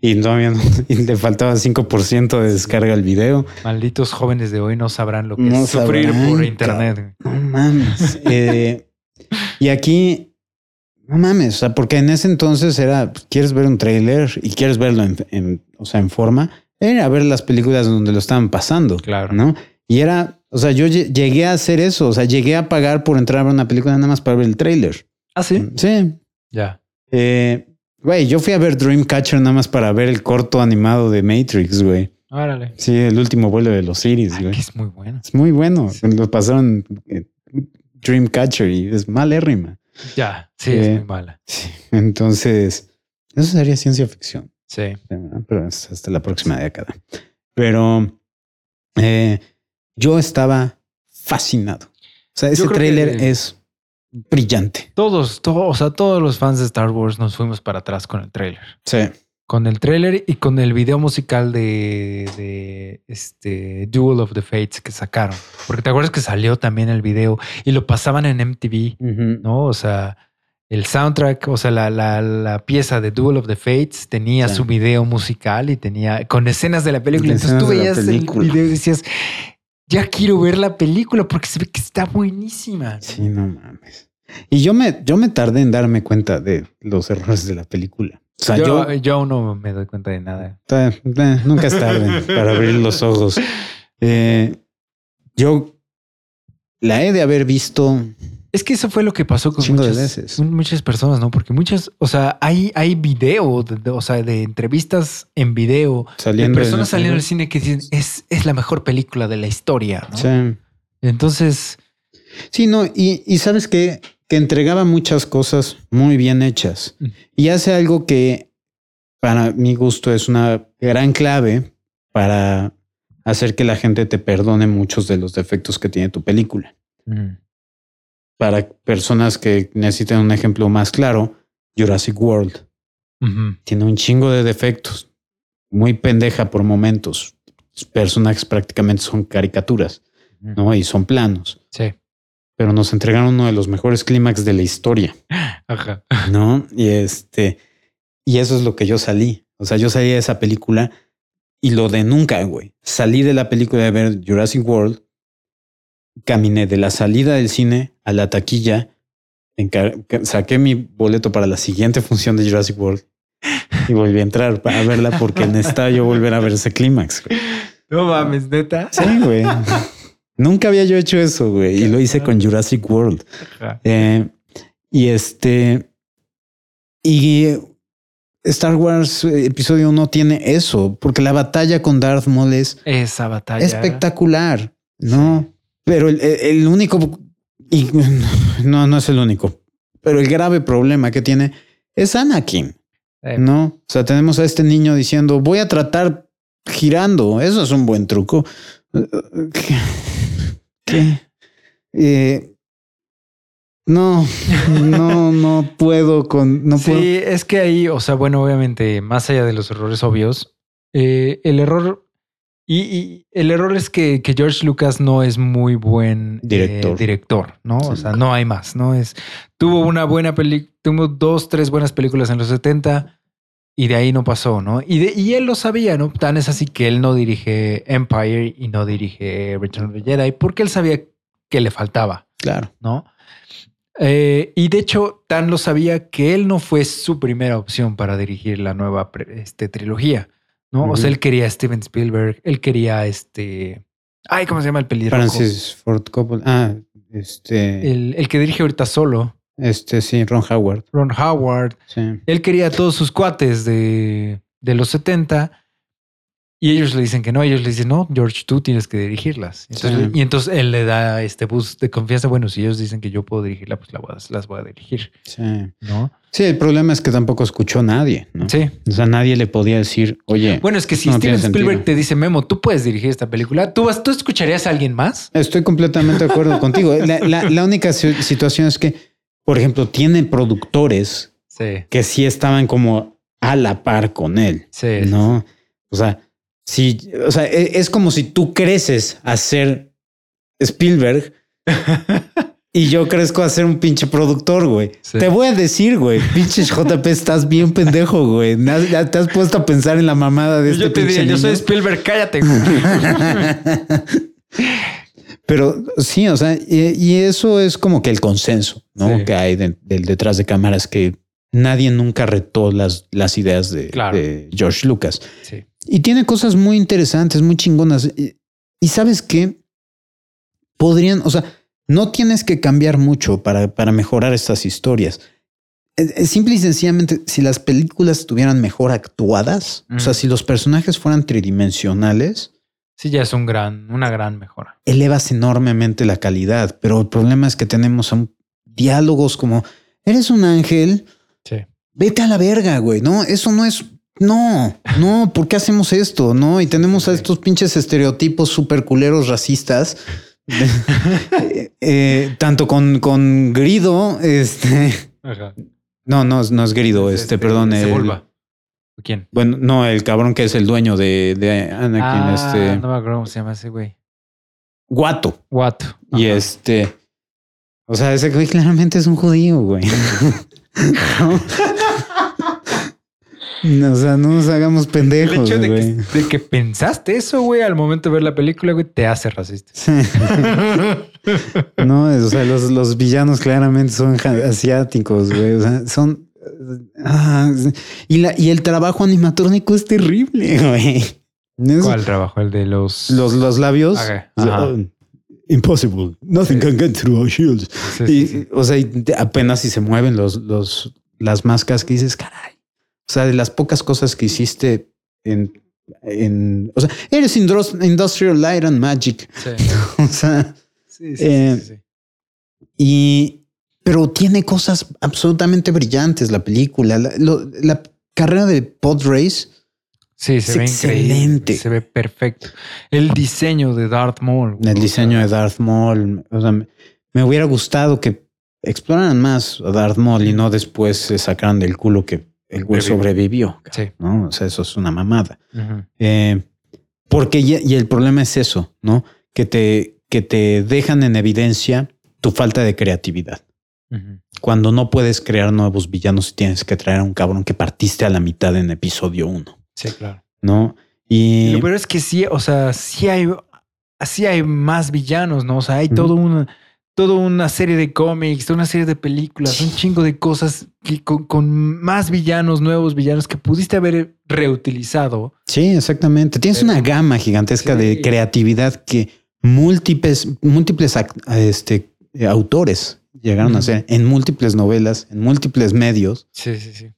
y todavía no- y le faltaba 5% de descarga al video. Malditos jóvenes de hoy no sabrán lo que No es sufrir por internet. No mames. Eh, y aquí, no mames, o sea, porque en ese entonces era, quieres ver un tráiler y quieres verlo en, en- o sea, en forma, era ver las películas donde lo estaban pasando, Claro. ¿no? Y era, o sea, yo lle- llegué a hacer eso, o sea, llegué a pagar por entrar a ver una película nada más para ver el tráiler. Ah, sí. Sí. Ya. Eh, güey, yo fui a ver Dreamcatcher nada más para ver el corto animado de Matrix, güey. Órale. Sí, el último vuelo de los Iris, Ay, güey. es muy bueno. Es muy bueno. Lo pasaron eh, Dreamcatcher y es malérrima. Ya. Sí, Eh, es muy mala. Sí. Entonces, eso sería ciencia ficción, Sí. pero es hasta la próxima década. Pero eh, yo estaba fascinado. O sea, ese tráiler que- es brillante. Todos, todos, o sea, todos los fans de Star Wars nos fuimos para atrás con el tráiler. Sí. Con el tráiler y con el video musical de, de este Duel of the Fates que sacaron. Porque te acuerdas que salió también el video y lo pasaban en MTV, Ujú. ¿no? O sea, el soundtrack, o sea, la, la, la pieza de Duel of the Fates tenía Sí. su video musical y tenía con escenas de la película. Entonces tú veías el video y decías, ya quiero ver la película porque se ve que está buenísima. Sí, no mames. Y yo me, yo me tardé en darme cuenta de los errores de la película. O sea, yo, yo, yo aún no me doy cuenta de nada. Nunca es tarde para abrir los ojos. Eh, yo la he de haber visto Es que eso fue lo que pasó con muchas, veces. muchas personas, ¿no? Porque muchas, o sea, hay, hay video, de- de- o sea, de entrevistas en video Saliendo de personas saliendo del cine que dicen es, es la mejor película de la historia, ¿no? Sí. Entonces, Sí, no, y, y sabes que, que entregaba muchas cosas muy bien hechas. Y hace algo que para mi gusto es una gran clave para hacer que la gente te perdone muchos de los defectos que tiene tu película. mm, Para personas que necesitan un ejemplo más claro, Jurassic World tiene un chingo de defectos, muy pendeja por momentos. Los personajes prácticamente son caricaturas, ¿no? Y son planos. sí, Pero nos entregaron uno de los mejores clímax de la historia. ajá, ¿no? Y este, y eso es lo que yo salí. O sea, yo salí de esa película y lo de nunca, güey. Salí de la película de ver Jurassic World, caminé de la salida del cine a la taquilla, saqué mi boleto para la siguiente función de Jurassic World y volví a entrar para verla porque necesitaba yo volver a ver ese clímax. No mames, neta. Sí, güey. Nunca había yo hecho eso, güey, y lo hice con Jurassic World. Eh, y este. Y Star Wars eh, Episodio 1 tiene eso, porque la batalla con Darth Maul es Esa batalla. espectacular, ¿no? Pero el, el único. Y no, no es el único. Pero el grave problema que tiene es Anakin, Eh, ¿no? O sea, tenemos a este niño diciendo: Voy a tratar girando. Eso es un buen truco. ¿Qué? ¿Qué? Eh, no, no, no puedo con. No sí, puedo. es que ahí, o sea, bueno, obviamente, más allá de los errores obvios, eh, el error. Y, y el error es que, que George Lucas no es muy buen eh, Director. director, ¿no? O sea, no hay más, ¿no? Es, tuvo una buena película, tuvo dos, tres buenas películas en los 70 y de ahí no pasó, ¿no? Y, de- y él lo sabía, ¿no? Tan es así que él no dirige Empire y no dirige Return of the Jedi porque él sabía que le faltaba. Claro. ¿no? Eh, y de hecho, Tan lo sabía que él no fue su primera opción para dirigir la nueva este, trilogía, ¿no? O sea, él quería a Steven Spielberg, él quería este... Ay, ¿cómo se llama el pelirrojo? Francis Ford Coppola. Ah, este. El, el que dirige ahorita solo, Este, sí, Ron Howard. Ron Howard. Sí. Él quería a todos sus cuates de, de los 70 y ellos le dicen que no. Ellos le dicen, no, George, tú tienes que dirigirlas. Entonces- Sí. Y entonces él le da este boost de confianza. Bueno, si ellos dicen que yo puedo dirigirla, pues la voy a- las voy a dirigir, Sí. ¿no? Sí, el problema es que tampoco escuchó nadie, ¿no? Sí. O sea, nadie le podía decir, oye, Bueno, es que si No Steven Spielberg sentido. te dice, Memo, tú puedes dirigir esta película, ¿tú, vas, ¿tú escucharías a alguien más? estoy completamente de acuerdo contigo. La, la- la única si- situación es que, por ejemplo, tiene productores Sí. que sí estaban como a la par con él, Sí. ¿no? O sea, sí, o sea, e- es como si tú creces a ser Spielberg y yo crezco a ser un pinche productor, güey. Sí. Te voy a decir, güey, pinches JP, estás bien pendejo, güey. Te has puesto a pensar en la mamada de este yo te pinche diría, yo soy. Spielberg, cállate. Pero sí, o sea, y, y eso es como que el consenso, ¿no? Sí. Que hay de- del detrás de cámaras que nadie nunca retó las, las ideas de, Claro. de George Lucas. sí. Y tiene cosas muy interesantes, muy chingonas. Y, y sabes qué? Podrían, o sea, no tienes que cambiar mucho para, para mejorar estas historias. Eh, eh, Simple y sencillamente, si las películas estuvieran mejor actuadas, o sea, si los personajes fueran tridimensionales, Sí, ya es un gran, una gran mejora. elevas enormemente la calidad. Pero el problema es que tenemos un- diálogos como, eres un ángel, Sí. vete a la verga, güey. No, eso no es. No, no, ¿por qué hacemos esto? No, y tenemos a estos pinches estereotipos super culeros racistas. Eh, eh, tanto con, con Grido, este. Ajá. No, no, no es Grido, este, perdón. Se el-. ¿Quién? bueno, no, el cabrón que es el dueño de, de Anakin, Ah, este. no me acuerdo cómo se llama ese güey. Guato. What? Y este. O sea, ese güey claramente es un judío, güey. ¿No? O sea, no nos hagamos El pendejos, hecho de que, de que pensaste eso, güey, al momento de ver la película, güey, te hace racista. Sí. No, o sea, los, los villanos claramente son asiáticos, güey. O sea, son. Ah, y, la, y el trabajo animatrónico es terrible, güey. ¿Cuál trabajo? El de los... Los, los labios. Ok, o sea, ajá. impossible. Nothing can get through our shields. y, O sea, apenas si se mueven los, los, las máscaras que dices, caray. O sea, de las pocas cosas que hiciste en, en o sea, eres Industrial Light and Magic. o sea, eh, y, pero tiene cosas absolutamente brillantes la película. La, la carrera de Pod Race Sí, se ve excelente. Se ve perfecto. El diseño de Darth Maul. El diseño de Darth Maul. O sea, me hubiera gustado que exploraran más a Darth Maul y no después se sacaran del culo que el güey sobrevivió. Sí. ¿no? O sea, eso es una mamada. Eh, porque y el problema es eso, ¿no? Que te, que te dejan en evidencia tu falta de creatividad. Cuando no puedes crear nuevos villanos y tienes que traer a un cabrón que partiste a la mitad en episodio uno. Sí, claro. ¿No? Y, peor es que sí, o sea, sí hay, sí hay más villanos, ¿no? O sea, hay todo una, toda una serie de cómics, toda una serie de películas, un chingo de cosas que con, más villanos, nuevos villanos que pudiste haber reutilizado. Sí, exactamente. Tienes una gama gigantesca de creatividad que múltiples, múltiples este, autores llegaron a hacer en múltiples novelas, en múltiples medios. Sí, sí, sí.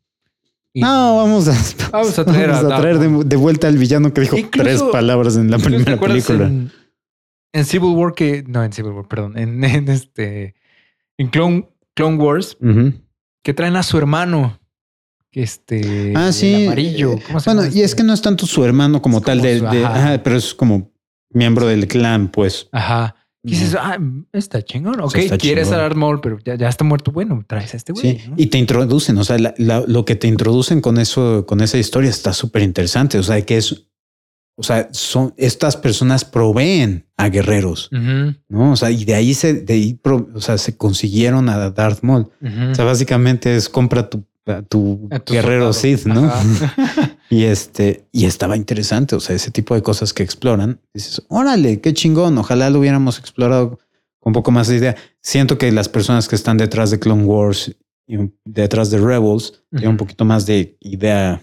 No, vamos a, vamos a traer, de, vuelta al villano que dijo tres palabras en la primera película. En, Civil War, que. No, en Civil War, perdón. En, este. En Clone, Clone Wars, que traen a su hermano. Este. Ah, sí. amarillo. bueno, y es este? que no es tanto su hermano como tal, de, pero es como miembro del clan, pues. Ajá. Y dices, ah, está chingón. Ok, quieres a Darth Maul, pero ya, está muerto. Bueno, traes a este güey. Sí. Y te introducen, o sea, lo que te introducen con eso, con esa historia está súper interesante. O sea, que es, o sea, son estas personas proveen a guerreros, no? O sea, y de ahí se, de ahí, o sea, se consiguieron a Darth Maul. O sea, básicamente es compra tu tu, guerrero Sith, ¿no? y este, y estaba interesante. O sea, ese tipo de cosas que exploran. Dices, órale, qué chingón. Ojalá lo hubiéramos explorado con un poco más de idea. Siento que las personas que están detrás de Clone Wars y detrás de Rebels tienen un poquito más de idea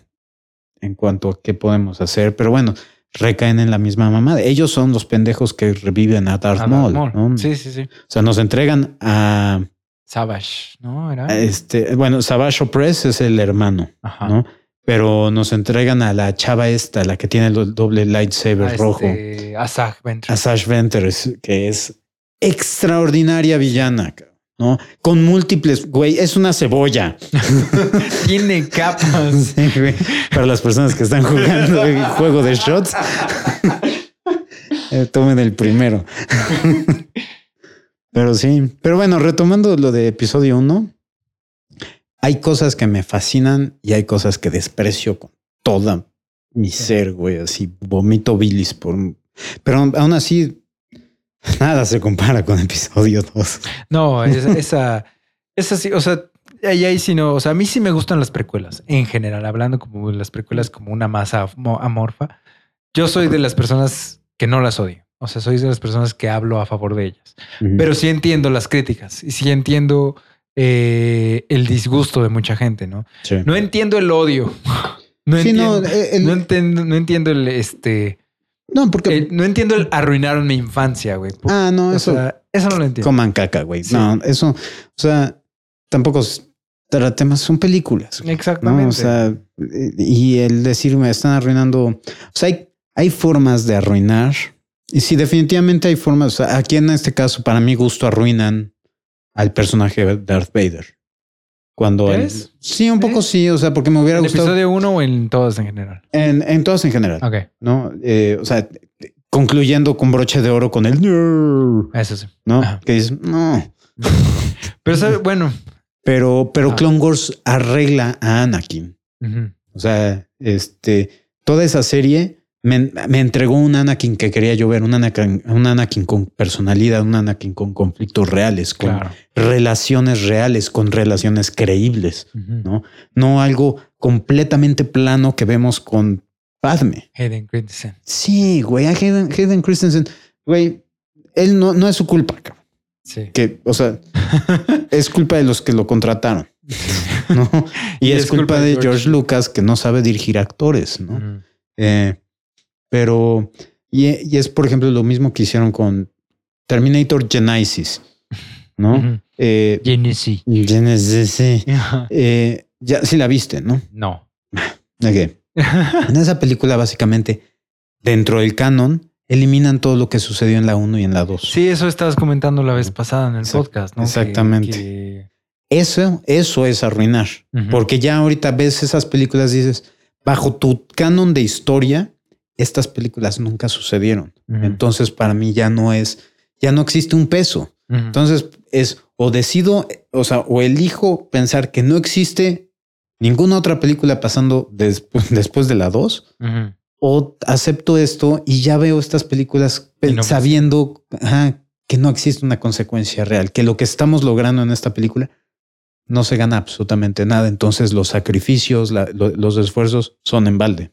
en cuanto a qué podemos hacer. Pero bueno, recaen en la misma mamada. Ellos son los pendejos que reviven a Darth, Maul. Sí, sí, sí. O sea, nos entregan a Savage, ¿no? ¿Era? Este, bueno, Savage Opress es el hermano, ¿no? Pero nos entregan a la chava esta, la que tiene el doble lightsaber ah, rojo. Este, Asajj Ventress. Asajj Ventress, que es extraordinaria villana, ¿no? Con múltiples, güey, es una cebolla. Tiene capas. Para las personas que están jugando el juego de shots, eh, tomen el primero. Pero sí, pero bueno, retomando lo de episodio 1, hay cosas que me fascinan y hay cosas que desprecio con toda mi ser, güey, así vomito bilis por... Pero aún así, nada se compara con episodio 2. No, esa, esa, sí, o sea, ahí, ahí sí no, o sea, a mí sí me gustan las precuelas, en general, hablando como las precuelas como una masa amorfa. Yo soy de las personas que no las odio. O sea, soy de las personas que hablo a favor de ellas. Pero sí entiendo las críticas y sí entiendo eh, el disgusto de mucha gente, ¿no? No entiendo el odio. No, entiendo, no, entiendo, el este. No, porque. no entiendo el arruinaron mi infancia, güey. Ah, no, eso. eso no lo entiendo. Coman caca, güey. No, eso. O sea, tampoco temas son películas. Exactamente. O sea, y el decirme están arruinando. O sea, hay, hay formas de arruinar y sí, definitivamente hay formas. Aquí en este caso, para mi gusto, arruinan al personaje de Darth Vader. Cuando sí, un poco sí, o sea, porque me hubiera gustado. ¿En episodio uno o en todos en general? En, en todos en general. Ok. No, eh, o sea, concluyendo con broche de oro con el. Eso sí. No, que dices, no. Pero bueno. Pero, pero ah. Clone Wars arregla a Anakin. O sea, este, toda esa serie me, entregó un Anakin que quería yo ver, un Anakin, un Anakin con personalidad, un Anakin con conflictos reales, con relaciones reales, con relaciones creíbles, ¿no? No algo completamente plano que vemos con Padme. Hayden Christensen. Sí, güey, Hayden, Christensen, güey, él no, no es su culpa, Sí. Que, o sea, es culpa de los que lo contrataron, ¿no? Y, es, culpa, de George. Lucas que no sabe dirigir actores, ¿no? eh, pero, y, es por ejemplo lo mismo que hicieron con Terminator Genesis, ¿no? Ujú. Eh, Genesis. Genesis, sí. Eh, ya sí la viste, ¿no? No. Ok. En esa película, básicamente, dentro del canon, eliminan todo lo que sucedió en la 1 y en la 2. Sí, eso estabas comentando la vez pasada en el Exact- podcast, ¿no? Exactamente. que- Eso, eso es arruinar. Porque ya ahorita ves esas películas y dices, bajo tu canon de historia, estas películas nunca sucedieron. Entonces, para mí ya no es, ya no existe un peso. Entonces, es o decido, o sea, o elijo pensar que no existe ninguna otra película pasando después, después de la 2, Ujú. o acepto esto y ya veo estas películas no sabiendo ajá, que no existe una consecuencia real, que lo que estamos logrando en esta película no se gana absolutamente nada. Entonces los sacrificios, la- lo- los esfuerzos son en balde.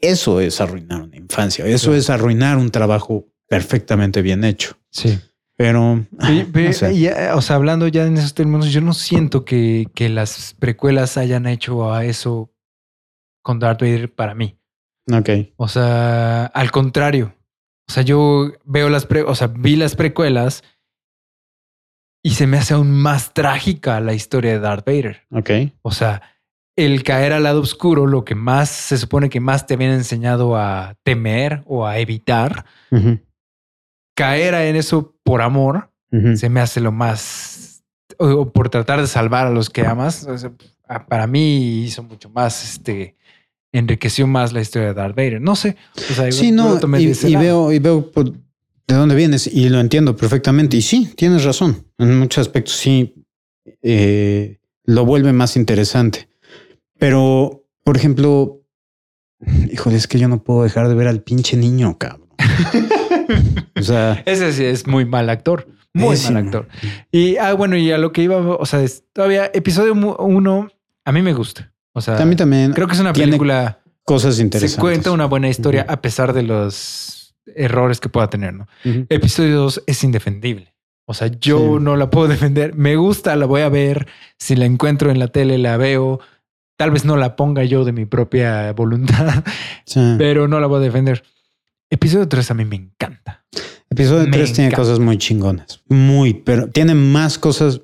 Eso es arruinar una infancia. Eso es arruinar un trabajo perfectamente bien hecho. Sí. Pero, no sé. ya, o sea, hablando ya en esos términos, yo no siento que, que las precuelas hayan hecho a eso con Darth Vader para mí. ok. O sea, al contrario. O sea, yo veo las pre, o sea, vi las precuelas y se me hace aún más trágica la historia de Darth Vader. Ok. O sea, el caer al lado oscuro, lo que más se supone que más te habían enseñado a temer o a evitar, caer en eso por amor, se me hace lo más o, o por tratar de salvar a los que amas. o sea, a- para mí hizo mucho más, este, enriqueció más la historia de Darth Vader. No sé. O sea, Sí, no, y, y veo, y veo por de dónde vienes y lo entiendo perfectamente. Y sí, tienes razón. En muchos aspectos sí eh, lo vuelve más interesante. Pero, por ejemplo, híjole, es que yo no puedo dejar de ver al pinche niño, cabrón. o sea, Ese sí es muy mal actor. Muy mal actor. Y ah, bueno, y a lo que iba, o sea, es- todavía episodio uno, a mí me gusta. O sea, a mí también creo que es una película. cosas Se interesantes. cuenta una buena historia a pesar de los errores que pueda tener, ¿no? Episodio 2 es indefendible. O sea, yo Sí. no la puedo defender. Me gusta, la voy a ver. Si la encuentro en la tele, la veo. Tal vez no la ponga yo de mi propia voluntad, Sí. pero no la voy a defender. Episodio 3 a mí me encanta. Episodio Me 3 tiene cosas muy chingonas. Muy, pero tiene más cosas.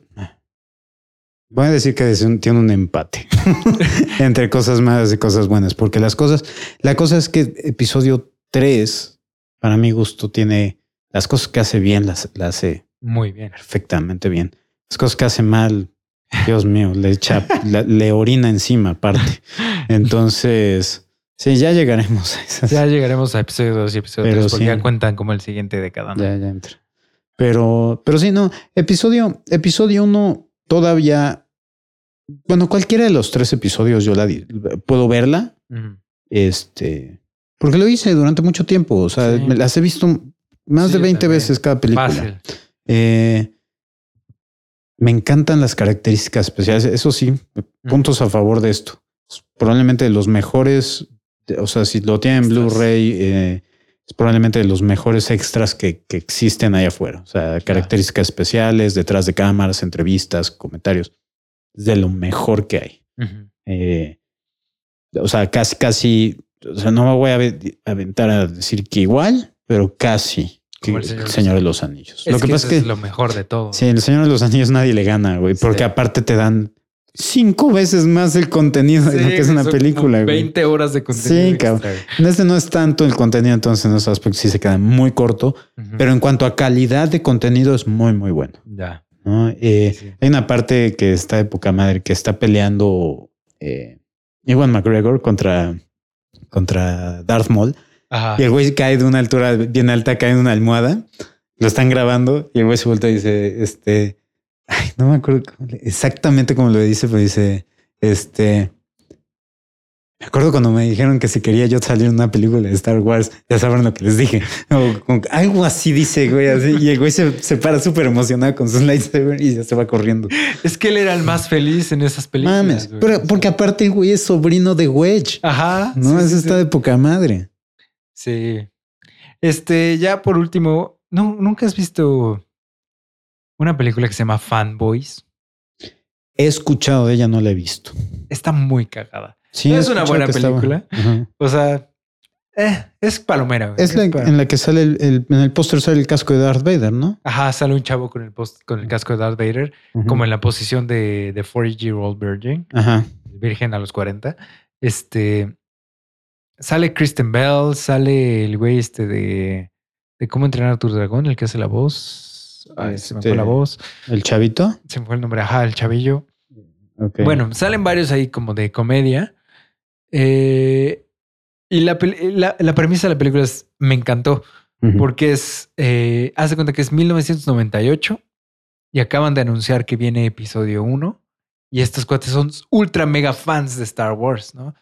Voy a decir que tiene un empate entre cosas malas y cosas buenas, porque las cosas, la cosa es que episodio 3, para mi gusto, tiene las cosas que hace bien, las, las hace Muy bien. perfectamente bien. Las cosas que hace mal, Dios mío, le echa, la- le orina encima aparte. Entonces, sí, ya llegaremos a esas. Ya llegaremos a episodio 2 y episodio Pero 3 porque sí. ya cuentan como el siguiente de cada uno. Ya, ya entra. Pero, pero sí, no. Episodio, episodio uno todavía. Bueno, cualquiera de los tres episodios yo la di- puedo verla. Este, porque lo hice durante mucho tiempo. O sea, Sí. me las he visto más Sí, de yo 20 también. veces cada película. Fácil. Eh, me encantan las características especiales. Eso sí, puntos a favor de esto. Es probablemente de los mejores. O sea, si lo tienen. Blu-ray, eh, es probablemente de los mejores extras que, que existen allá afuera. O sea, características especiales, detrás de cámaras, entrevistas, comentarios. Es de lo mejor que hay. Eh, o sea, casi, casi, o sea, no me voy a ave- aventar a decir que igual, pero casi que el Señor, Señor de los Anillos. Es lo que, que pasa es es que lo mejor de todo. sí, el Señor de los Anillos nadie le gana, güey, porque Sí. aparte te dan cinco veces más el contenido de lo que es una película, como güey. 20 horas de contenido. Sí, cabrón. En Este no es tanto el contenido, entonces en esos aspectos sí se queda muy corto, pero en cuanto a calidad de contenido es muy, muy bueno. ya. ¿no? Eh, Sí. Hay una parte que está de poca madre que está peleando eh, Ewan McGregor contra, contra Darth Maul. Ajá. Y el güey cae de una altura bien alta, cae en una almohada. Lo están grabando y el güey se vuelve y dice, este, ay, no me acuerdo cómo le- exactamente cómo lo dice, pero dice, este, me acuerdo cuando me dijeron que si quería yo salir en una película de Star Wars, ya saben lo que les dije. O como algo así dice, güey, así. Y el güey se, se para súper emocionado con su lightsaber y ya se va corriendo. Es que él era el más feliz en esas películas. Mames. güey. Pero porque aparte el güey es sobrino de Wedge. Ajá. No, sí, eso sí, está sí. de poca madre. Sí. Este, ya por último, ¿no, ¿nunca has visto una película que se llama Fanboys? He escuchado de ella, no la he visto. Está muy cagada. Sí, Es una buena película. O sea, Eh, es palomera. güey. Es la, en la que sale el, el- en el póster sale el casco de Darth Vader, ¿no? Ajá, sale un chavo con el, post, con el casco de Darth Vader, como en la posición de, de 40-year-old virgin, Ajá. virgen a los 40. Este. Sale Kristen Bell, sale el güey este de, de cómo entrenar a tu dragón, el que hace la voz. Ay, se me fue Este- la voz. ¿El chavito? Se me fue el nombre. Ajá, el chavillo. Bueno, salen varios ahí como de comedia. Eh, y la, la, la premisa de la película es, me encantó porque es, eh, haz de cuenta que es 1998 y acaban de anunciar que viene episodio 1 y estos cuates son ultra mega fans de Star Wars, ¿no?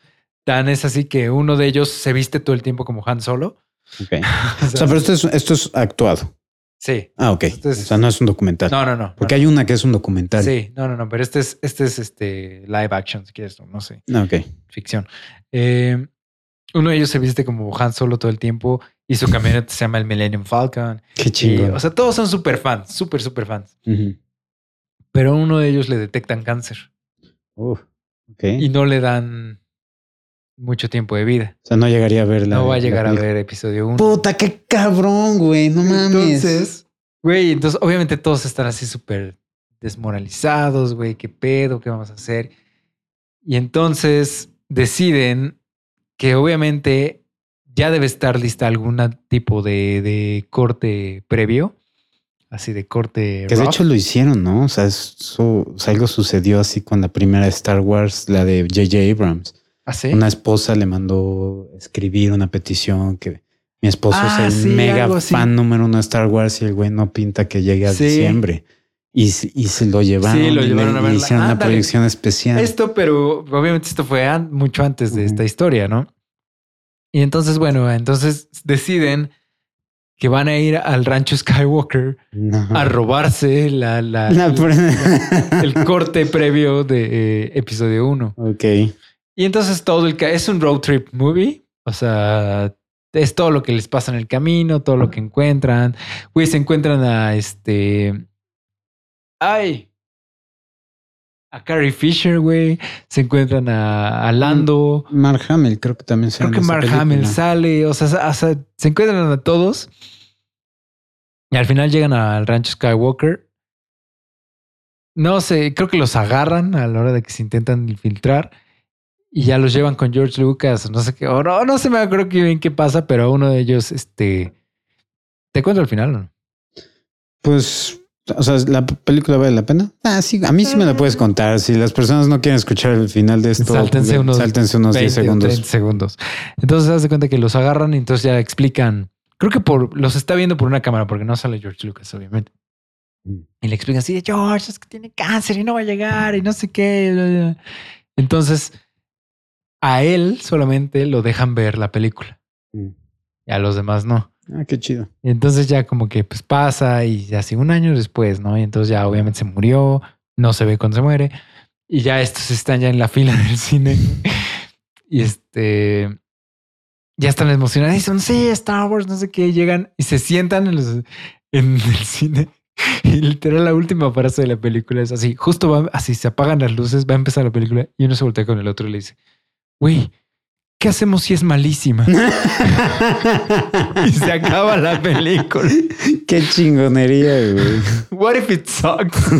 Tan es así que uno de ellos se viste todo el tiempo como Han Solo. Ok. O O sea, pero esto es, esto es actuado. Sí. Ah, ok. Es- o sea, no es un documental. No, no, no. Porque no, hay una que es un documental. Sí, no, no, no, pero este es, este es este live action, si quieres, no sé. Ah, Ok. ficción. Eh, uno de ellos se viste como Han Solo todo el tiempo y su camioneta se llama el Millennium Falcon. Qué Y, chingón. o sea, todos son súper fans, súper, súper fans. Pero a uno de ellos le detectan cáncer Uf, ok. y no le dan mucho tiempo de vida. O sea, no llegaría a ver la. no va a llegar a ver episodio 1. Puta, qué cabrón, güey. No mames. Entonces, güey, entonces obviamente todos están así súper desmoralizados, güey, qué pedo, qué vamos a hacer. Y entonces deciden que obviamente ya debe estar lista algún tipo de, de corte previo, así de corte. Que de hecho lo hicieron, ¿no? O sea, eso, o sea, algo sucedió así con la primera Star Wars, la de J.J. Abrams. ¿Ah, sí? Una esposa le mandó escribir una petición que mi esposo Ah, es el sí, mega fan número uno de Star Wars y el güey no pinta que llegue a Sí. diciembre. Y, se- y se lo llevaron, Sí, lo y a verla. hicieron una proyección especial. Esto, pero obviamente esto fue an- mucho antes de esta historia, ¿no? Y entonces, bueno, entonces deciden que van a ir al rancho Skywalker No. a robarse la, la- el corte previo de eh, episodio 1. ok. Y entonces todo el... Es un road trip movie. O sea, es todo lo que les pasa en el camino, todo lo que encuentran. Güey, se encuentran a este... ¡Ay! A Carrie Fisher, güey. Se encuentran a, a Lando. Mark Hamill, creo que también sale Creo que Mark Hamill sale. O sea, o sea, se encuentran a todos. Y al final llegan al rancho Skywalker. No sé, creo que los agarran a la hora de que se intentan infiltrar. Y ya los llevan con George Lucas. No sé qué. O no, no se me acuerdo bien qué pasa, pero a uno de ellos, este. Te cuento al final, ¿no? Pues, o sea, ¿la película vale la pena? Ah, sí, a mí sí me la puedes contar. Si las personas no quieren escuchar el final de esto, Sáltense unos sáltense unos 10 20 o segundos. 30 segundos. Entonces, haz de cuenta que los agarran y entonces ya explican. Creo que por los está viendo por una cámara, porque no sale George Lucas, obviamente. Mm. Y le explican así, George, es que tiene cáncer y no va a llegar y no sé qué. bla, bla, bla". Entonces, a él solamente lo dejan ver la película Mm. y a los demás no. Ah, qué chido. Y entonces ya como que pues pasa y así un año después, ¿no? Y entonces ya obviamente se murió, no se ve cuando se muere. Y ya estos están ya en la fila del cine. y este... Ya están emocionados. Dicen, sí, Star Wars, no sé qué. Llegan y se sientan en, los- en el cine. Y literal la última frase de la película es así. Justo va, así se apagan las luces, va a empezar la película y uno se voltea con el otro y le dice, güey, ¿qué hacemos si es malísima? y se acaba la película. qué chingonería, güey. What if it sucks?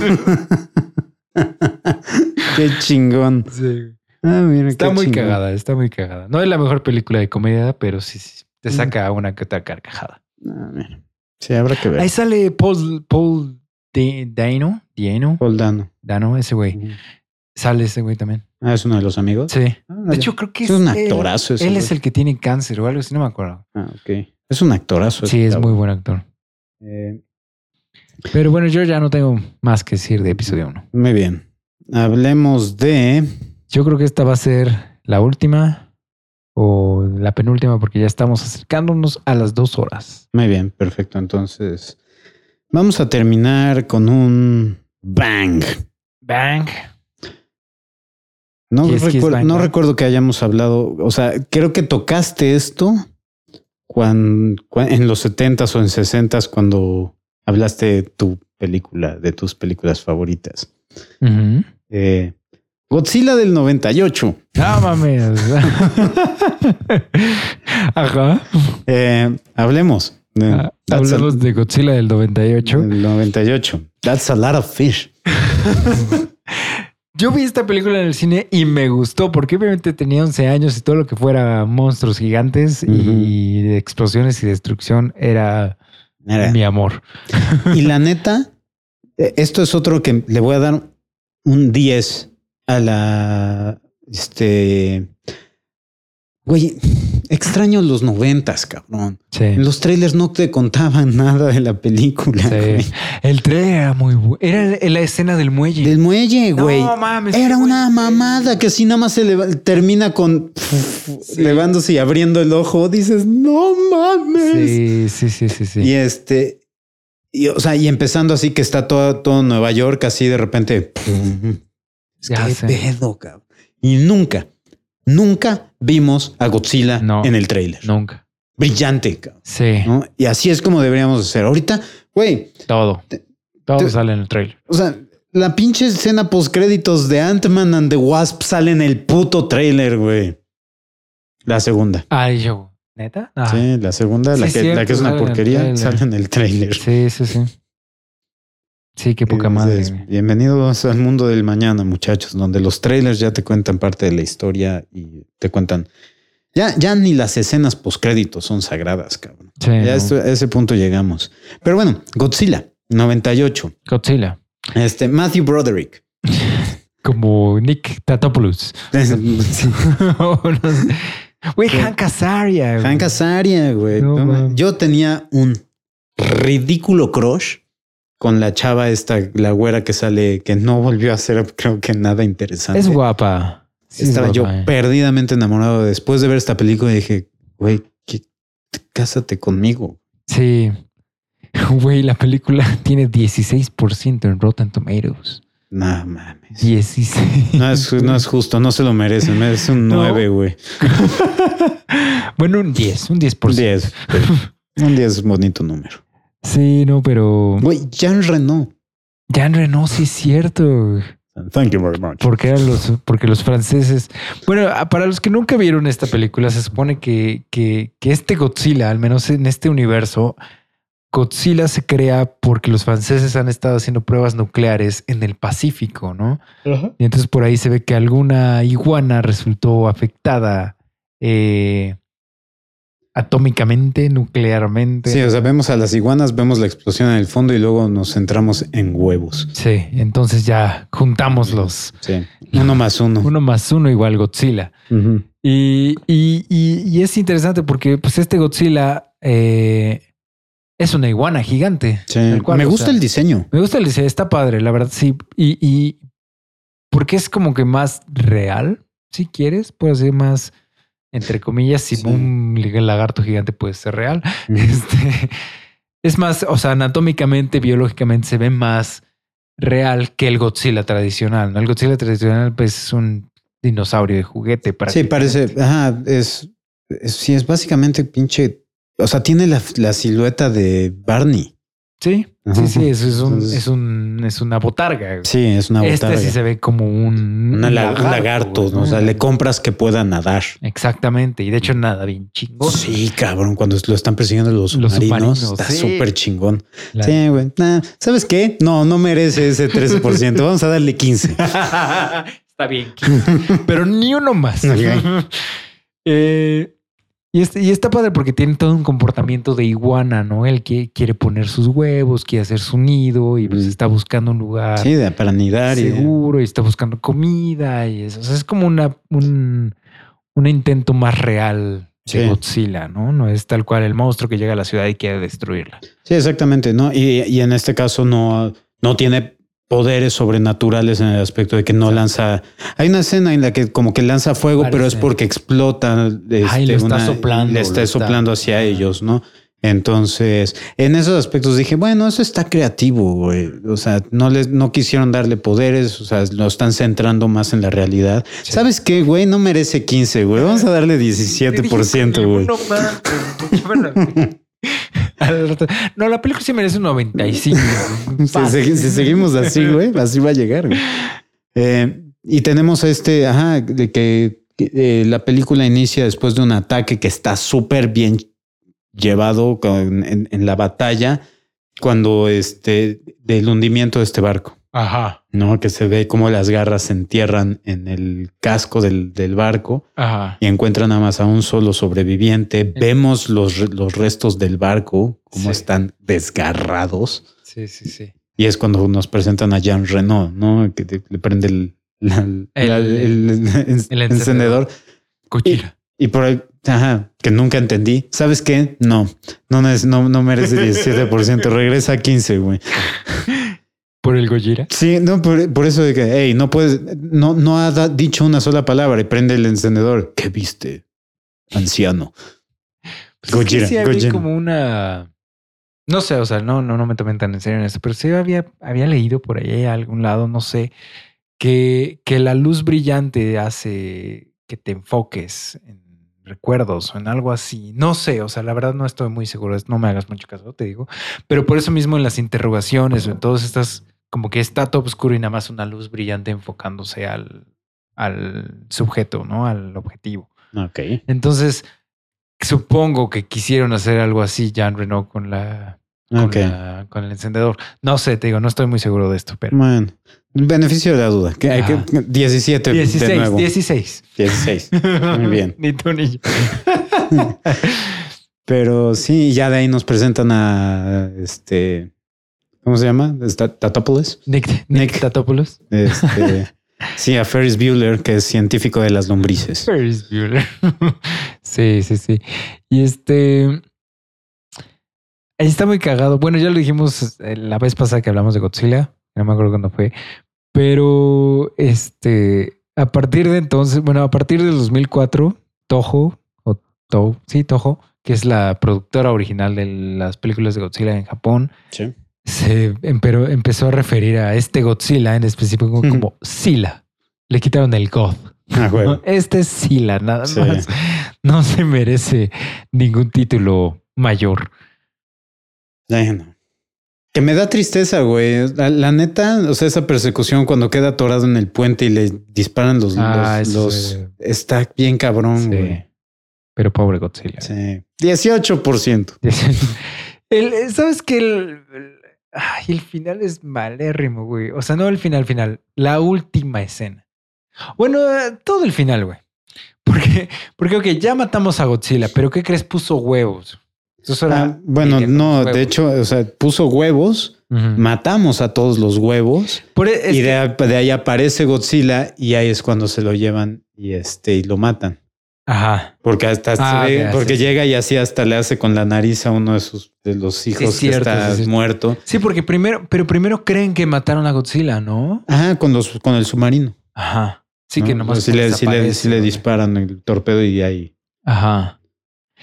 qué chingón. Sí. Ah, mira, Está muy chingón. cagada, está muy cagada. No es la mejor película de comedia, pero sí, sí, te saca una que otra carcajada. Ah, mira. Sí, habrá que ver. Ahí sale Paul, Paul Dano, Dano, Paul Dano. Dano, ese güey. Sale ese güey también. Ah, es uno de los amigos. Sí. Ah, De hecho, creo que es es, un él. actorazo ese Él güey. es el que tiene cáncer o algo así, no me acuerdo. Ah, ok. Es un actorazo. Sí, es muy buen actor. Eh, Pero bueno, yo ya no tengo más que decir de episodio 1. muy bien. Hablemos de. Yo creo que esta va a ser la última o la penúltima porque ya estamos acercándonos a las dos horas. Muy bien, perfecto. Entonces, vamos a terminar con un bang. Bang. No, Kiss, kiss, recuer- bang, no recuerdo que hayamos hablado, o sea, creo que tocaste esto cuan- cuan- en los 70s o en 60s cuando hablaste de tu película, de tus películas favoritas. Eh, Godzilla del 98. No mames. Ajá. Eh, hablemos. de- Ah, that's a- de Godzilla del 98. del 98. That's a lot of fish. Yo vi esta película en el cine y me gustó porque obviamente tenía 11 años y todo lo que fuera monstruos gigantes y explosiones y destrucción era mi amor. Y la neta, eh, esto es otro que le voy a dar un 10 a la. Este. Güey, extraño los noventas, cabrón. Sí. En los trailers no te contaban nada de la película. güey. Sí. El trailer era muy bueno. Era la escena del muelle. Del muelle, güey. No mames. Era una mamada que así nada más se leva- termina con levándose y abriendo el ojo. Dices, no mames. Sí, sí, sí, sí, sí. Y este, y, o sea, y empezando así que está todo, todo Nueva York, así de repente. Es que pedo, cabrón. Y nunca, nunca vimos a Godzilla No. en el tráiler. Nunca. Brillante. Sí. ¿no? Y así es como deberíamos hacer. Ahorita, güey, Todo. Todo te- sale en el trailer. o sea, la pinche escena post créditos de Ant-Man and the Wasp sale en el puto trailer, güey. La segunda. Ay, yo. ¿Neta? Ah. Sí, la segunda, la, que, la que es una porquería, sale en el tráiler. Sí, sí, sí. Sí, qué poca madre. Entonces, bienvenidos al mundo del mañana, muchachos, donde los trailers ya te cuentan parte de la historia y te cuentan. Ya, ya ni las escenas postcréditos son sagradas, cabrón. Sí, Ya no. esto- a ese punto llegamos. Pero bueno, Godzilla 98. Godzilla. Este Matthew Broderick. Como Nick Tatopoulos. Güey, Hank Azaria. güey. Hank Azaria, güey. No. Yo tenía un ridículo crush con la chava esta, la güera que sale, que no volvió a hacer, creo que nada interesante. Es guapa. Sí, es Estaba yo eh. perdidamente enamorado. Después de ver esta película dije, güey, ¿qué- cásate conmigo. Sí. Güey, la película tiene 16% en Rotten Tomatoes. No mames. 16. No es, no es justo, no se lo merece. Merece un No. 9, güey. bueno, un 10, un 10%. Un 10. Un 10 es un bonito número. Sí, no, pero Güey, Jean Reno. Jean Reno sí es cierto. Thank you very much. Porque eran los, porque los franceses. Bueno, a- para los que nunca vieron esta película, se supone que, que, que este Godzilla, al menos en este universo, Godzilla se crea porque los franceses han estado haciendo pruebas nucleares en el Pacífico, ¿no? Y entonces por ahí se ve que alguna iguana resultó afectada eh, atómicamente, nuclearmente. Sí, o sea, vemos a las iguanas, vemos la explosión en el fondo y luego nos centramos en huevos. Sí, entonces ya juntamos los Sí. Uno más uno. uno más uno igual Godzilla. Y, y- y- y es interesante porque pues este Godzilla eh, es una iguana gigante. Sí. cual, Me o gusta sea, el diseño. Me gusta el diseño, está padre, la verdad, sí. Y, y porque es como que más real, si quieres, puede ser más, entre comillas, si Sí. un lagarto gigante puede ser real. Este, es más, o sea, anatómicamente, biológicamente se ve más real que el Godzilla tradicional. ¿no? El Godzilla tradicional, pues, es un dinosaurio de juguete. Sí, parece. Ajá, es, es- Sí, es básicamente pinche. O sea, tiene la, la silueta de Barney. Sí, Ajá. sí, sí, eso es, un, Entonces- es, un, es una botarga. Sí, es una este botarga. sí se ve como un, Una la- un lagarto, ¿no? O sea, le compras que pueda nadar. Exactamente. Y de hecho, nada bien chingón. Sí, cabrón, cuando lo están persiguiendo los, Los submarinos, submarinos, está sí. súper chingón. Sí, güey. Nah, ¿Sabes qué? No, no merece ese 13%. Vamos a darle 15. Está bien. Pero ni uno más. Eh, y, este- y está padre porque tiene todo un comportamiento de iguana, ¿no? Él que quiere poner sus huevos, quiere hacer su nido y pues está buscando un lugar Sí, de, para nidar seguro y está buscando comida y eso. O sea, es como una, un, un intento más real de. Godzilla, ¿no? No es tal cual el monstruo que llega a la ciudad y quiere destruirla. Sí, exactamente, ¿no? Y, y en este caso no, no tiene poderes sobrenaturales en el aspecto de que no lanza. Hay una escena en la que como que lanza fuego, pero es porque explota. Ay, lo está soplando, Le está soplando hacia ellos, ¿no? Entonces, en esos aspectos dije, bueno, eso está creativo, güey. O sea, no les, no quisieron darle poderes, o sea, lo están centrando más en la realidad. Sí. ¿Sabes qué, güey? No merece 15, güey. Vamos a darle 17%, güey. No, No, la película sí merece un 95. Si, si seguimos así, güey, así va a llegar. güey. Eh, y tenemos este, ajá, de que eh, la película inicia después de un ataque que está súper bien llevado con- en, en la batalla cuando este del hundimiento de este barco, Ajá. ¿no? Que se ve como las garras se entierran en el casco del, del barco Ajá. y encuentran nada más a un solo sobreviviente. Vemos los, los restos del barco, cómo Sí. están desgarrados. Sí, sí, sí. Y es cuando nos presentan a Jean Renault, ¿no? Que te- le prende el, la- El- la- el- el el encendedor. Cuchilla. Y por ahí, ajá, que nunca entendí. ¿Sabes qué? No, no, no, no merece 17%. Regresa a 15, güey. Por el Gojira. Sí, no, por, por eso de que, hey, no puedes, no, no ha da- dicho una sola palabra y prende el encendedor. ¿Qué viste? Anciano. Pues es que Gojira, sí había como una. No sé, o sea, no, no, no me tomen tan en serio en esto, pero sí había, había leído por ahí a algún lado, no sé, que, que la luz brillante hace que te enfoques en recuerdos o en algo así. No sé, o sea, la verdad no estoy muy seguro, no me hagas mucho caso, te digo. Pero por eso mismo en las interrogaciones o en todas estas, como que está todo oscuro y nada más una luz brillante enfocándose al, al sujeto, ¿no? Al objetivo. Ok. Entonces, supongo que quisieron hacer algo así, Jean Renault, con la, con, la- con el encendedor. No sé, te digo, no estoy muy seguro de esto, pero. Bueno, beneficio de la duda. Que hay que, Ajá. 17 de 16, nuevo. 16. 16. Muy bien. ni tú ni yo. Pero sí, ya de ahí nos presentan a este. ¿Cómo se llama? Tatopoulos. Nick, Nick, Nick. Tatopoulos. Este, sí, a Ferris Bueller, que es científico de las lombrices. Ferris Bueller. sí, sí, sí. Y este. Ahí está muy cagado. Bueno, ya lo dijimos eh, la vez pasada que hablamos de Godzilla. No me acuerdo cuándo fue. Pero este. A partir de entonces, bueno, a partir del 2004, Toho, o Toho, sí, Toho, que es la productora original de las películas de Godzilla en Japón, Sí. Se empezó a referir a este Godzilla en específico como Sila. Le quitaron el God. Ah. Este es Sila, nada Sí. más. No se merece ningún título mayor. Bueno. Que me da tristeza, güey. La, la neta, o sea, esa persecución cuando queda atorado en el puente y le disparan los. Ah, los, los- Está bien cabrón, Sí. güey. Pero pobre Godzilla. Sí. 18%. El- ¿Sabes qué? El, el- ay, el final es malérrimo, güey. O sea, no el final final, la última escena. Bueno, eh, todo el final, güey. Porque, porque, ok, ya matamos a Godzilla, pero ¿qué crees? Puso huevos. Ah, bueno, no, de hecho, o sea, puso huevos, matamos a todos los huevos Por e- y de, de ahí aparece Godzilla y ahí es cuando se lo llevan y este y lo matan. Ajá. Porque hasta Ah, porque sí, sí. llega y así hasta le hace con la nariz a uno de sus de los hijos cierto, que está sí, sí. muerto. Sí, porque primero, pero primero creen que mataron a Godzilla, ¿no? Ajá, con los con el submarino. Ajá. Sí, ¿no? que nomás sí le, sí le- sí le disparan el torpedo y ahí. Ajá.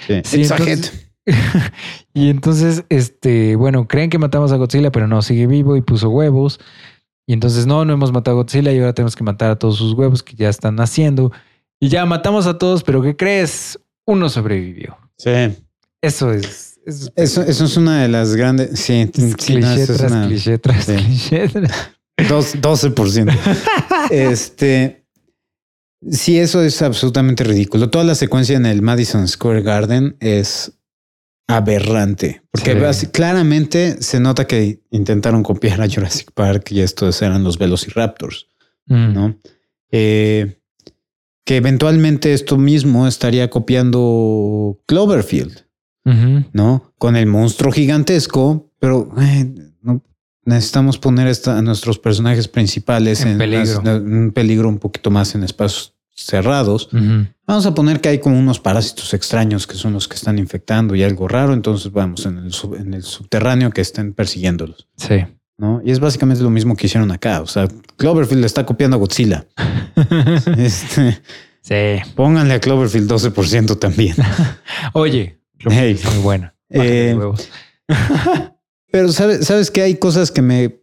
Sí. Sí, entonces- y entonces, este, bueno, creen que matamos a Godzilla, pero no, sigue vivo y puso huevos. Y entonces, no, no hemos matado a Godzilla y ahora tenemos que matar a todos sus huevos que ya están naciendo. Y ya matamos a todos, pero ¿qué crees? Uno sobrevivió. Sí. Eso es. Eso, Eso, eso es una de las grandes. Sí, es no, cliché eso es tras una- cliché tras sí. cliché. tras- Dos- 12%. este. Sí, eso es absolutamente ridículo. Toda la secuencia en el Madison Square Garden es aberrante. Porque Sí. claramente se nota que intentaron copiar a Jurassic Park y estos eran los Velociraptors, Mm. ¿no? Eh, que eventualmente esto mismo estaría copiando Cloverfield. ¿no? Con el monstruo gigantesco, pero eh, no, necesitamos poner esta- a nuestros personajes principales En en, peligro. un peligro un poquito más en espacios cerrados. Vamos a poner que hay como unos parásitos extraños que son los que están infectando y algo raro, entonces vamos en el, en el subterráneo que estén persiguiéndolos, Sí. ¿No? Y es básicamente lo mismo que hicieron acá, o sea, Cloverfield le está copiando a Godzilla. Este, sí. pónganle a Cloverfield 12% también. Oye, Hey. es muy buena. Eh. Pero sabes, sabes que hay cosas que me,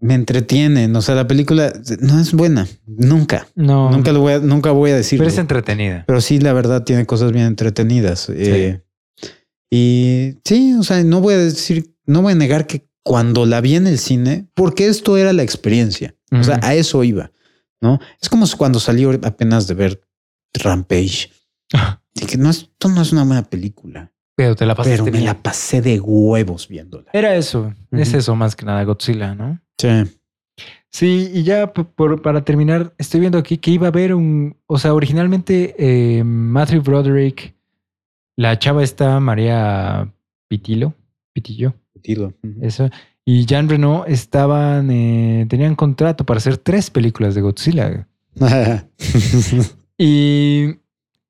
me entretienen. O sea, la película no es buena. Nunca. No, Nunca lo voy a, nunca voy a decir. pero es entretenida. Pero sí, la verdad, tiene cosas bien entretenidas. Eh, y sí, o sea, no voy a decir, no voy a negar que cuando la vi en el cine, porque esto era la experiencia. O sea, a eso iba. ¿No? Es como cuando salió apenas de ver Rampage. Dije, no, esto no es una buena película. Pero te la pasaste Pero me bien. la pasé de huevos viéndola. Era eso. Es Ujú. eso más que nada, Godzilla, ¿no? Sí. Sí, y ya por- para terminar, estoy viendo aquí que iba a haber un. O sea, originalmente eh, Matthew Broderick, la chava está María Pitilo, Pitillo, Tiro. eso, y Jean Reno estaban. eh, tenían contrato para hacer tres películas de Godzilla. Y,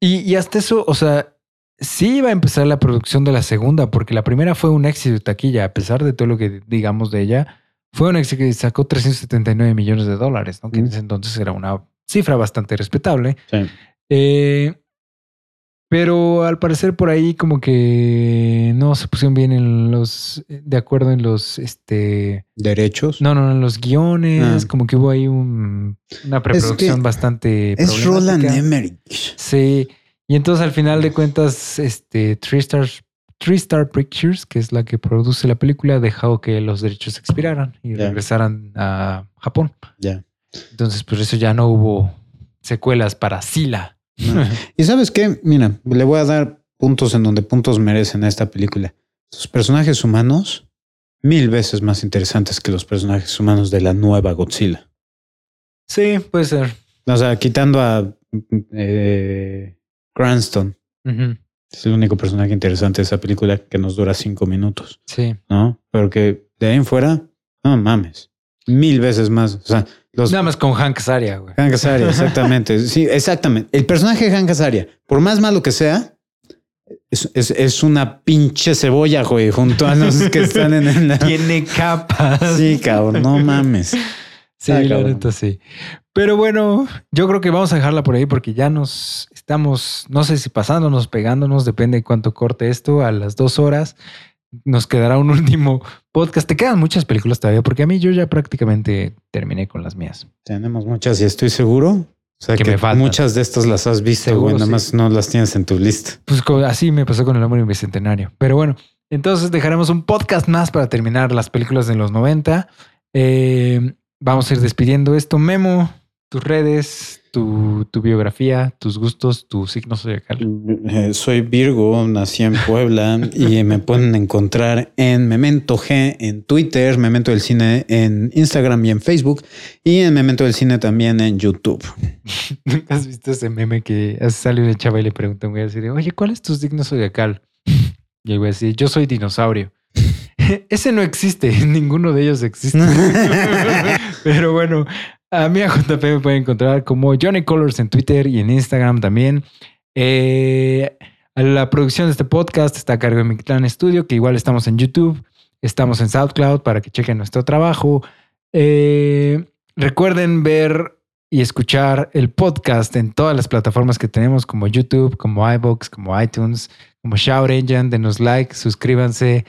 y, y hasta eso, o sea, sí iba a empezar la producción de la segunda, porque la primera fue un éxito de taquilla, a pesar de todo lo que digamos de ella, fue un éxito que sacó 379 millones de dólares, ¿no? que en ese entonces era una cifra bastante respetable. Sí. Eh, pero al parecer por ahí como que no se pusieron bien en los, de acuerdo en los, este, Derechos. no, no, en los guiones, Ah. como que hubo ahí un- una preproducción bastante es Roland. Emmerich. Sí, y entonces al final de cuentas, este Three Star, Three Star Pictures, que es la que produce la película, dejó que los derechos expiraran y regresaran a Japón. Ya. Entonces, por eso ya no hubo secuelas para Sila. Y sabes qué? Mira, le voy a dar puntos en donde puntos merecen a esta película. Los personajes humanos, mil veces más interesantes que los personajes humanos de la nueva Godzilla. Sí, puede ser. O sea, quitando a eh, Cranston. Es el único personaje interesante de esa película que nos dura cinco minutos, Sí. ¿no? Pero que de ahí en fuera, no mames. Mil veces más. O sea, los Nada más con Hank Azaria, güey. Hank Azaria, exactamente. Sí, exactamente. El personaje de Hank Azaria, por más malo que sea, es, es- es una pinche cebolla, güey, junto a los que están en, la... Tiene capas. Sí, cabrón, no mames. Sí, Ay, la neta sí. Pero bueno, yo creo que vamos a dejarla por ahí porque ya nos estamos, no sé si pasándonos, pegándonos, depende de cuánto corte esto, a las dos horas. Nos quedará un último podcast. Te quedan muchas películas todavía porque a mí yo ya prácticamente terminé con las mías. Tenemos muchas y estoy seguro. O sea, Que que, me faltan. muchas de estas las has visto, Seguro, güey, nada sí. más no las tienes en tu lista. Pues así me pasó con el hombre bicentenario. Pero bueno, entonces dejaremos un podcast más para terminar las películas de los 90. Eh, vamos a ir despidiendo esto. Memo, tus redes, tu, tu biografía, tus gustos, tu signo zodiacal. Eh, soy Virgo, nací en Puebla y me pueden encontrar en Memento G en Twitter, Memento del Cine en Instagram y en Facebook y en Memento del Cine también en YouTube. ¿Nunca has visto ese meme que sale una chava y le pregunta a un güey así de, oye, ¿cuál es tu signo zodiacal? Y el güey así, yo soy dinosaurio. Ese no existe, ninguno de ellos existe. Pero bueno, a mí a JP me pueden encontrar como Johnny Colors en Twitter y en Instagram también. Eh, la producción de este podcast está a cargo de mi clan Studio, que igual estamos en YouTube, estamos en SoundCloud para que chequen nuestro trabajo. Eh, recuerden ver y escuchar el podcast en todas las plataformas que tenemos, como YouTube, como iBox, como iTunes, como Shout Engine. Denos like, suscríbanse.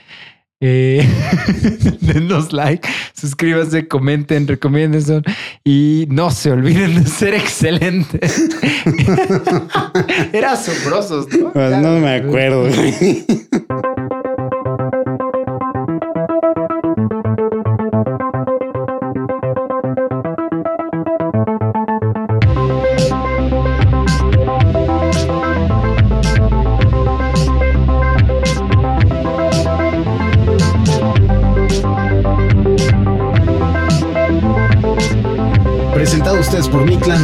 Eh, denos like, suscríbanse, comenten, recomienden y no se olviden de ser excelentes. Era asombrosos, ¿no? Pues no me acuerdo.